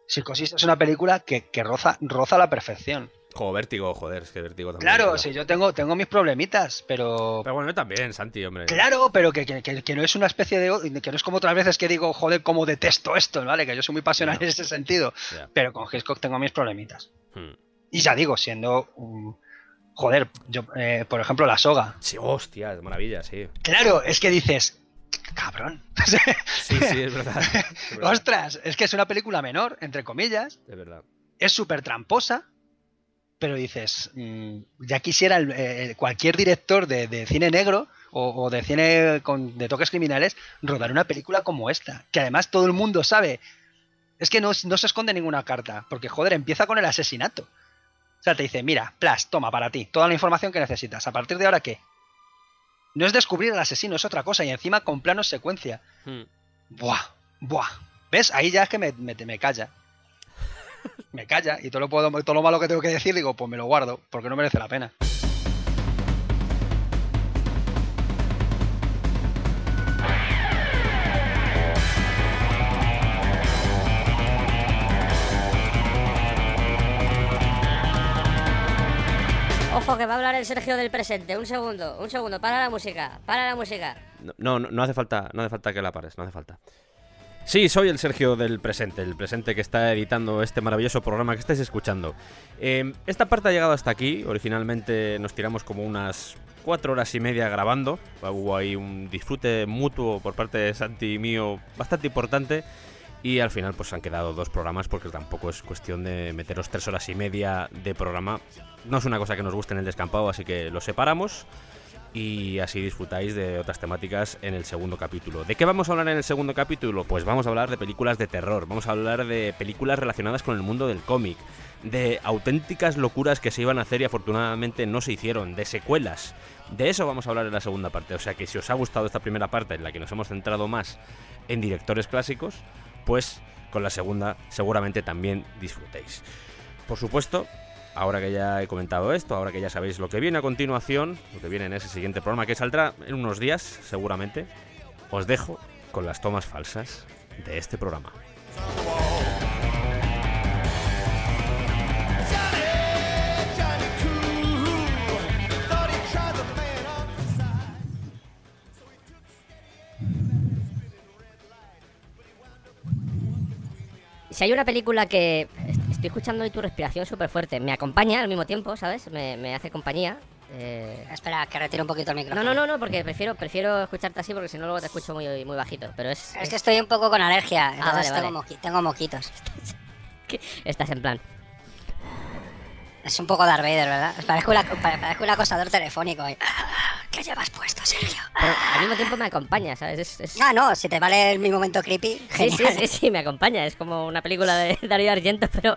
Psicosis es una película que, que roza, roza la perfección. Como vértigo, joder, es que vértigo también. Claro, sí, yo tengo, tengo mis problemitas, pero... Pero bueno, yo también, Santi, hombre. Claro, pero que, que- que- no es una especie de... que no es como otras veces que digo, joder, cómo detesto esto, ¿vale? Que yo soy muy pasional en ese sentido. Pero con Hitchcock tengo mis problemitas. Hmm. Y ya digo, siendo... joder, yo, eh, por ejemplo, La Soga. Sí, hostia, es maravilla, sí. Claro, es que dices... Cabrón. Sí, sí, es verdad. Es verdad. Ostras, es que es una película menor, entre comillas. Es verdad. es súper tramposa, pero dices, mm, ya quisiera el- eh, cualquier director de, de cine negro o, o de cine con, de toques criminales rodar una película como esta, que además todo el mundo sabe. Es que no, no se esconde ninguna carta, porque joder, empieza con el asesinato. O sea, te dice, mira, plas, toma para ti, toda la información que necesitas. ¿A partir de ahora qué? No es descubrir al asesino, es otra cosa, y encima con planos secuencia. Hmm. Buah, buah. ¿Ves? Ahí ya es que me, me, me calla. Me calla y todo lo, puedo, todo lo malo que tengo que decir, digo, pues me lo guardo, porque no merece la pena. Ojo, que va a hablar el Sergio del presente. Un segundo, un segundo. Para la música, para la música. No, no, no hace falta, no hace falta que la pares, no hace falta. Sí, soy el Sergio del presente, el presente que está editando este maravilloso programa que estáis escuchando. Eh, esta parte ha llegado hasta aquí. Originalmente nos tiramos como unas cuatro horas y media grabando. Hubo ahí un disfrute mutuo por parte de Santi y mío bastante importante. Y al final pues han quedado dos programas porque tampoco es cuestión de meteros tres horas y media de programa. No es una cosa que nos guste en el descampado, así que lo separamos y así disfrutáis de otras temáticas en el segundo capítulo. ¿De qué vamos a hablar en el segundo capítulo? Pues vamos a hablar de películas de terror, vamos a hablar de películas relacionadas con el mundo del cómic, de auténticas locuras que se iban a hacer y afortunadamente no se hicieron, de secuelas. De eso vamos a hablar en la segunda parte, o sea que si os ha gustado esta primera parte en la que nos hemos centrado más en directores clásicos, pues con la segunda seguramente también disfrutéis. Por supuesto, ahora que ya he comentado esto, ahora que ya sabéis lo que viene a continuación, lo que viene en ese siguiente programa que saldrá en unos días, seguramente, os dejo con las tomas falsas de este programa. Si hay una película que estoy escuchando hoy tu respiración súper fuerte, me acompaña al mismo tiempo, ¿sabes? Me, me hace compañía. eh, Espera, que retire un poquito el No, micrófono. no, no, no, porque prefiero, prefiero escucharte así porque si no luego te escucho muy, muy bajito. Pero es, Es que estoy un poco con alergia, entonces Ah, vale, tengo, vale. moqui- tengo moquitos. que estás en plan. Es un poco Darth Vader, ¿verdad? Parezco, una- parezco un acosador telefónico. y- ¿Qué llevas puesto, Sergio? Pero al mismo tiempo me acompaña, ¿sabes? Es, es- Ah, no, si te vale mi momento creepy, Sí, sí, sí, sí, me acompaña. Es como una película de Darío Argento, pero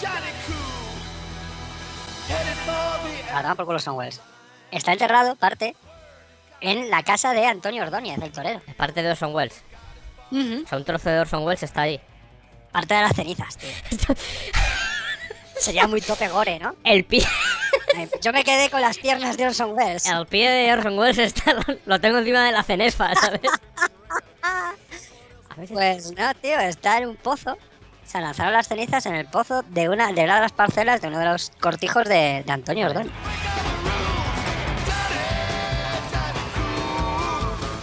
Johnny Cool headed for the A tomar por culo Son Wells. Está enterrado, parte, en la casa de Antonio Ordóñez, el torero. parte de Orson O sea, un trozo de Orson Welles está ahí. Parte de las cenizas, tío. Sería muy tope gore, ¿no? El pie, Yo me quedé con las piernas de Orson Welles. el pie de Orson Welles está, lo tengo encima de la cenefa, ¿sabes? Pues no, tío, está en un pozo. Se lanzaron las cenizas en el pozo de una de, una de las parcelas de uno de los cortijos de, de Antonio Ordóñez.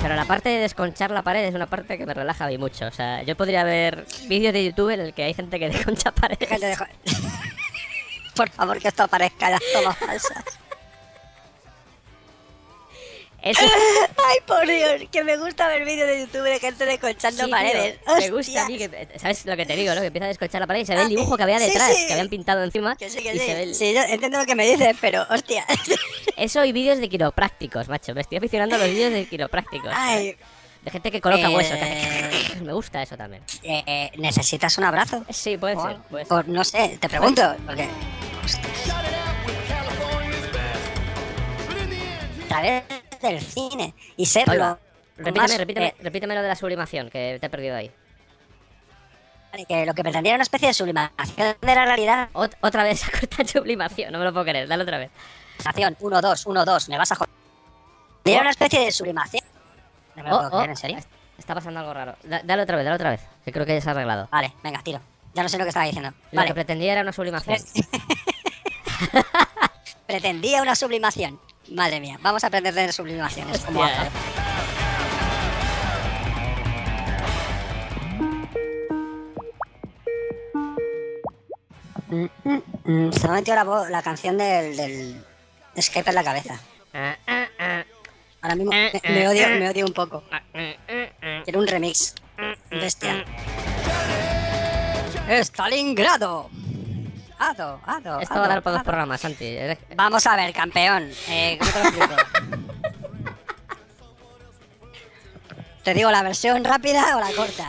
Pero la parte de desconchar la pared es una parte que me relaja a mí mucho. O sea, yo podría ver vídeos de YouTube en el que hay gente que desconcha paredes. Por favor, que esto aparezca en las tomas falsas. Eso Ay, por Dios, que me gusta ver vídeos de YouTube de gente descolchando sí, tío, paredes. me gusta a mí, Hostia. que, ¿sabes lo que te digo, no? Que empieza a descolchar la pared y se ve el Ah, dibujo que había detrás, sí. que habían pintado encima. Que sí, que y se ve sí. el- Sí, yo entiendo lo que me dices, pero hostia. Eso y vídeos de quiroprácticos, macho. Me estoy aficionando a los vídeos de quiroprácticos. Ay, De gente que coloca Eh, huesos. que hace- Me gusta eso también. eh, ¿necesitas un abrazo? Sí, puede ser. Por, Puede ser. por- no sé, te pregunto, porque... A través del cine y serlo. Repíteme, más, repíteme, eh, repíteme lo de la sublimación, que te he perdido ahí. Que lo que pretendía era una especie de sublimación de la realidad. Ot- otra vez corta sublimación, no me lo puedo creer, dale otra vez. Acción, 1, 2, 1, 2, me vas a joder. Era una especie de sublimación. No me lo Oh, puedo oh, creer, ¿en serio? est- Está pasando algo raro. Da- dale otra vez, dale otra vez, que creo que ya se ha arreglado. Vale, venga, tiro. Ya no sé lo que estaba diciendo. Lo que pretendía era una sublimación. pretendía una sublimación. Madre mía, vamos a aprender de sublimaciones. como Hostia, eh. Mm, mm, mm, Se me ha metido la, canción del, del Escape en la cabeza. Ah, ah, ah, Ahora mismo me, me odio, me odio un poco. Quiero un remix. Bestia. Stalingrado. Ado, ado. Esto va a dar para dos programas, Santi. Vamos a ver, campeón. Eh, ¿Cómo te lo explico? ¿Te digo la versión rápida o la corta?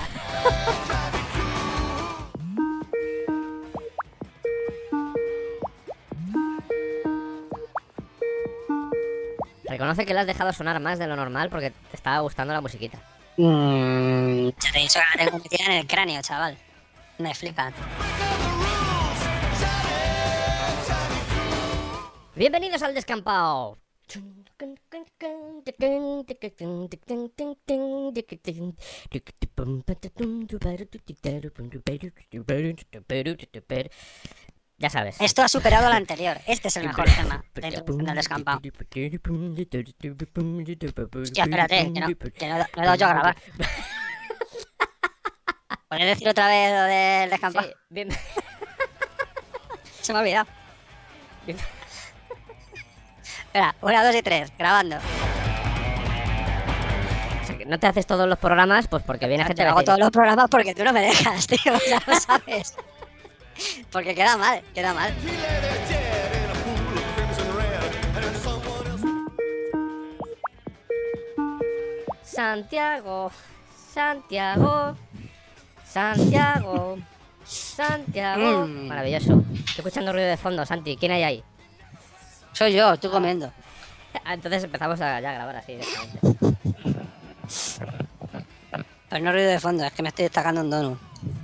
Reconoce que le has dejado sonar más de lo normal porque te estaba gustando la musiquita. Mmm. Ya te he dicho que la tengo metida en el cráneo, chaval. Me flipa. Bienvenidos al descampado. Ya sabes. Esto ha superado al anterior. Este es el mejor tema de la introducción del descampado. Hostia, espérate, que no, que no, no he dado yo a grabar. ¿Puedes decir otra vez lo del descampado? Sí, bien- Se me ha olvidado. bien- Espera, una, dos y tres, grabando. o sea, que no te haces todos los programas, pues porque viene gente hago todos los programas porque tú no me dejas, tío, ya lo sabes. Porque queda mal, queda mal. Santiago, Santiago, Santiago, Santiago. Mm. Maravilloso. Estoy escuchando ruido de fondo, Santi. ¿Quién hay ahí? Soy yo, estoy comiendo. Ah, Entonces empezamos a ya grabar así directamente. Pero no ruido de fondo, es que me estoy destacando un donut.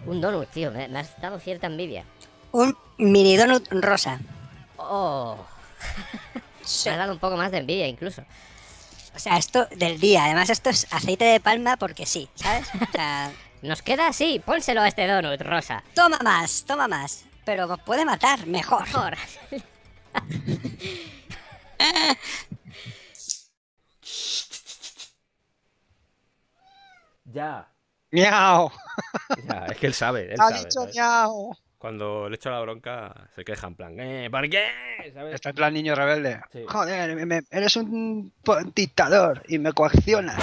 Un donut, tío. Me, me has dado cierta envidia. Un mini donut rosa. Oh, Sí. me has dado un poco más de envidia incluso. O sea, esto del día. Además, esto es aceite de palma porque sí, ¿sabes? O sea, Nos queda así. Pónselo a este donut, Rosa. toma más, toma más. Pero puede matar, mejor. Mejor. Ya. ¡Miau! Ya, es que él sabe, él ¡Ha sabe. dicho ¿sabes? miau! Cuando le echo la bronca, se queja en plan, ¿eh? ¿Por qué? ¿Sabes? Está en plan niño rebelde. Sí. Joder, me- me- eres un dictador y me coaccionas.